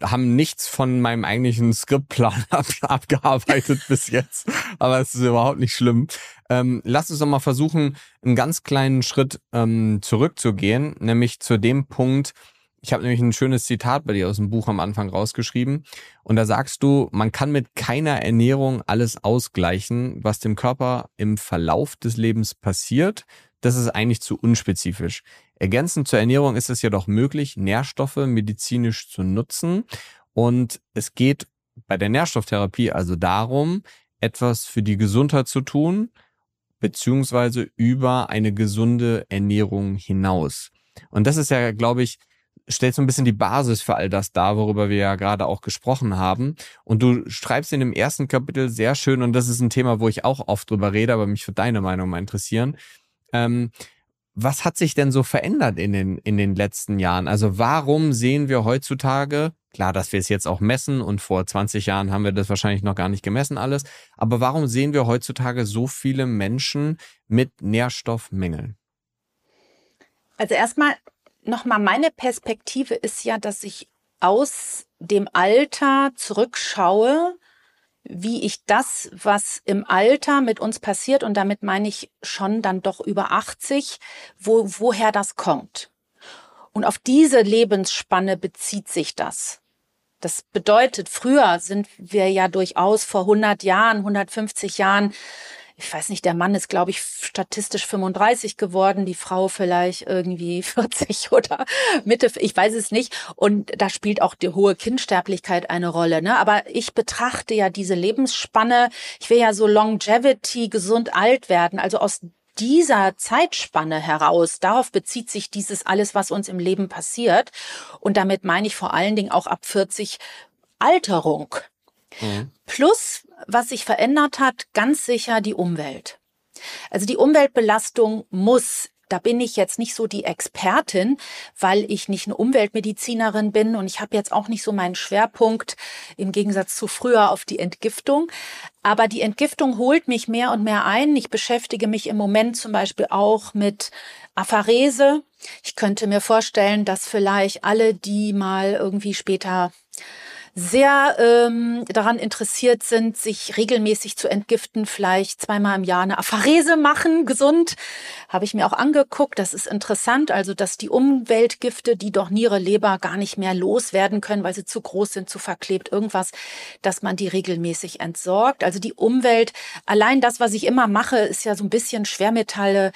haben nichts von meinem eigentlichen Skriptplan (laughs) ab, abgearbeitet bis jetzt, aber es ist überhaupt nicht schlimm. Ähm, lass uns doch mal versuchen, einen ganz kleinen Schritt ähm, zurückzugehen, nämlich zu dem Punkt, ich habe nämlich ein schönes Zitat bei dir aus dem Buch am Anfang rausgeschrieben. Und da sagst du, man kann mit keiner Ernährung alles ausgleichen, was dem Körper im Verlauf des Lebens passiert. Das ist eigentlich zu unspezifisch. Ergänzend zur Ernährung ist es jedoch möglich, Nährstoffe medizinisch zu nutzen. Und es geht bei der Nährstofftherapie also darum, etwas für die Gesundheit zu tun, beziehungsweise über eine gesunde Ernährung hinaus. Und das ist ja, glaube ich, stellt so ein bisschen die Basis für all das dar, worüber wir ja gerade auch gesprochen haben. Und du schreibst in dem ersten Kapitel sehr schön, und das ist ein Thema, wo ich auch oft drüber rede, aber mich für deine Meinung mal interessieren. Ähm, was hat sich denn so verändert in den, in den letzten Jahren? Also warum sehen wir heutzutage, klar, dass wir es jetzt auch messen und vor 20 Jahren haben wir das wahrscheinlich noch gar nicht gemessen alles, aber warum sehen wir heutzutage so viele Menschen mit Nährstoffmängeln? Also erstmal nochmal meine Perspektive ist ja, dass ich aus dem Alter zurückschaue wie ich das, was im Alter mit uns passiert, und damit meine ich schon dann doch über 80, wo, woher das kommt. Und auf diese Lebensspanne bezieht sich das. Das bedeutet, früher sind wir ja durchaus vor 100 Jahren, 150 Jahren ich weiß nicht, der Mann ist, glaube ich, statistisch 35 geworden, die Frau vielleicht irgendwie (laughs) 40 oder Mitte, ich weiß es nicht. Und da spielt auch die hohe Kindsterblichkeit eine Rolle. Ne? Aber ich betrachte ja diese Lebensspanne, ich will ja so Longevity, gesund alt werden. Also aus dieser Zeitspanne heraus, darauf bezieht sich dieses alles, was uns im Leben passiert. Und damit meine ich vor allen Dingen auch ab 40 Alterung. Mhm. Plus, was sich verändert hat, ganz sicher die Umwelt. Also die Umweltbelastung muss da bin ich jetzt nicht so die Expertin, weil ich nicht eine Umweltmedizinerin bin und ich habe jetzt auch nicht so meinen Schwerpunkt im Gegensatz zu früher auf die Entgiftung. Aber die Entgiftung holt mich mehr und mehr ein. Ich beschäftige mich im Moment zum Beispiel auch mit Apharese. Ich könnte mir vorstellen, dass vielleicht alle, die mal irgendwie später sehr ähm, daran interessiert sind, sich regelmäßig zu entgiften, vielleicht zweimal im Jahr eine Apharese machen, gesund, habe ich mir auch angeguckt. Das ist interessant, also dass die Umweltgifte, die doch Niere, Leber gar nicht mehr loswerden können, weil sie zu groß sind, zu verklebt, irgendwas, dass man die regelmäßig entsorgt. Also die Umwelt, allein das, was ich immer mache, ist ja so ein bisschen Schwermetalle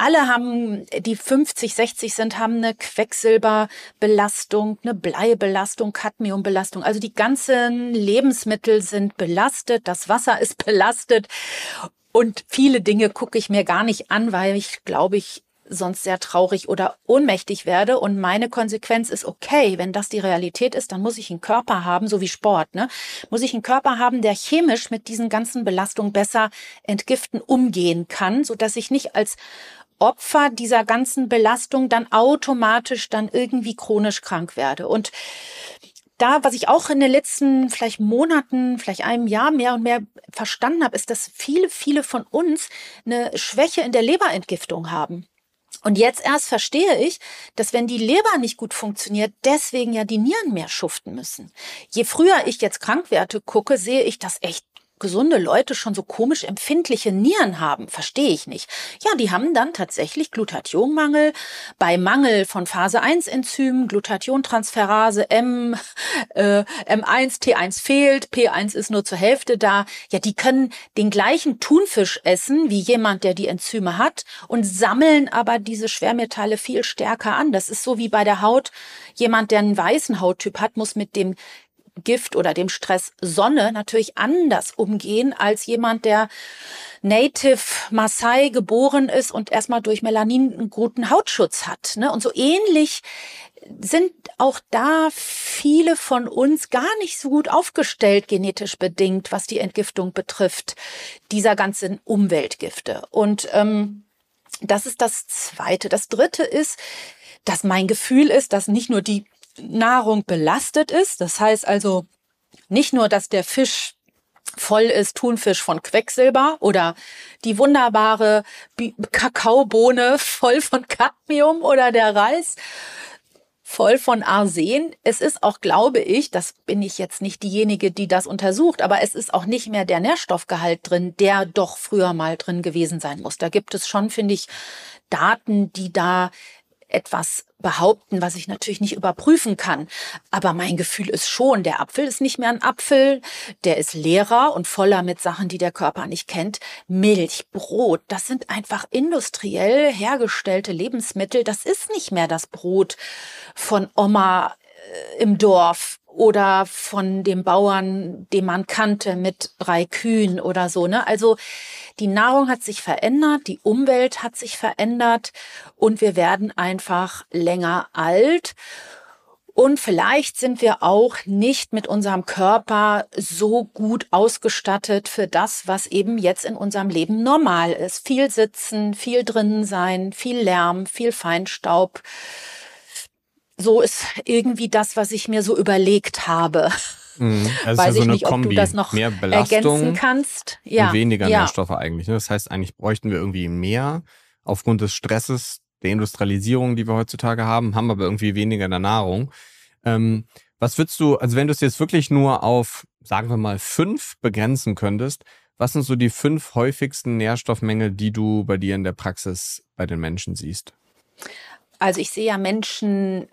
alle haben, die 50, 60 sind, haben eine Quecksilberbelastung, eine Bleibelastung, Cadmiumbelastung. Also die ganzen Lebensmittel sind belastet, das Wasser ist belastet. Und viele Dinge gucke ich mir gar nicht an, weil ich glaube ich sonst sehr traurig oder ohnmächtig werde. Und meine Konsequenz ist, okay, wenn das die Realität ist, dann muss ich einen Körper haben, so wie Sport, ne? Muss ich einen Körper haben, der chemisch mit diesen ganzen Belastungen besser entgiften umgehen kann, so dass ich nicht als Opfer dieser ganzen Belastung dann automatisch dann irgendwie chronisch krank werde. Und da, was ich auch in den letzten vielleicht Monaten, vielleicht einem Jahr mehr und mehr verstanden habe, ist, dass viele, viele von uns eine Schwäche in der Leberentgiftung haben. Und jetzt erst verstehe ich, dass wenn die Leber nicht gut funktioniert, deswegen ja die Nieren mehr schuften müssen. Je früher ich jetzt Krankwerte gucke, sehe ich, dass echt gesunde Leute schon so komisch empfindliche Nieren haben, verstehe ich nicht. Ja, die haben dann tatsächlich Glutathionmangel. Bei Mangel von Phase 1 Enzymen, Glutathiontransferase M, äh, M1, T1 fehlt, P1 ist nur zur Hälfte da. Ja, die können den gleichen Thunfisch essen wie jemand, der die Enzyme hat und sammeln aber diese Schwermetalle viel stärker an. Das ist so wie bei der Haut. Jemand, der einen weißen Hauttyp hat, muss mit dem Gift oder dem Stress Sonne natürlich anders umgehen als jemand, der Native Maasai geboren ist und erstmal durch Melanin einen guten Hautschutz hat. Ne? Und so ähnlich sind auch da viele von uns gar nicht so gut aufgestellt, genetisch bedingt, was die Entgiftung betrifft, dieser ganzen Umweltgifte. Und ähm, das ist das Zweite. Das Dritte ist, dass mein Gefühl ist, dass nicht nur die Nahrung belastet ist. Das heißt also nicht nur, dass der Fisch voll ist Thunfisch von Quecksilber oder die wunderbare Kakaobohne voll von Cadmium oder der Reis voll von Arsen. Es ist auch, glaube ich, das bin ich jetzt nicht diejenige, die das untersucht, aber es ist auch nicht mehr der Nährstoffgehalt drin, der doch früher mal drin gewesen sein muss. Da gibt es schon, finde ich, Daten, die da etwas behaupten, was ich natürlich nicht überprüfen kann. Aber mein Gefühl ist schon, der Apfel ist nicht mehr ein Apfel, der ist leerer und voller mit Sachen, die der Körper nicht kennt. Milch, Brot, das sind einfach industriell hergestellte Lebensmittel. Das ist nicht mehr das Brot von Oma äh, im Dorf oder von dem Bauern, den man kannte mit drei Kühen oder so. Ne? Also die Nahrung hat sich verändert, die Umwelt hat sich verändert und wir werden einfach länger alt. Und vielleicht sind wir auch nicht mit unserem Körper so gut ausgestattet für das, was eben jetzt in unserem Leben normal ist. Viel sitzen, viel drinnen sein, viel Lärm, viel Feinstaub. So ist irgendwie das, was ich mir so überlegt habe. Mhm. (laughs) Also Weiß ja so ich nicht, Kombi. ob du das noch mehr Belastung ergänzen kannst. Ja. Und weniger ja. Nährstoffe eigentlich. Ne? Das heißt, eigentlich bräuchten wir irgendwie mehr aufgrund des Stresses, der Industrialisierung, die wir heutzutage haben, haben aber irgendwie weniger in der Nahrung. Ähm, was würdest du, also wenn du es jetzt wirklich nur auf, sagen wir mal, fünf begrenzen könntest, was sind so die fünf häufigsten Nährstoffmängel, die du bei dir in der Praxis bei den Menschen siehst? Also ich sehe ja Menschen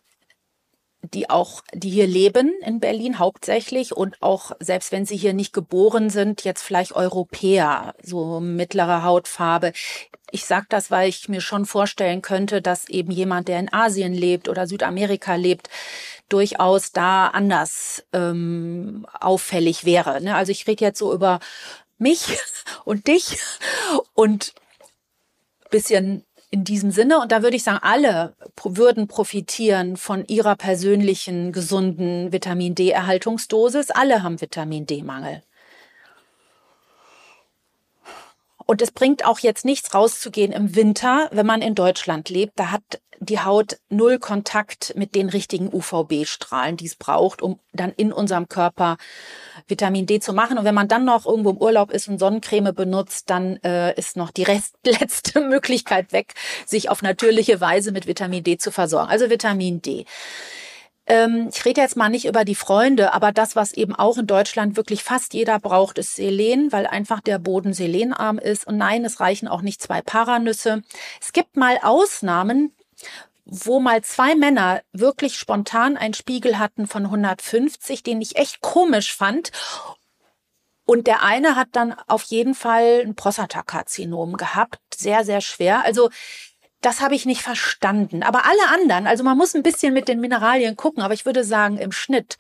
die auch, die hier leben in Berlin hauptsächlich und auch, selbst wenn sie hier nicht geboren sind, jetzt vielleicht Europäer, so mittlere Hautfarbe. Ich sage das, weil ich mir schon vorstellen könnte, dass eben jemand, der in Asien lebt oder Südamerika lebt, durchaus da anders ähm, auffällig wäre. Ne? Also ich rede jetzt so über mich (laughs) und dich und bisschen in diesem Sinne. Und da würde ich sagen, alle würden profitieren von ihrer persönlichen gesunden Vitamin D-Erhaltungsdosis. Alle haben Vitamin D-Mangel. Und es bringt auch jetzt nichts rauszugehen im Winter, wenn man in Deutschland lebt. Da hat die Haut null Kontakt mit den richtigen UVB-Strahlen, die es braucht, um dann in unserem Körper Vitamin D zu machen. Und wenn man dann noch irgendwo im Urlaub ist und Sonnencreme benutzt, dann äh, ist noch die (laughs) Rest letzte Möglichkeit weg, sich auf natürliche Weise mit Vitamin D zu versorgen. Also Vitamin D. Ähm, ich rede jetzt mal nicht über die Freunde, aber das, was eben auch in Deutschland wirklich fast jeder braucht, ist Selen, weil einfach der Boden selenarm ist. Und nein, es reichen auch nicht zwei Paranüsse. Es gibt mal Ausnahmen, wo mal zwei Männer wirklich spontan einen Spiegel hatten von 150, den ich echt komisch fand. Und der eine hat dann auf jeden Fall ein Prostatakarzinom gehabt, sehr, sehr schwer. Also das habe ich nicht verstanden. Aber alle anderen, also man muss ein bisschen mit den Mineralien gucken, aber ich würde sagen, im Schnitt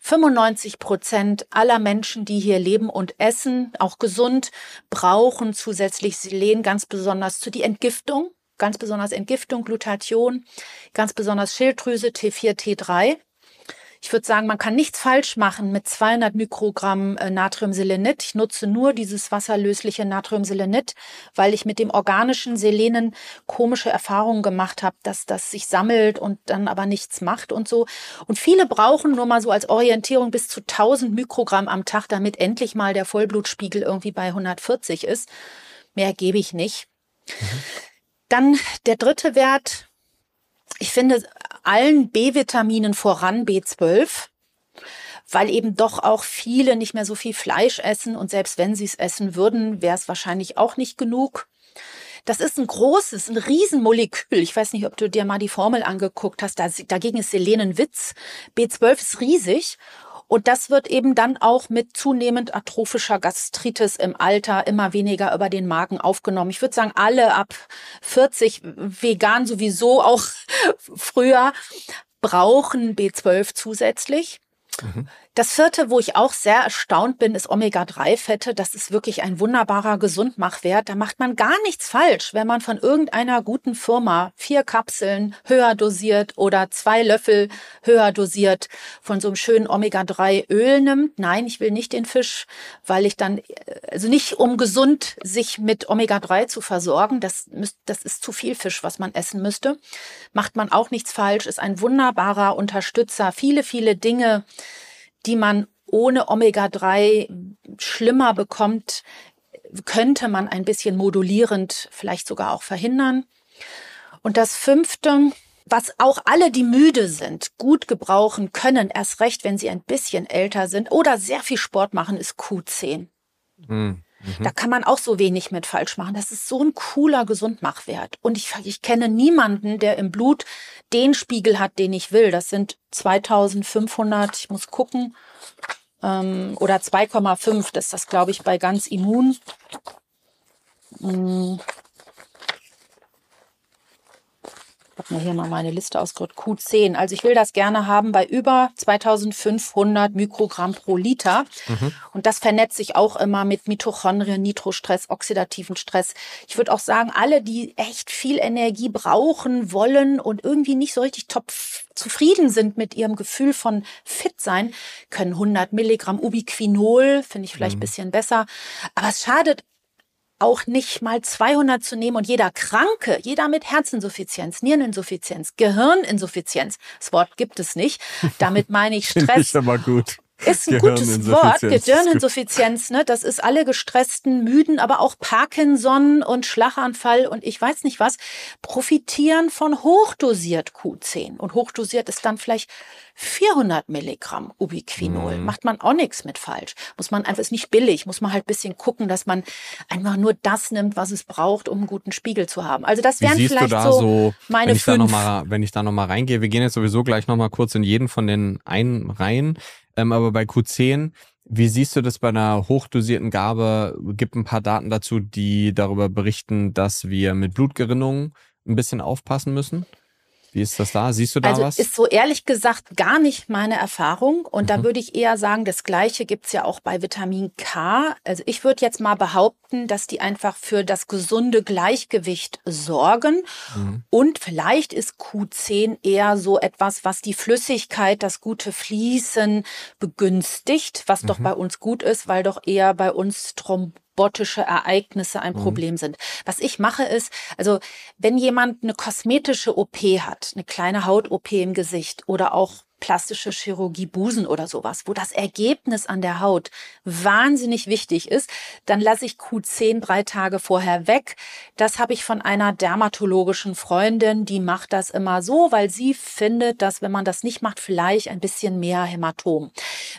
95 Prozent aller Menschen, die hier leben und essen, auch gesund, brauchen zusätzlich Selen, ganz besonders zu die Entgiftung, ganz besonders Entgiftung, Glutathion, ganz besonders Schilddrüse, T4, T3. Ich würde sagen, man kann nichts falsch machen mit 200 Mikrogramm äh, Natriumselenit. Ich nutze nur dieses wasserlösliche Natriumselenit, weil ich mit dem organischen Selenen komische Erfahrungen gemacht habe, dass das sich sammelt und dann aber nichts macht und so. Und viele brauchen nur mal so als Orientierung bis zu 1000 Mikrogramm am Tag, damit endlich mal der Vollblutspiegel irgendwie bei 140 ist. Mehr gebe ich nicht. Mhm. Dann der dritte Wert. Ich finde, allen B-Vitaminen voran B12, weil eben doch auch viele nicht mehr so viel Fleisch essen und selbst wenn sie es essen würden, wäre es wahrscheinlich auch nicht genug. Das ist ein großes, ein Riesenmolekül. Ich weiß nicht, ob du dir mal die Formel angeguckt hast. dagegen ist Selen Witz. B12 ist riesig und das wird eben dann auch mit zunehmend atrophischer Gastritis im Alter immer weniger über den Magen aufgenommen. Ich würde sagen, alle ab 40, vegan sowieso auch (laughs) früher, brauchen B12 zusätzlich. Mhm. Das vierte, wo ich auch sehr erstaunt bin, ist Omega-3-Fette. Das ist wirklich ein wunderbarer Gesundmachwert. Da macht man gar nichts falsch, wenn man von irgendeiner guten Firma vier Kapseln höher dosiert oder zwei Löffel höher dosiert von so einem schönen Omega-3-Öl nimmt. Nein, ich will nicht den Fisch, weil ich dann, also nicht um gesund sich mit Omega-3 zu versorgen. Das, das ist zu viel Fisch, was man essen müsste. Macht man auch nichts falsch, ist ein wunderbarer Unterstützer. Viele, viele Dinge, die man ohne Omega-3 schlimmer bekommt, könnte man ein bisschen modulierend vielleicht sogar auch verhindern. Und das fünfte, was auch alle, die müde sind, gut gebrauchen können, erst recht, wenn sie ein bisschen älter sind oder sehr viel Sport machen, ist Q10. Mhm. Da kann man auch so wenig mit falsch machen. Das ist so ein cooler Gesundmachwert. Und ich, ich kenne niemanden, der im Blut den Spiegel hat, den ich will. Das sind 2500, ich muss gucken, ähm, oder 2,5. Das ist das, glaube ich, bei ganz immun. Hm. habe mir hier mal meine Liste ausgedrückt, Q10. Also ich will das gerne haben bei über 2500 Mikrogramm pro Liter. Mhm. Und das vernetzt sich auch immer mit Mitochondrien, Nitrostress, oxidativen Stress. Ich würde auch sagen, alle, die echt viel Energie brauchen, wollen und irgendwie nicht so richtig top zufrieden sind mit ihrem Gefühl von fit sein, können 100 Milligramm Ubiquinol, finde ich vielleicht mhm. bisschen besser. Aber es schadet auch nicht mal 200 zu nehmen und jeder Kranke, jeder mit Herzinsuffizienz, Niereninsuffizienz, Gehirninsuffizienz, das Wort gibt es nicht. Damit meine ich (laughs) Stress. ich aber gut. Ist ein gutes Wort, Gehirninsuffizienz, ne? Das ist alle gestressten, müden, aber auch Parkinson und Schlaganfall und ich weiß nicht was, profitieren von hochdosiert Q10. Und hochdosiert ist dann vielleicht 400 Milligramm Ubiquinol. Mhm. Macht man auch nichts mit falsch. Muss man einfach, ist nicht billig, muss man halt bisschen gucken, dass man einfach nur das nimmt, was es braucht, um einen guten Spiegel zu haben. Also das wären vielleicht so, so, meine wenn ich fünf. Da noch mal, wenn ich da nochmal reingehe, wir gehen jetzt sowieso gleich nochmal kurz in jeden von den einen rein. Ähm, aber bei Q10, wie siehst du das bei einer hochdosierten Gabe? Gibt ein paar Daten dazu, die darüber berichten, dass wir mit Blutgerinnung ein bisschen aufpassen müssen? Wie ist das da? Siehst du da also was? Ist so ehrlich gesagt gar nicht meine Erfahrung. Und mhm. da würde ich eher sagen, das Gleiche gibt's ja auch bei Vitamin K. Also ich würde jetzt mal behaupten, dass die einfach für das gesunde Gleichgewicht sorgen. Mhm. Und vielleicht ist Q10 eher so etwas, was die Flüssigkeit, das gute Fließen begünstigt, was mhm. doch bei uns gut ist, weil doch eher bei uns Thrombosen robotische Ereignisse ein mhm. Problem sind. Was ich mache ist, also wenn jemand eine kosmetische OP hat, eine kleine Haut-OP im Gesicht oder auch plastische Chirurgie Busen oder sowas, wo das Ergebnis an der Haut wahnsinnig wichtig ist, dann lasse ich Q10 drei Tage vorher weg. Das habe ich von einer dermatologischen Freundin, die macht das immer so, weil sie findet, dass wenn man das nicht macht, vielleicht ein bisschen mehr Hämatom.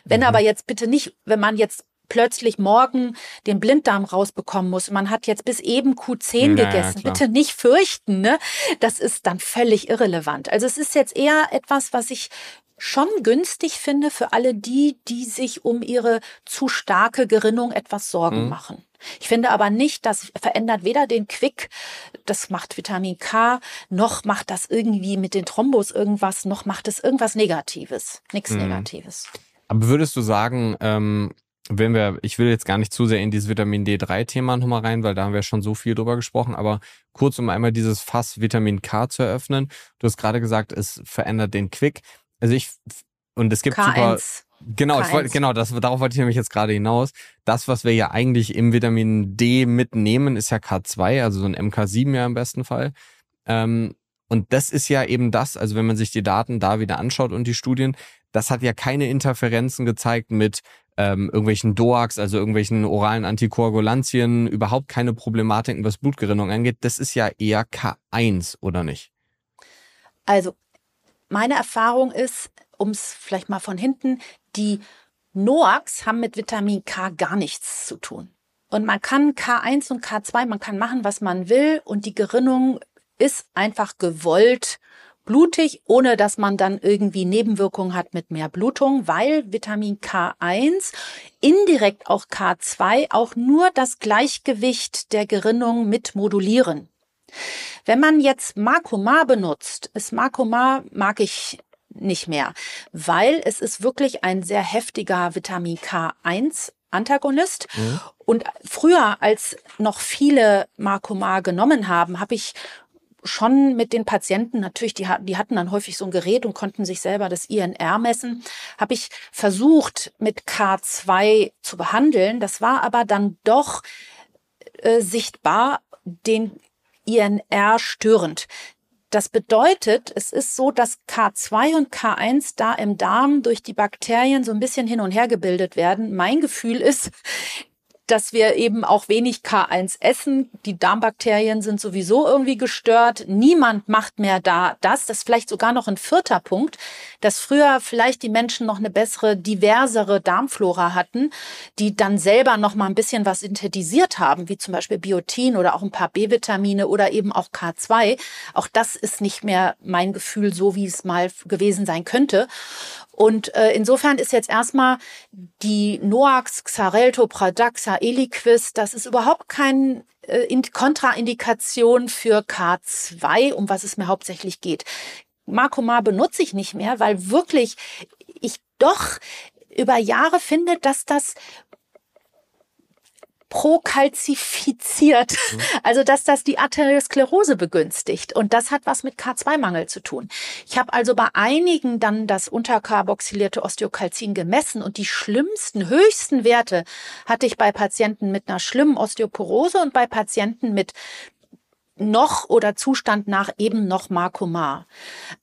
Wenn mhm. aber jetzt bitte nicht, wenn man jetzt plötzlich morgen den Blinddarm rausbekommen muss. Man hat jetzt bis eben Q10 naja, gegessen. Klar. Bitte nicht fürchten, ne? Das ist dann völlig irrelevant. Also es ist jetzt eher etwas, was ich schon günstig finde für alle die, die sich um ihre zu starke Gerinnung etwas Sorgen mhm. machen. Ich finde aber nicht, das verändert weder den Quick, das macht Vitamin K, noch macht das irgendwie mit den Thrombos irgendwas, noch macht es irgendwas Negatives. Nichts mhm. Negatives. Aber würdest du sagen, ähm, wenn wir, ich will jetzt gar nicht zu sehr in dieses Vitamin D3-Thema nochmal rein, weil da haben wir schon so viel drüber gesprochen, aber kurz, um einmal dieses Fass Vitamin K zu eröffnen. Du hast gerade gesagt, es verändert den Quick. Also ich, und es gibt K1. super, Genau, ich wollte, genau, das, darauf wollte ich nämlich jetzt gerade hinaus. Das, was wir ja eigentlich im Vitamin D mitnehmen, ist ja K2, also so ein MK7 ja im besten Fall. Ähm, und das ist ja eben das, also wenn man sich die Daten da wieder anschaut und die Studien, das hat ja keine Interferenzen gezeigt mit ähm, irgendwelchen DOACs, also irgendwelchen oralen Antikoagulantien, überhaupt keine Problematiken, was Blutgerinnung angeht. Das ist ja eher K1, oder nicht? Also, meine Erfahrung ist, um es vielleicht mal von hinten, die NOACs haben mit Vitamin K gar nichts zu tun. Und man kann K1 und K2, man kann machen, was man will und die Gerinnung ist einfach gewollt blutig, ohne dass man dann irgendwie Nebenwirkungen hat mit mehr Blutung, weil Vitamin K1, indirekt auch K2, auch nur das Gleichgewicht der Gerinnung mit modulieren. Wenn man jetzt Makoma benutzt, ist Makoma mag ich nicht mehr, weil es ist wirklich ein sehr heftiger Vitamin K1 Antagonist. Mhm. Und früher, als noch viele Makoma genommen haben, habe ich schon mit den Patienten, natürlich, die, die hatten dann häufig so ein Gerät und konnten sich selber das INR messen, habe ich versucht, mit K2 zu behandeln. Das war aber dann doch äh, sichtbar den INR störend. Das bedeutet, es ist so, dass K2 und K1 da im Darm durch die Bakterien so ein bisschen hin und her gebildet werden. Mein Gefühl ist, dass wir eben auch wenig K1 essen. Die Darmbakterien sind sowieso irgendwie gestört. Niemand macht mehr da das. Das ist vielleicht sogar noch ein vierter Punkt, dass früher vielleicht die Menschen noch eine bessere, diversere Darmflora hatten, die dann selber noch mal ein bisschen was synthetisiert haben, wie zum Beispiel Biotin oder auch ein paar B-Vitamine oder eben auch K2. Auch das ist nicht mehr mein Gefühl so, wie es mal gewesen sein könnte. Und äh, insofern ist jetzt erstmal die Noax, Xarelto, Pradaxa, Eliquis, das ist überhaupt kein äh, Kontraindikation für K2, um was es mir hauptsächlich geht. Marcomar benutze ich nicht mehr, weil wirklich ich doch über Jahre finde, dass das prokalzifiziert. Mhm. (laughs) Also, dass das die Arteriosklerose begünstigt. Und das hat was mit K2-Mangel zu tun. Ich habe also bei einigen dann das unterkarboxylierte Osteokalzin gemessen und die schlimmsten, höchsten Werte hatte ich bei Patienten mit einer schlimmen Osteoporose und bei Patienten mit noch oder Zustand nach eben noch Markomar.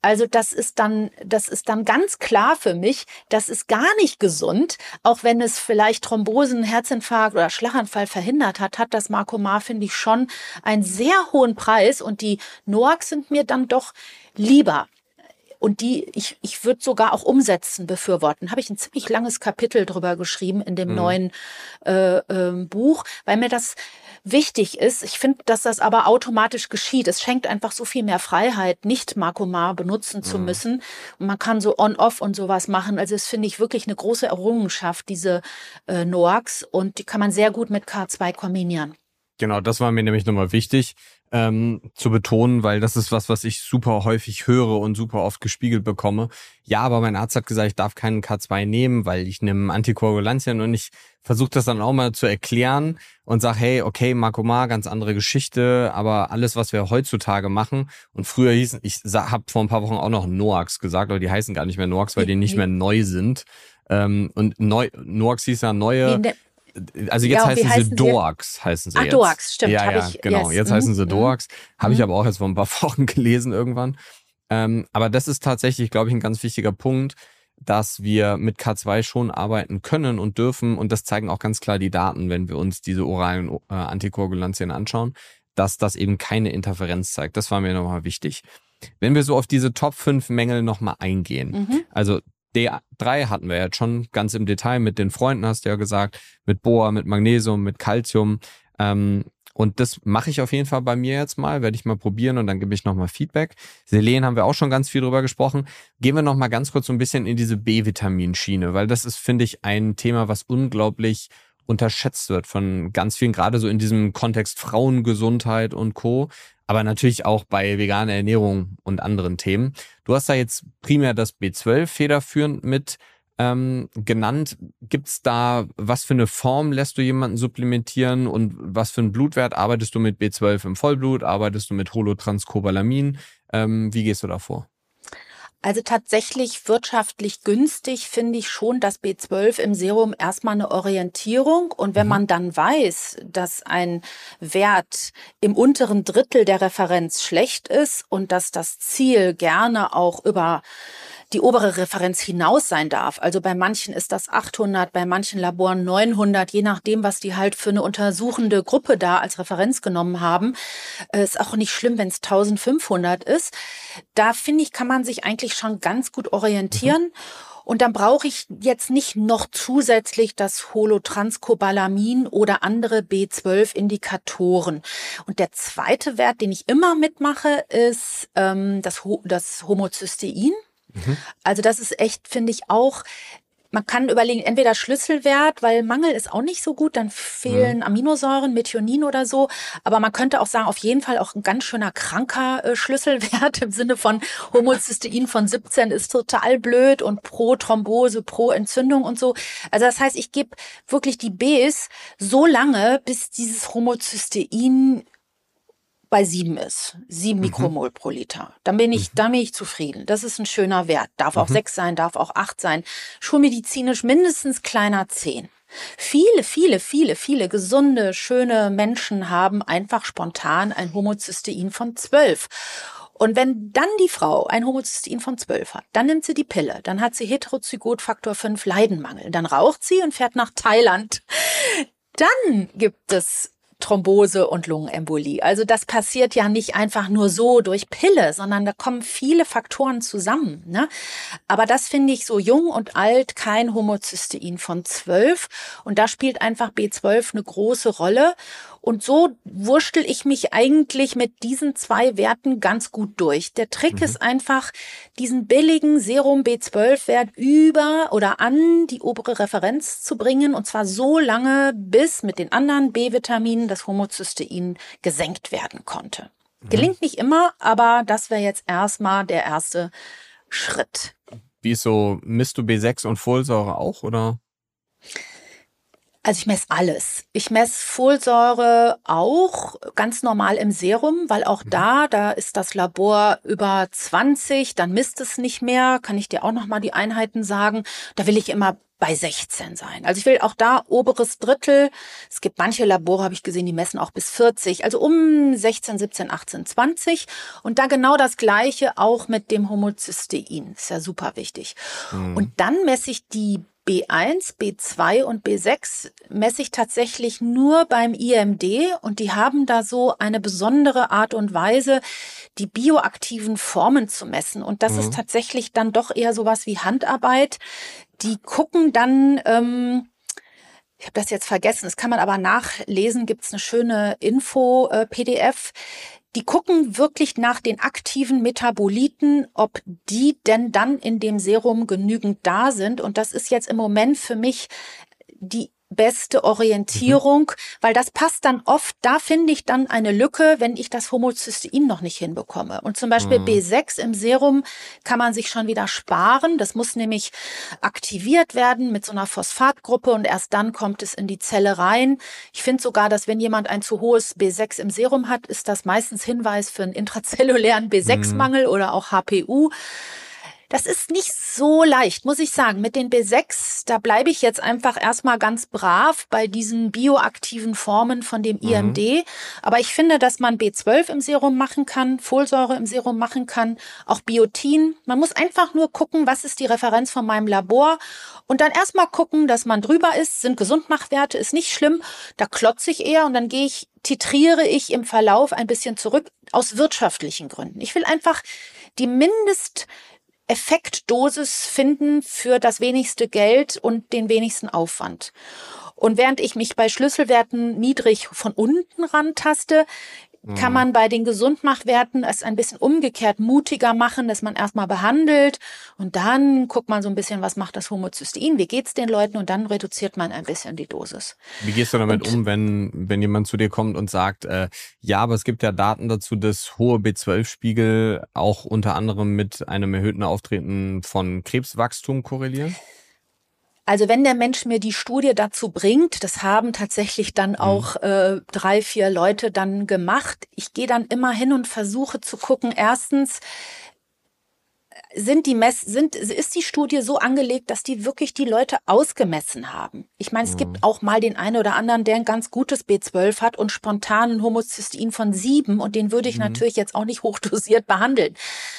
Also das ist dann, das ist dann ganz klar für mich, das ist gar nicht gesund, auch wenn es vielleicht Thrombosen, Herzinfarkt oder Schlaganfall verhindert hat, hat das Markomar, finde ich, schon einen sehr hohen Preis und die NOACs sind mir dann doch lieber. Und die, ich, ich würde sogar auch umsetzen, befürworten. Habe ich ein ziemlich langes Kapitel drüber geschrieben in dem mhm. neuen äh, äh, Buch, weil mir das wichtig ist. Ich finde, dass das aber automatisch geschieht. Es schenkt einfach so viel mehr Freiheit, nicht Markomar benutzen zu mhm. müssen. Und man kann so on-off und sowas machen. Also es finde ich wirklich eine große Errungenschaft, diese äh, NOAX. Und die kann man sehr gut mit K2 kombinieren. Genau, das war mir nämlich nochmal wichtig ähm, zu betonen, weil das ist was, was ich super häufig höre und super oft gespiegelt bekomme. Ja, aber mein Arzt hat gesagt, ich darf keinen K2 nehmen, weil ich nehme Antikoagulantien und ich versuche das dann auch mal zu erklären und sage, hey, okay, Makoma, ganz andere Geschichte, aber alles, was wir heutzutage machen und früher hießen, ich habe vor ein paar Wochen auch noch Noax gesagt, aber die heißen gar nicht mehr Noax, weil die nicht mehr neu sind. Ähm, und neu, Noax hieß ja neue also jetzt ja, heißen, heißen sie Doax, heißen sie Ach, jetzt. Doax, stimmt. Ja, ja, ich, genau. Yes. Jetzt mhm. heißen sie mhm. Doax. Habe mhm. ich aber auch jetzt vor ein paar (laughs) Wochen gelesen irgendwann. Ähm, aber das ist tatsächlich, glaube ich, ein ganz wichtiger Punkt, dass wir mit K2 schon arbeiten können und dürfen. Und das zeigen auch ganz klar die Daten, wenn wir uns diese oralen äh, Antikoagulantien anschauen, dass das eben keine Interferenz zeigt. Das war mir nochmal wichtig. Wenn wir so auf diese Top 5 Mängel nochmal eingehen, mhm. also D3 hatten wir jetzt schon ganz im Detail mit den Freunden, hast du ja gesagt, mit Boa, mit Magnesium, mit Calcium. Ähm, und das mache ich auf jeden Fall bei mir jetzt mal, werde ich mal probieren und dann gebe ich nochmal Feedback. Selen haben wir auch schon ganz viel drüber gesprochen. Gehen wir nochmal ganz kurz so ein bisschen in diese B-Vitaminschiene, weil das ist, finde ich, ein Thema, was unglaublich unterschätzt wird von ganz vielen, gerade so in diesem Kontext Frauengesundheit und Co aber natürlich auch bei veganer Ernährung und anderen Themen. Du hast da jetzt primär das B12 federführend mit ähm, genannt. Gibt's da, was für eine Form lässt du jemanden supplementieren und was für einen Blutwert? Arbeitest du mit B12 im Vollblut? Arbeitest du mit Holotranscobalamin? Ähm, wie gehst du da vor? Also tatsächlich wirtschaftlich günstig finde ich schon das B12 im Serum erstmal eine Orientierung. Und wenn mhm. man dann weiß, dass ein Wert im unteren Drittel der Referenz schlecht ist und dass das Ziel gerne auch über die obere Referenz hinaus sein darf. Also bei manchen ist das 800, bei manchen Laboren 900, je nachdem, was die halt für eine untersuchende Gruppe da als Referenz genommen haben. Äh, ist auch nicht schlimm, wenn es 1500 ist. Da finde ich, kann man sich eigentlich schon ganz gut orientieren. Mhm. Und dann brauche ich jetzt nicht noch zusätzlich das Holotranscobalamin oder andere B12-Indikatoren. Und der zweite Wert, den ich immer mitmache, ist ähm, das, das Homozystein. Mhm. Also das ist echt, finde ich, auch man kann überlegen, entweder Schlüsselwert, weil Mangel ist auch nicht so gut, dann fehlen mhm. Aminosäuren, Methionin oder so. Aber man könnte auch sagen, auf jeden Fall auch ein ganz schöner kranker äh, Schlüsselwert (laughs) im Sinne von Homozystein von 17 ist total blöd und pro Thrombose, pro Entzündung und so. Also das heißt, ich gebe wirklich die Bs so lange, bis dieses Homozystein bei sieben ist, sieben mhm. Mikromol pro Liter, dann bin ich, mhm. dann bin ich zufrieden. Das ist ein schöner Wert. Darf auch mhm. sechs sein, darf auch acht sein. Schulmedizinisch mindestens kleiner zehn. Viele, viele, viele, viele gesunde, schöne Menschen haben einfach spontan ein Homozystein von zwölf. Und wenn dann die Frau ein Homozystein von 12 hat, dann nimmt sie die Pille, dann hat sie Heterozygotfaktor 5 Leidenmangel, dann raucht sie und fährt nach Thailand. Dann gibt es Thrombose und Lungenembolie. Also das passiert ja nicht einfach nur so durch Pille, sondern da kommen viele Faktoren zusammen. Ne? Aber das finde ich so jung und alt kein Homozystein von 12 und da spielt einfach B12 eine große Rolle. Und so wurschtel ich mich eigentlich mit diesen zwei Werten ganz gut durch. Der Trick mhm. ist einfach, diesen billigen Serum B12-Wert über oder an die obere Referenz zu bringen. Und zwar so lange, bis mit den anderen B-Vitaminen das Homozystein gesenkt werden konnte. Mhm. Gelingt nicht immer, aber das wäre jetzt erstmal der erste Schritt. Wie ist so, misst du B6 und Folsäure auch, oder? Also ich messe alles. Ich messe Folsäure auch ganz normal im Serum, weil auch mhm. da, da ist das Labor über 20, dann misst es nicht mehr, kann ich dir auch noch mal die Einheiten sagen. Da will ich immer bei 16 sein. Also ich will auch da oberes Drittel. Es gibt manche Labore, habe ich gesehen, die messen auch bis 40. Also um 16, 17, 18, 20. Und da genau das Gleiche auch mit dem Homozystein. Ist ja super wichtig. Mhm. Und dann messe ich die B1, B2 und B6 messe ich tatsächlich nur beim IMD und die haben da so eine besondere Art und Weise, die bioaktiven Formen zu messen. Und das mhm. ist tatsächlich dann doch eher sowas wie Handarbeit. Die gucken dann, ähm, ich habe das jetzt vergessen, das kann man aber nachlesen, gibt's eine schöne Info-PDF. Äh, die gucken wirklich nach den aktiven Metaboliten, ob die denn dann in dem Serum genügend da sind. Und das ist jetzt im Moment für mich die beste Orientierung, mhm. weil das passt dann oft, da finde ich dann eine Lücke, wenn ich das Homozystein noch nicht hinbekomme. Und zum Beispiel mhm. B6 im Serum kann man sich schon wieder sparen. Das muss nämlich aktiviert werden mit so einer Phosphatgruppe und erst dann kommt es in die Zelle rein. Ich finde sogar, dass wenn jemand ein zu hohes B6 im Serum hat, ist das meistens Hinweis für einen intrazellulären B6-Mangel mhm. oder auch HPU. Das ist nicht so leicht, muss ich sagen. Mit den B6, da bleibe ich jetzt einfach erstmal ganz brav bei diesen bioaktiven Formen von dem IMD. Mhm. Aber ich finde, dass man B12 im Serum machen kann, Folsäure im Serum machen kann, auch Biotin. Man muss einfach nur gucken, was ist die Referenz von meinem Labor und dann erstmal gucken, dass man drüber ist, sind Gesundmachwerte, ist nicht schlimm. Da klotze ich eher und dann gehe ich titriere ich im Verlauf ein bisschen zurück aus wirtschaftlichen Gründen. Ich will einfach die Mindest Effektdosis finden für das wenigste Geld und den wenigsten Aufwand. Und während ich mich bei Schlüsselwerten niedrig von unten rantaste, kann mhm. man bei den Gesundmachwerten es ein bisschen umgekehrt mutiger machen, dass man erstmal behandelt und dann guckt man so ein bisschen, was macht das Homozystein, wie geht's den Leuten und dann reduziert man ein bisschen die Dosis. Wie gehst du damit und, um, wenn, wenn jemand zu dir kommt und sagt, äh, ja, aber es gibt ja Daten dazu, dass hohe B12-Spiegel auch unter anderem mit einem erhöhten Auftreten von Krebswachstum korrelieren? Also wenn der Mensch mir die Studie dazu bringt, das haben tatsächlich dann mhm. auch äh, drei, vier Leute dann gemacht. Ich gehe dann immer hin und versuche zu gucken, erstens, sind die Mess sind ist die Studie so angelegt, dass die wirklich die Leute ausgemessen haben. Ich meine, es mhm. gibt auch mal den einen oder anderen, der ein ganz gutes B12 hat und spontanen Homozystein von sieben und den würde ich mhm. natürlich jetzt auch nicht hochdosiert behandeln.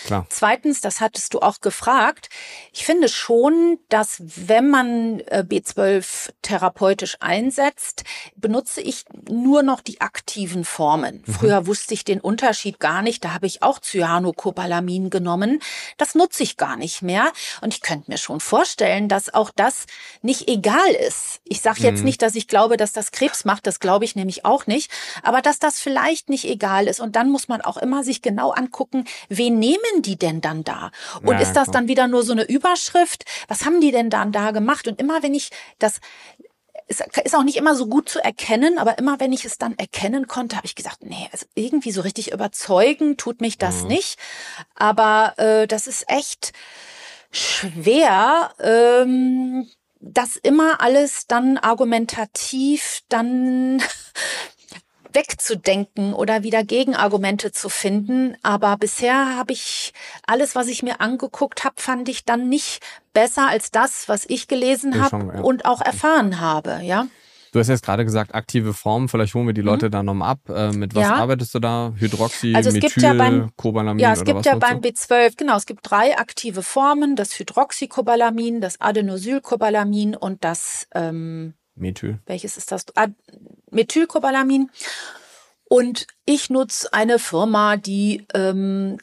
Klar. Zweitens, das hattest du auch gefragt. Ich finde schon, dass wenn man äh, B12 therapeutisch einsetzt, benutze ich nur noch die aktiven Formen. Mhm. Früher wusste ich den Unterschied gar nicht. Da habe ich auch Cyanocobalamin genommen. Das nutze ich gar nicht mehr. Und ich könnte mir schon vorstellen, dass auch das nicht egal ist. Ich sage jetzt mhm. nicht, dass ich glaube, dass das Krebs macht, das glaube ich nämlich auch nicht, aber dass das vielleicht nicht egal ist. Und dann muss man auch immer sich genau angucken, wen nehmen die denn dann da? Und ja, ist das dann wieder nur so eine Überschrift? Was haben die denn dann da gemacht? Und immer wenn ich das es ist auch nicht immer so gut zu erkennen, aber immer wenn ich es dann erkennen konnte, habe ich gesagt, nee, also irgendwie so richtig überzeugen tut mich das mhm. nicht. Aber äh, das ist echt schwer, ähm, das immer alles dann argumentativ dann wegzudenken oder wieder Gegenargumente zu finden. Aber bisher habe ich alles, was ich mir angeguckt habe, fand ich dann nicht besser als das, was ich gelesen habe ja. und auch erfahren habe, ja. Du hast jetzt gerade gesagt, aktive Formen, vielleicht holen wir die Leute mhm. da nochmal ab. Äh, mit was ja. arbeitest du da? Hydroxy, also es Methyl, gibt ja beim, Cobalamin Ja, es gibt ja beim B12, genau, es gibt drei aktive Formen, das Hydroxycobalamin, das Adenosylcobalamin und das ähm, Methyl. Welches ist das? Ah, Methylcobalamin. Und ich nutze eine Firma, die ähm,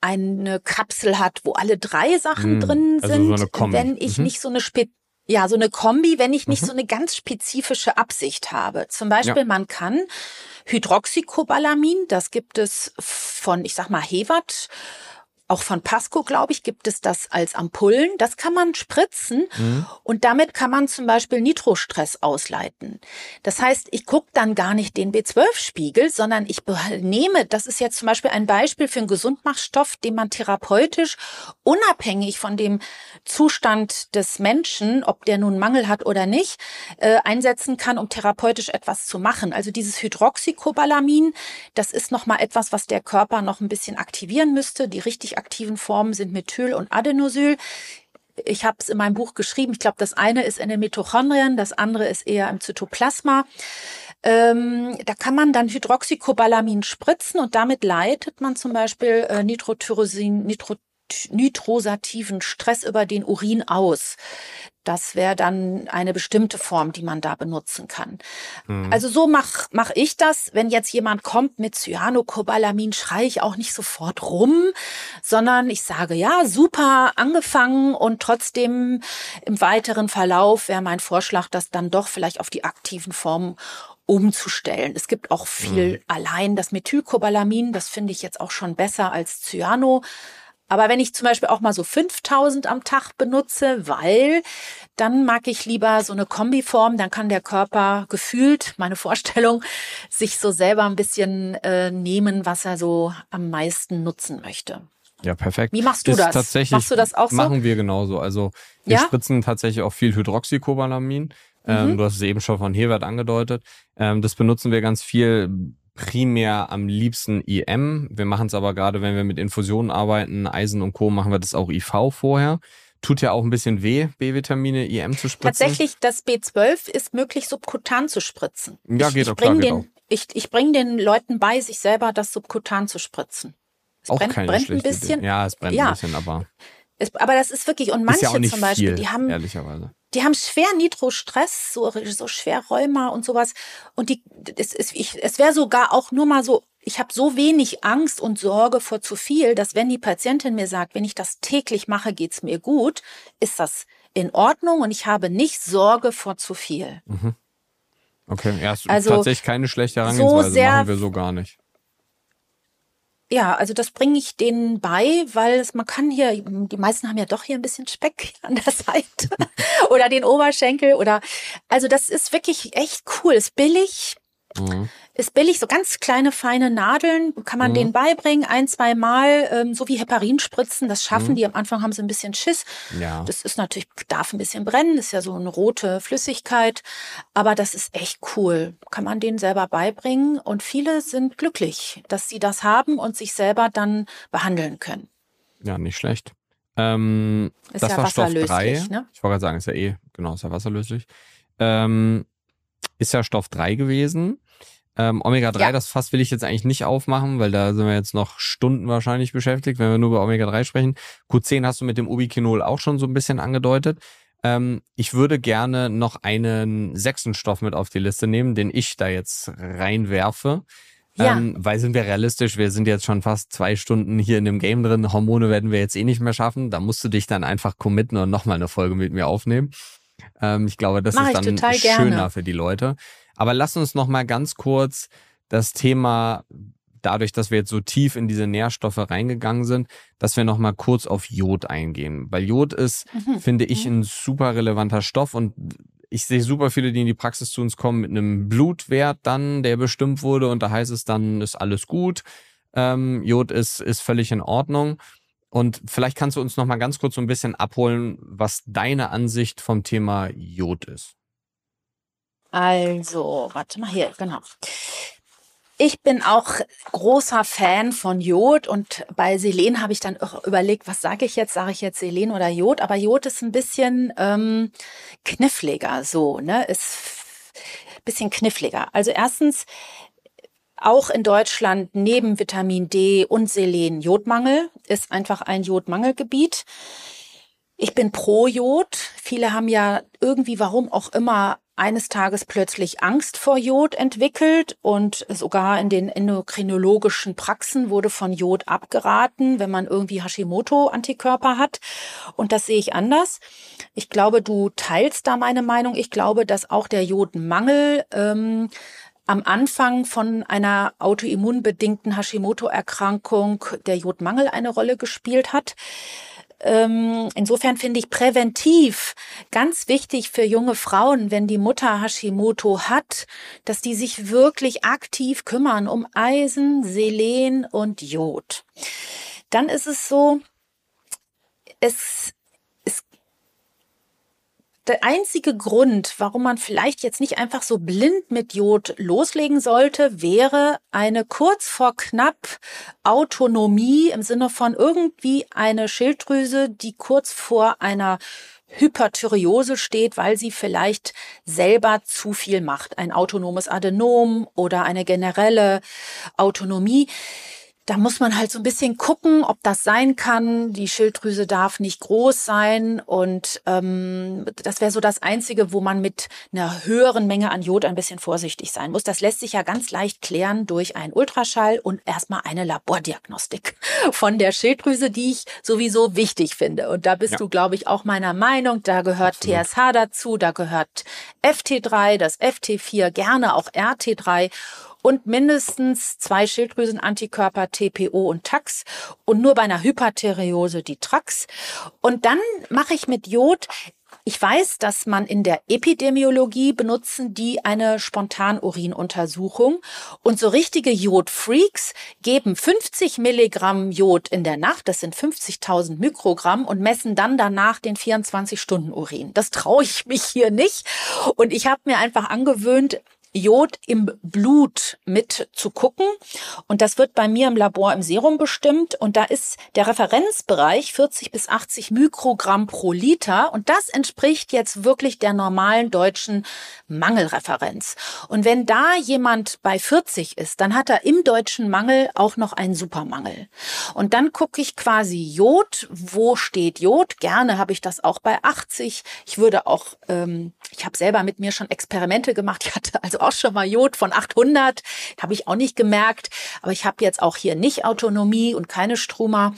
eine Kapsel hat, wo alle drei Sachen hm, drin also sind. So eine Kombi. Wenn ich mhm. nicht so eine Spe ja, so eine Kombi, wenn ich nicht mhm. so eine ganz spezifische Absicht habe. Zum Beispiel, ja. man kann Hydroxycobalamin, das gibt es von, ich sag mal, Hewat auch von Pasco, glaube ich, gibt es das als Ampullen. Das kann man spritzen mhm. und damit kann man zum Beispiel Nitrostress ausleiten. Das heißt, ich gucke dann gar nicht den B12-Spiegel, sondern ich nehme, das ist jetzt zum Beispiel ein Beispiel für einen Gesundmachstoff, den man therapeutisch unabhängig von dem Zustand des Menschen, ob der nun Mangel hat oder nicht, äh, einsetzen kann, um therapeutisch etwas zu machen. Also dieses Hydroxycobalamin, das ist nochmal etwas, was der Körper noch ein bisschen aktivieren müsste, die richtig aktiven Formen sind Methyl und Adenosyl. Ich habe es in meinem Buch geschrieben. Ich glaube, das eine ist in den Mitochondrien, das andere ist eher im Zytoplasma. Ähm, da kann man dann Hydroxycobalamin spritzen und damit leitet man zum Beispiel äh, Nitrotyrosin, Nitro nitrosativen Stress über den Urin aus. Das wäre dann eine bestimmte Form, die man da benutzen kann. Mhm. Also so mache mach ich das. Wenn jetzt jemand kommt mit Cyanocobalamin, schreie ich auch nicht sofort rum, sondern ich sage, ja, super angefangen und trotzdem im weiteren Verlauf wäre mein Vorschlag, das dann doch vielleicht auf die aktiven Formen umzustellen. Es gibt auch viel mhm. allein das Methylcobalamin, das finde ich jetzt auch schon besser als Cyano Aber wenn ich zum Beispiel auch mal so 5000 am Tag benutze, weil dann mag ich lieber so eine Kombiform, dann kann der Körper gefühlt, meine Vorstellung, sich so selber ein bisschen äh, nehmen, was er so am meisten nutzen möchte. Ja, perfekt. Wie machst du ist das? Tatsächlich Machst du das auch so? Machen wir genauso. Also wir Ja? spritzen tatsächlich auch viel Hydroxycobalamin. Ähm, Mhm. du hast es eben schon von Hewert angedeutet. Ähm, das benutzen wir ganz viel primär am liebsten IM. Wir machen es aber gerade, wenn wir mit Infusionen arbeiten, Eisen und Co., machen wir das auch IV vorher. Tut ja auch ein bisschen weh, B-Vitamine, IM zu spritzen. Tatsächlich, das B12 ist möglich, subkutan zu spritzen. Ja, ich, geht ich auch, klar, bring geht den, Ich, ich bringe den Leuten bei, sich selber das subkutan zu spritzen. Es Auch brennt, keine brennt ein bisschen. Idee. Ja, es brennt Ja. ein bisschen, aber Es, aber das ist wirklich, und manche ja zum Beispiel, viel, die haben, ehrlicherweise. Die haben schwer Nitrostress, so, so schwer Rheuma und sowas. Und die, es, es, ich, es wäre sogar auch nur mal so, ich habe so wenig Angst und Sorge vor zu viel, dass wenn die Patientin mir sagt, wenn ich das täglich mache, geht's mir gut, ist das in Ordnung und ich habe nicht Sorge vor zu viel. Okay, ja, ist Also, tatsächlich keine schlechte Herangehensweise, sehr- machen wir so gar nicht. Ja, also das bringe ich denen bei, weil es, man kann hier, die meisten haben ja doch hier ein bisschen Speck (laughs) an der Seite (laughs) oder den Oberschenkel oder, also das ist wirklich echt cool, ist billig, Mhm. ist billig, so ganz kleine feine Nadeln kann man Mhm. denen beibringen, ein, zwei Mal, ähm, so wie Heparinspritzen, das schaffen Mhm. die. Am Anfang haben sie ein bisschen Schiss. Ja. Das ist natürlich, darf ein bisschen brennen, ist ja so eine rote Flüssigkeit, aber das ist echt cool. Kann man denen selber beibringen und viele sind glücklich, dass sie das haben und sich selber dann behandeln können. Ja, nicht schlecht. Ähm, Ist das ja war Stoff 3. wasserlöslich, ne? Ich wollte gerade sagen, ist ja eh, genau, ist ja wasserlöslich. Ähm, ist ja Stoff 3 gewesen. Ähm, Omega-3, Ja. das Fass will ich jetzt eigentlich nicht aufmachen, weil da sind wir jetzt noch Stunden wahrscheinlich beschäftigt, wenn wir nur über Omega-3 sprechen. Q10 hast du mit dem Ubiquinol auch schon so ein bisschen angedeutet. Ähm, ich würde gerne noch einen sechsten Stoff mit auf die Liste nehmen, den ich da jetzt reinwerfe. Ja. Ähm, weil sind wir realistisch, wir sind jetzt schon fast zwei Stunden hier in dem Game drin. Hormone werden wir jetzt eh nicht mehr schaffen. Da musst du dich dann einfach committen und nochmal eine Folge mit mir aufnehmen. Ähm, ich glaube, das Mach ist dann schöner gerne. für die Leute. Aber lass uns noch mal ganz kurz das Thema, dadurch, dass wir jetzt so tief in diese Nährstoffe reingegangen sind, dass wir noch mal kurz auf Jod eingehen. Weil Jod ist, Mhm. finde ich, ein super relevanter Stoff und ich sehe super viele, die in die Praxis zu uns kommen mit einem Blutwert dann, der bestimmt wurde und da heißt es dann, ist alles gut. Ähm, Jod ist, ist völlig in Ordnung. Und vielleicht kannst du uns noch mal ganz kurz so ein bisschen abholen, was deine Ansicht vom Thema Jod ist. Also, warte mal hier, genau. Ich bin auch großer Fan von Jod und bei Selen habe ich dann auch überlegt, was sage ich jetzt? Sage ich jetzt Selen oder Jod? Aber Jod ist ein bisschen ähm, kniffliger, so, ne? Ist ein bisschen kniffliger. Also erstens, auch in Deutschland neben Vitamin D und Selen Jodmangel ist einfach ein Jodmangelgebiet. Ich bin pro Jod. Viele haben ja irgendwie, warum auch immer, eines Tages plötzlich Angst vor Jod entwickelt und sogar in den endokrinologischen Praxen wurde von Jod abgeraten, wenn man irgendwie Hashimoto-Antikörper hat. Und das sehe ich anders. Ich glaube, du teilst da meine Meinung. Ich glaube, dass auch der Jodmangel ähm, am Anfang von einer autoimmunbedingten Hashimoto-Erkrankung der Jodmangel eine Rolle gespielt hat. Ähm, insofern finde ich präventiv ganz wichtig für junge Frauen, wenn die Mutter Hashimoto hat, dass die sich wirklich aktiv kümmern um Eisen, Selen und Jod. Dann ist es so, es, der einzige Grund, warum man vielleicht jetzt nicht einfach so blind mit Jod loslegen sollte, wäre eine kurz vor knapp Autonomie im Sinne von irgendwie eine Schilddrüse, die kurz vor einer Hyperthyreose steht, weil sie vielleicht selber zu viel macht. Ein autonomes Adenom oder eine generelle Autonomie. Da muss man halt so ein bisschen gucken, ob das sein kann. Die Schilddrüse darf nicht groß sein und ähm, das wäre so das Einzige, wo man mit einer höheren Menge an Jod ein bisschen vorsichtig sein muss. Das lässt sich ja ganz leicht klären durch einen Ultraschall und erstmal eine Labordiagnostik (laughs) von der Schilddrüse, die ich sowieso wichtig finde. Und da bist Ja. du, glaube ich, auch meiner Meinung. Da gehört Absolut. TSH dazu, da gehört FT3, das FT4, gerne auch RT3. Und mindestens zwei Schilddrüsenantikörper TPO und Tax und nur bei einer Hyperthyreose die Trax. Und dann mache ich mit Jod ich weiß, dass man in der Epidemiologie benutzen die eine Spontanurinuntersuchung und so richtige Jodfreaks geben 50 Milligramm Jod in der Nacht, das sind 50.000 Mikrogramm und messen dann danach den 24-Stunden-Urin. Das traue ich mich hier nicht und ich habe mir einfach angewöhnt, Jod im Blut mit zu gucken. Und das wird bei mir im Labor im Serum bestimmt. Und da ist der Referenzbereich 40 bis 80 Mikrogramm pro Liter. Und das entspricht jetzt wirklich der normalen deutschen Mangelreferenz. Und wenn da jemand bei 40 ist, dann hat er im deutschen Mangel auch noch einen Supermangel. Und dann gucke ich quasi Jod. Wo steht Jod? Gerne habe ich das auch bei 80. Ich würde auch, ähm, ich habe selber mit mir schon Experimente gemacht. Ich hatte also auch schon mal Jod von 800, habe ich auch nicht gemerkt. Aber ich habe jetzt auch hier nicht Autonomie und keine Struma.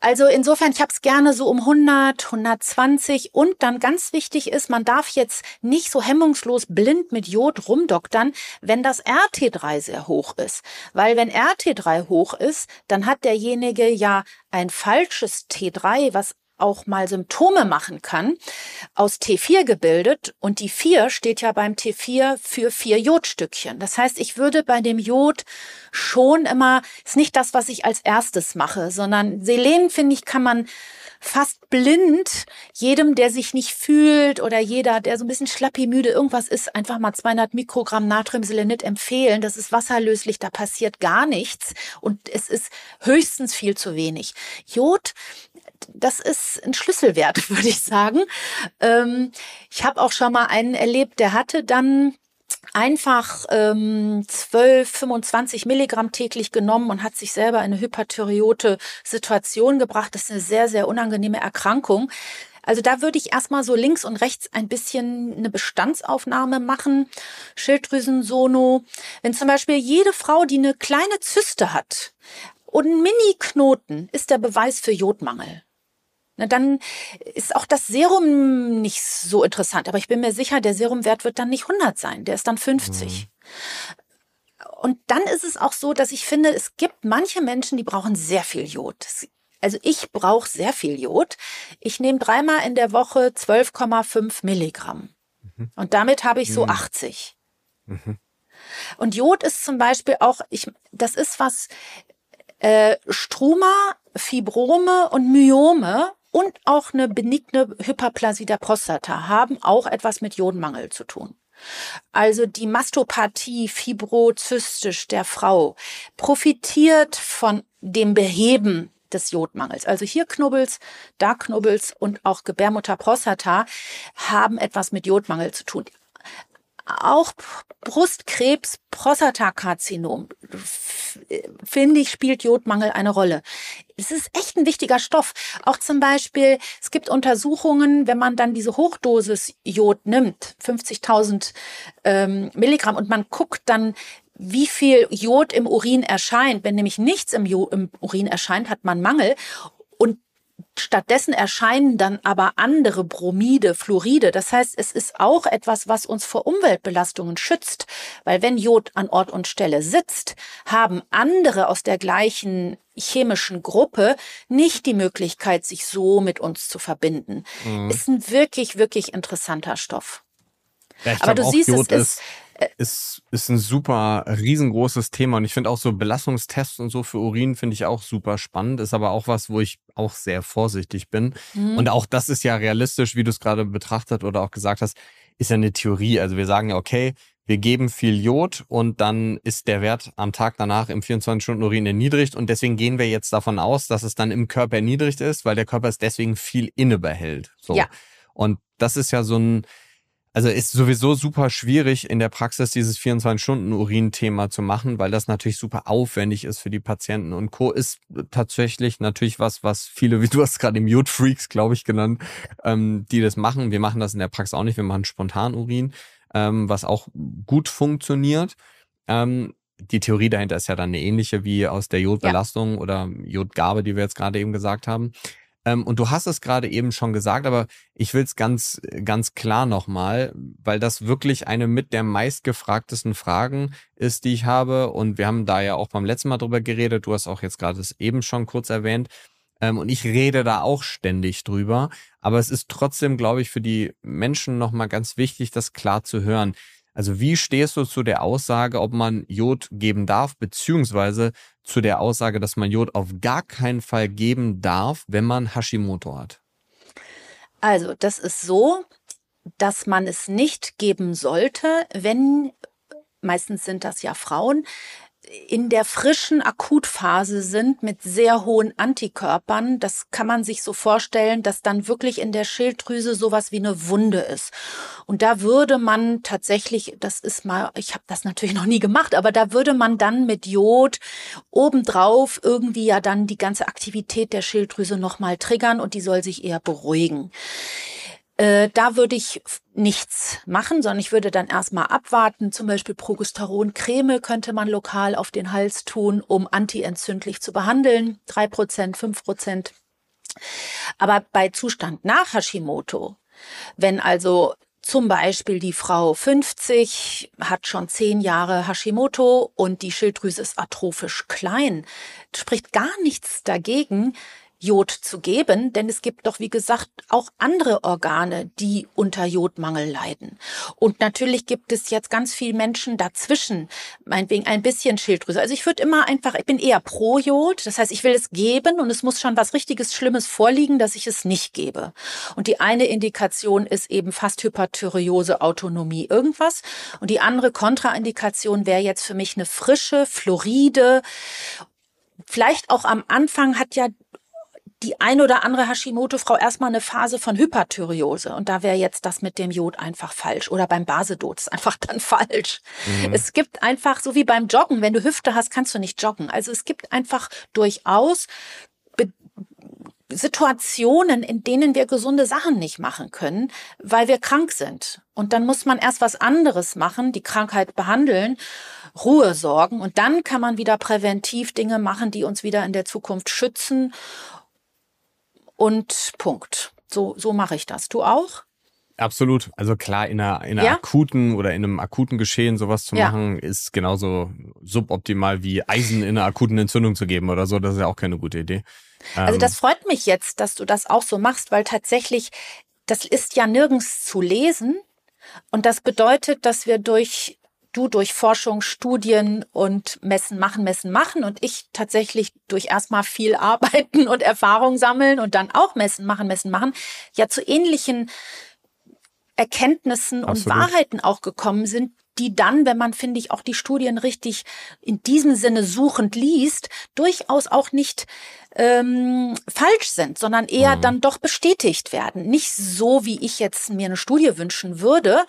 Also insofern, ich habe es gerne so um 100, 120 und dann ganz wichtig ist, man darf jetzt nicht so hemmungslos blind mit Jod rumdoktern, wenn das RT3 sehr hoch ist. Weil wenn RT3 hoch ist, dann hat derjenige ja ein falsches T3, was auch mal Symptome machen kann, aus T4 gebildet. Und die 4 steht ja beim T4 für vier Jodstückchen. Das heißt, ich würde bei dem Jod schon immer, ist nicht das, was ich als erstes mache, sondern Selen, finde ich, kann man fast blind jedem, der sich nicht fühlt oder jeder, der so ein bisschen schlappi müde irgendwas ist, einfach mal 200 Mikrogramm Natriumselenit empfehlen. Das ist wasserlöslich, da passiert gar nichts und es ist höchstens viel zu wenig. Jod das ist ein Schlüsselwert, (laughs) würde ich sagen. Ähm, ich habe auch schon mal einen erlebt, der hatte dann einfach ähm, 12, 25 Milligramm täglich genommen und hat sich selber in eine hyperthyreote Situation gebracht. Das ist eine sehr, sehr unangenehme Erkrankung. Also da würde ich erstmal so links und rechts ein bisschen eine Bestandsaufnahme machen. Schilddrüsensono. Wenn zum Beispiel jede Frau, die eine kleine Zyste hat und einen Mini-Knoten, ist der Beweis für Jodmangel. Na, dann ist auch das Serum nicht so interessant. Aber ich bin mir sicher, der Serumwert wird dann nicht 100 sein. Der ist dann 50. Mhm. Und dann ist es auch so, dass ich finde, es gibt manche Menschen, die brauchen sehr viel Jod. Also ich brauche sehr viel Jod. Ich nehme dreimal in der Woche 12,5 Milligramm. Mhm. Und damit habe ich so mhm. 80. Mhm. Und Jod ist zum Beispiel auch, ich, das ist was, äh, Struma, Fibrome und Myome und auch eine benigne Hyperplasie der Prostata haben auch etwas mit Jodmangel zu tun. Also die Mastopathie fibrozystisch der Frau profitiert von dem Beheben des Jodmangels. Also hier Knubbels, da Knubbels und auch Gebärmutter Prostata haben etwas mit Jodmangel zu tun. Auch Brustkrebs, Prostatakarzinom, finde ich, spielt Jodmangel eine Rolle. Es ist echt ein wichtiger Stoff. Auch zum Beispiel, es gibt Untersuchungen, wenn man dann diese Hochdosis Jod nimmt, 50.000 ähm, Milligramm, und man guckt dann, wie viel Jod im Urin erscheint. Wenn nämlich nichts im, im Urin erscheint, hat man Mangel. Und Stattdessen erscheinen dann aber andere Bromide, Fluoride. Das heißt, es ist auch etwas, was uns vor Umweltbelastungen schützt. Weil wenn Jod an Ort und Stelle sitzt, haben andere aus der gleichen chemischen Gruppe nicht die Möglichkeit, sich so mit uns zu verbinden. Mhm. Ist ein wirklich, wirklich interessanter Stoff. Ja, aber du siehst, Jod es ist, ist, ist ein super riesengroßes Thema und ich finde auch so Belastungstests und so für Urin finde ich auch super spannend, ist aber auch was, wo ich auch sehr vorsichtig bin. Mhm. Und auch das ist ja realistisch, wie du es gerade betrachtet oder auch gesagt hast, ist ja eine Theorie. Also wir sagen ja, okay, wir geben viel Jod und dann ist der Wert am Tag danach im 24-Stunden-Urin erniedrigt und deswegen gehen wir jetzt davon aus, dass es dann im Körper erniedrigt ist, weil der Körper es deswegen viel inne behält. So. Ja. Und das ist ja so ein, also ist sowieso super schwierig in der Praxis dieses 24-Stunden-Urin-Thema zu machen, weil das natürlich super aufwendig ist für die Patienten und Co. ist tatsächlich natürlich was, was viele, wie du hast gerade im Jod-Freaks, glaube ich, genannt, ähm, die das machen. Wir machen das in der Praxis auch nicht, wir machen Spontan-Urin, ähm, was auch gut funktioniert. Ähm, die Theorie dahinter ist ja dann eine ähnliche wie aus der Jodbelastung ja. oder Jodgabe, die wir jetzt gerade eben gesagt haben. Ähm, und du hast es gerade eben schon gesagt, aber ich will es ganz, ganz klar nochmal, weil das wirklich eine mit der meistgefragtesten Fragen ist, die ich habe. Und wir haben da ja auch beim letzten Mal drüber geredet. Du hast auch jetzt gerade es eben schon kurz erwähnt. Ähm, und ich rede da auch ständig drüber. Aber es ist trotzdem, glaube ich, für die Menschen nochmal ganz wichtig, das klar zu hören. Also wie stehst du zu der Aussage, ob man Jod geben darf, beziehungsweise zu der Aussage, dass man Jod auf gar keinen Fall geben darf, wenn man Hashimoto hat? Also das ist so, dass man es nicht geben sollte, wenn, meistens sind das ja Frauen, in der frischen Akutphase sind mit sehr hohen Antikörpern. Das kann man sich so vorstellen, dass dann wirklich in der Schilddrüse sowas wie eine Wunde ist. Und da würde man tatsächlich, das ist mal, ich habe das natürlich noch nie gemacht, aber da würde man dann mit Jod obendrauf irgendwie ja dann die ganze Aktivität der Schilddrüse nochmal triggern und die soll sich eher beruhigen. Äh, da würde ich nichts machen, sondern ich würde dann erstmal abwarten. Zum Beispiel Progesteroncreme könnte man lokal auf den Hals tun, um antientzündlich zu behandeln. Drei Prozent, fünf Prozent. Aber bei Zustand nach Hashimoto, wenn also zum Beispiel die Frau 50 hat schon zehn Jahre Hashimoto und die Schilddrüse ist atrophisch klein, spricht gar nichts dagegen, Jod zu geben, denn es gibt doch, wie gesagt, auch andere Organe, die unter Jodmangel leiden. Und natürlich gibt es jetzt ganz viele Menschen dazwischen, meinetwegen ein bisschen Schilddrüse. Also ich würde immer einfach, ich bin eher pro Jod, das heißt, ich will es geben und es muss schon was richtiges Schlimmes vorliegen, dass ich es nicht gebe. Und die eine Indikation ist eben fast Hyperthyreose, Autonomie, irgendwas. Und die andere Kontraindikation wäre jetzt für mich eine frische, floride Vielleicht auch am Anfang hat ja die ein oder andere Hashimoto-Frau erstmal eine Phase von Hyperthyreose. Und da wäre jetzt das mit dem Jod einfach falsch. Oder beim Basedot ist (laughs) einfach dann falsch. Mhm. Es gibt einfach, so wie beim Joggen, wenn du Hüfte hast, kannst du nicht joggen. Also es gibt einfach durchaus Situationen, in denen wir gesunde Sachen nicht machen können, weil wir krank sind. Und dann muss man erst was anderes machen, die Krankheit behandeln, Ruhe sorgen und dann kann man wieder präventiv Dinge machen, die uns wieder in der Zukunft schützen und Punkt. So, so mache ich das. Du auch? Absolut. Also klar, in einer, in einer ja? akuten oder in einem akuten Geschehen sowas zu ja. machen, ist genauso suboptimal wie Eisen in einer akuten Entzündung zu geben oder so. Das ist ja auch keine gute Idee. Also ähm, das freut mich jetzt, dass du das auch so machst, weil tatsächlich, das ist ja nirgends zu lesen. Und das bedeutet, dass wir durch du durch Forschung, Studien und Messen machen, Messen machen und ich tatsächlich durch erstmal viel (laughs) arbeiten und Erfahrung sammeln und dann auch Messen machen, Messen machen, ja zu ähnlichen Erkenntnissen Absolut. und Wahrheiten auch gekommen sind, die dann, wenn man, finde ich, auch die Studien richtig in diesem Sinne suchend liest, durchaus auch nicht ähm, falsch sind, sondern eher mhm. dann doch bestätigt werden. Nicht so, wie ich jetzt mir eine Studie wünschen würde,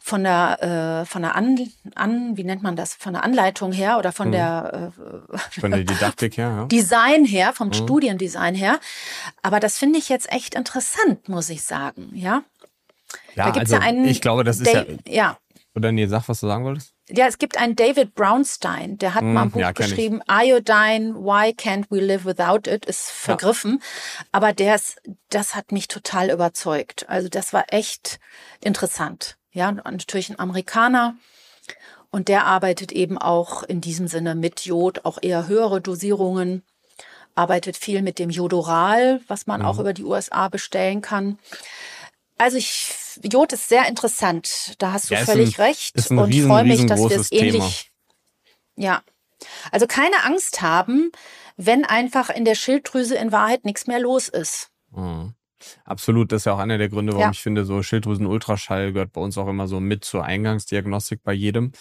von der, äh, von der an, an, wie nennt man das, von der Anleitung her oder von mhm. der äh, von der Didaktik her, ja. Design her, vom mhm. Studiendesign her. Aber das finde ich jetzt echt interessant, muss ich sagen, ja. Ja, da gibt's also ja einen, ich glaube, das ist ja, ja. Oder nee, sag, was du sagen wolltest. Ja, es gibt einen David Brownstein, der hat mm, mal ein Buch ja, geschrieben, ich. Iodine, Why Can't We Live Without It, ist vergriffen. Ja. Aber der ist, das hat mich total überzeugt. Also das war echt interessant. Ja, natürlich ein Amerikaner. Und der arbeitet eben auch in diesem Sinne mit Jod, auch eher höhere Dosierungen, arbeitet viel mit dem Jodoral, was man mhm. auch über die USA bestellen kann. Also ich Jod ist sehr interessant. Da hast du ja, völlig ein, recht und riesen, freue mich, dass wir es ähnlich. Ja. Also keine Angst haben, wenn einfach in der Schilddrüse in Wahrheit nichts mehr los ist. Mhm. Absolut, das ist ja auch einer der Gründe, warum ja. ich finde, so Schilddrüsen-Ultraschall gehört bei uns auch immer so mit zur Eingangsdiagnostik bei jedem.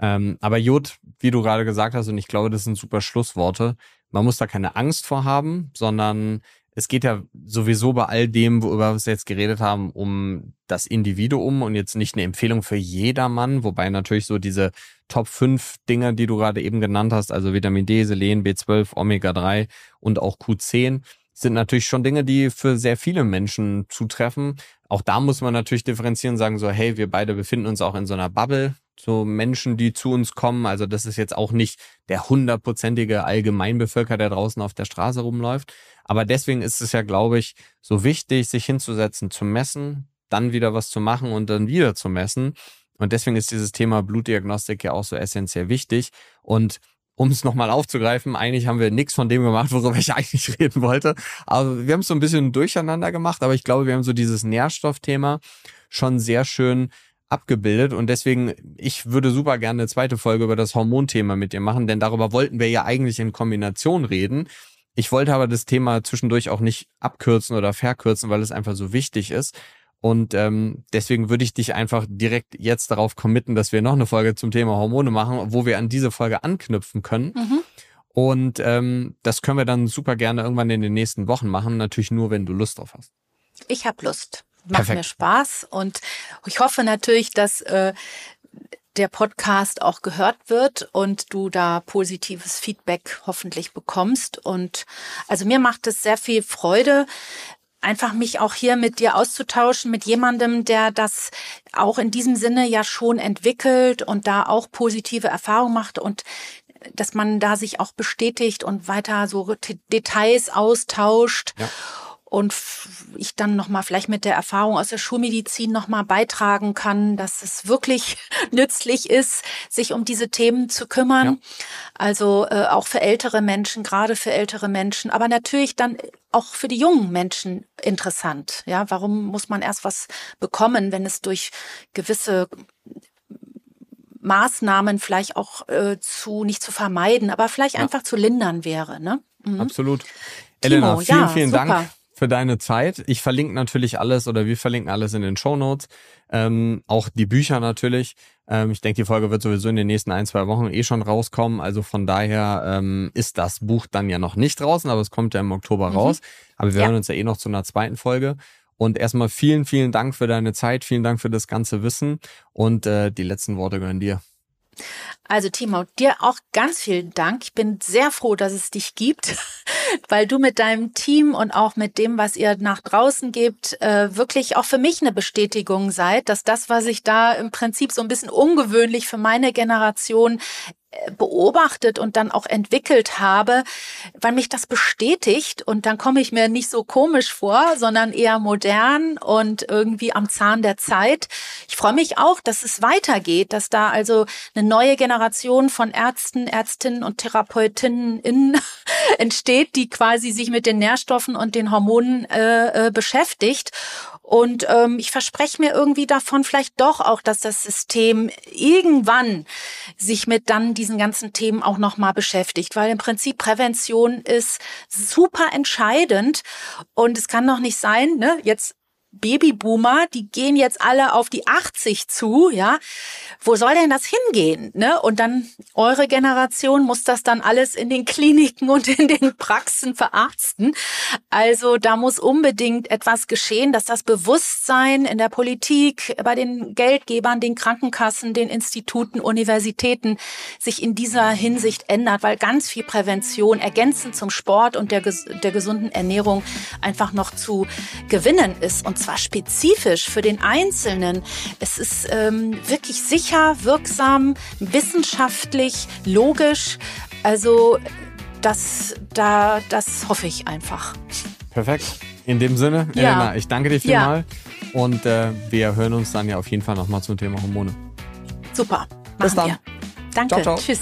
Ähm, aber Jod, wie du gerade gesagt hast, und ich glaube, das sind super Schlussworte, man muss da keine Angst vor haben, sondern es geht ja sowieso bei all dem, worüber wir jetzt geredet haben, um das Individuum und jetzt nicht eine Empfehlung für jedermann, wobei natürlich so diese Top 5 Dinge, die du gerade eben genannt hast, also Vitamin D, Selen, B12, Omega 3 und auch Q10, sind natürlich schon Dinge, die für sehr viele Menschen zutreffen. Auch da muss man natürlich differenzieren, sagen so, hey, wir beide befinden uns auch in so einer Bubble. So Menschen, die zu uns kommen. Also das ist jetzt auch nicht der hundertprozentige Allgemeinbevölker, der draußen auf der Straße rumläuft. Aber deswegen ist es ja, glaube ich, so wichtig, sich hinzusetzen, zu messen, dann wieder was zu machen und dann wieder zu messen. Und deswegen ist dieses Thema Blutdiagnostik ja auch so essentiell wichtig. Und um es nochmal aufzugreifen, eigentlich haben wir nichts von dem gemacht, worüber ich (laughs) eigentlich reden wollte. Aber wir haben es so ein bisschen durcheinander gemacht, aber ich glaube, wir haben so dieses Nährstoffthema schon sehr schön abgebildet und deswegen, ich würde super gerne eine zweite Folge über das Hormonthema mit dir machen, denn darüber wollten wir ja eigentlich in Kombination reden. Ich wollte aber das Thema zwischendurch auch nicht abkürzen oder verkürzen, weil es einfach so wichtig ist. Und ähm, deswegen würde ich dich einfach direkt jetzt darauf committen, dass wir noch eine Folge zum Thema Hormone machen, wo wir an diese Folge anknüpfen können. Mhm. Und ähm, das können wir dann super gerne irgendwann in den nächsten Wochen machen. Natürlich nur, wenn du Lust drauf hast. Ich habe Lust. Macht Perfekt. mir Spaß. Und ich hoffe natürlich, dass äh, der Podcast auch gehört wird und du da positives Feedback hoffentlich bekommst. Und also mir macht es sehr viel Freude, einfach mich auch hier mit dir auszutauschen, mit jemandem, der das auch in diesem Sinne ja schon entwickelt und da auch positive Erfahrungen macht und dass man da sich auch bestätigt und weiter so Details austauscht. Ja und ich dann noch mal vielleicht mit der Erfahrung aus der Schulmedizin noch mal beitragen kann, dass es wirklich (laughs) nützlich ist, sich um diese Themen zu kümmern. Ja. Also äh, auch für ältere Menschen, gerade für ältere Menschen, aber natürlich dann auch für die jungen Menschen interessant. Ja, warum muss man erst was bekommen, wenn es durch gewisse Maßnahmen vielleicht auch äh, zu nicht zu vermeiden, aber vielleicht ja. einfach zu lindern wäre. Ne? Mhm. Absolut. Elena, Timo, vielen, ja, vielen super. Dank für deine Zeit. Ich verlinke natürlich alles oder wir verlinken alles in den Show Notes. Ähm, auch die Bücher natürlich. Ähm, ich denke, die Folge wird sowieso in den nächsten ein, zwei Wochen eh schon rauskommen. Also von daher ähm, ist das Buch dann ja noch nicht draußen, aber es kommt ja im Oktober mhm. raus. Aber wir ja. hören uns ja eh noch zu einer zweiten Folge. Und erstmal vielen, vielen Dank für deine Zeit, vielen Dank für das ganze Wissen und äh, die letzten Worte gehören dir. Also Timo, dir auch ganz vielen Dank. Ich bin sehr froh, dass es dich gibt, (laughs) weil du mit deinem Team und auch mit dem, was ihr nach draußen gebt, äh, wirklich auch für mich eine Bestätigung seid, dass das, was ich da im Prinzip so ein bisschen ungewöhnlich für meine Generation beobachtet und dann auch entwickelt habe, weil mich das bestätigt und dann komme ich mir nicht so komisch vor, sondern eher modern und irgendwie am Zahn der Zeit. Ich freue mich auch, dass es weitergeht, dass da also eine neue Generation von Ärzten, Ärztinnen und Therapeutinnen in, (laughs) entsteht, die quasi sich mit den Nährstoffen und den Hormonen äh, äh, beschäftigt und ähm, ich verspreche mir irgendwie davon vielleicht doch auch, dass das System irgendwann sich mit dann diesen ganzen Themen auch nochmal beschäftigt, weil im Prinzip Prävention ist super entscheidend. Und es kann doch nicht sein, ne, jetzt Babyboomer, die gehen jetzt alle auf die 80 zu, ja. Wo soll denn das hingehen? Ne? Und dann eure Generation muss das dann alles in den Kliniken und in den Praxen verarzten. Also da muss unbedingt etwas geschehen, dass das Bewusstsein in der Politik, bei den Geldgebern, den Krankenkassen, den Instituten, Universitäten sich in dieser Hinsicht ändert, weil ganz viel Prävention ergänzend zum Sport und der, der gesunden Ernährung einfach noch zu gewinnen ist. Und zwar spezifisch für den Einzelnen. Es ist ähm, wirklich sicher, wirksam, wissenschaftlich, logisch. Also das, da, das hoffe ich einfach. Perfekt. In dem Sinne, ja. Elena, ich danke dir vielmal. Ja. Und äh, wir hören uns dann ja auf jeden Fall nochmal zum Thema Hormone. Super. Bis dann. Wir. Danke. Ciao, ciao. Tschüss.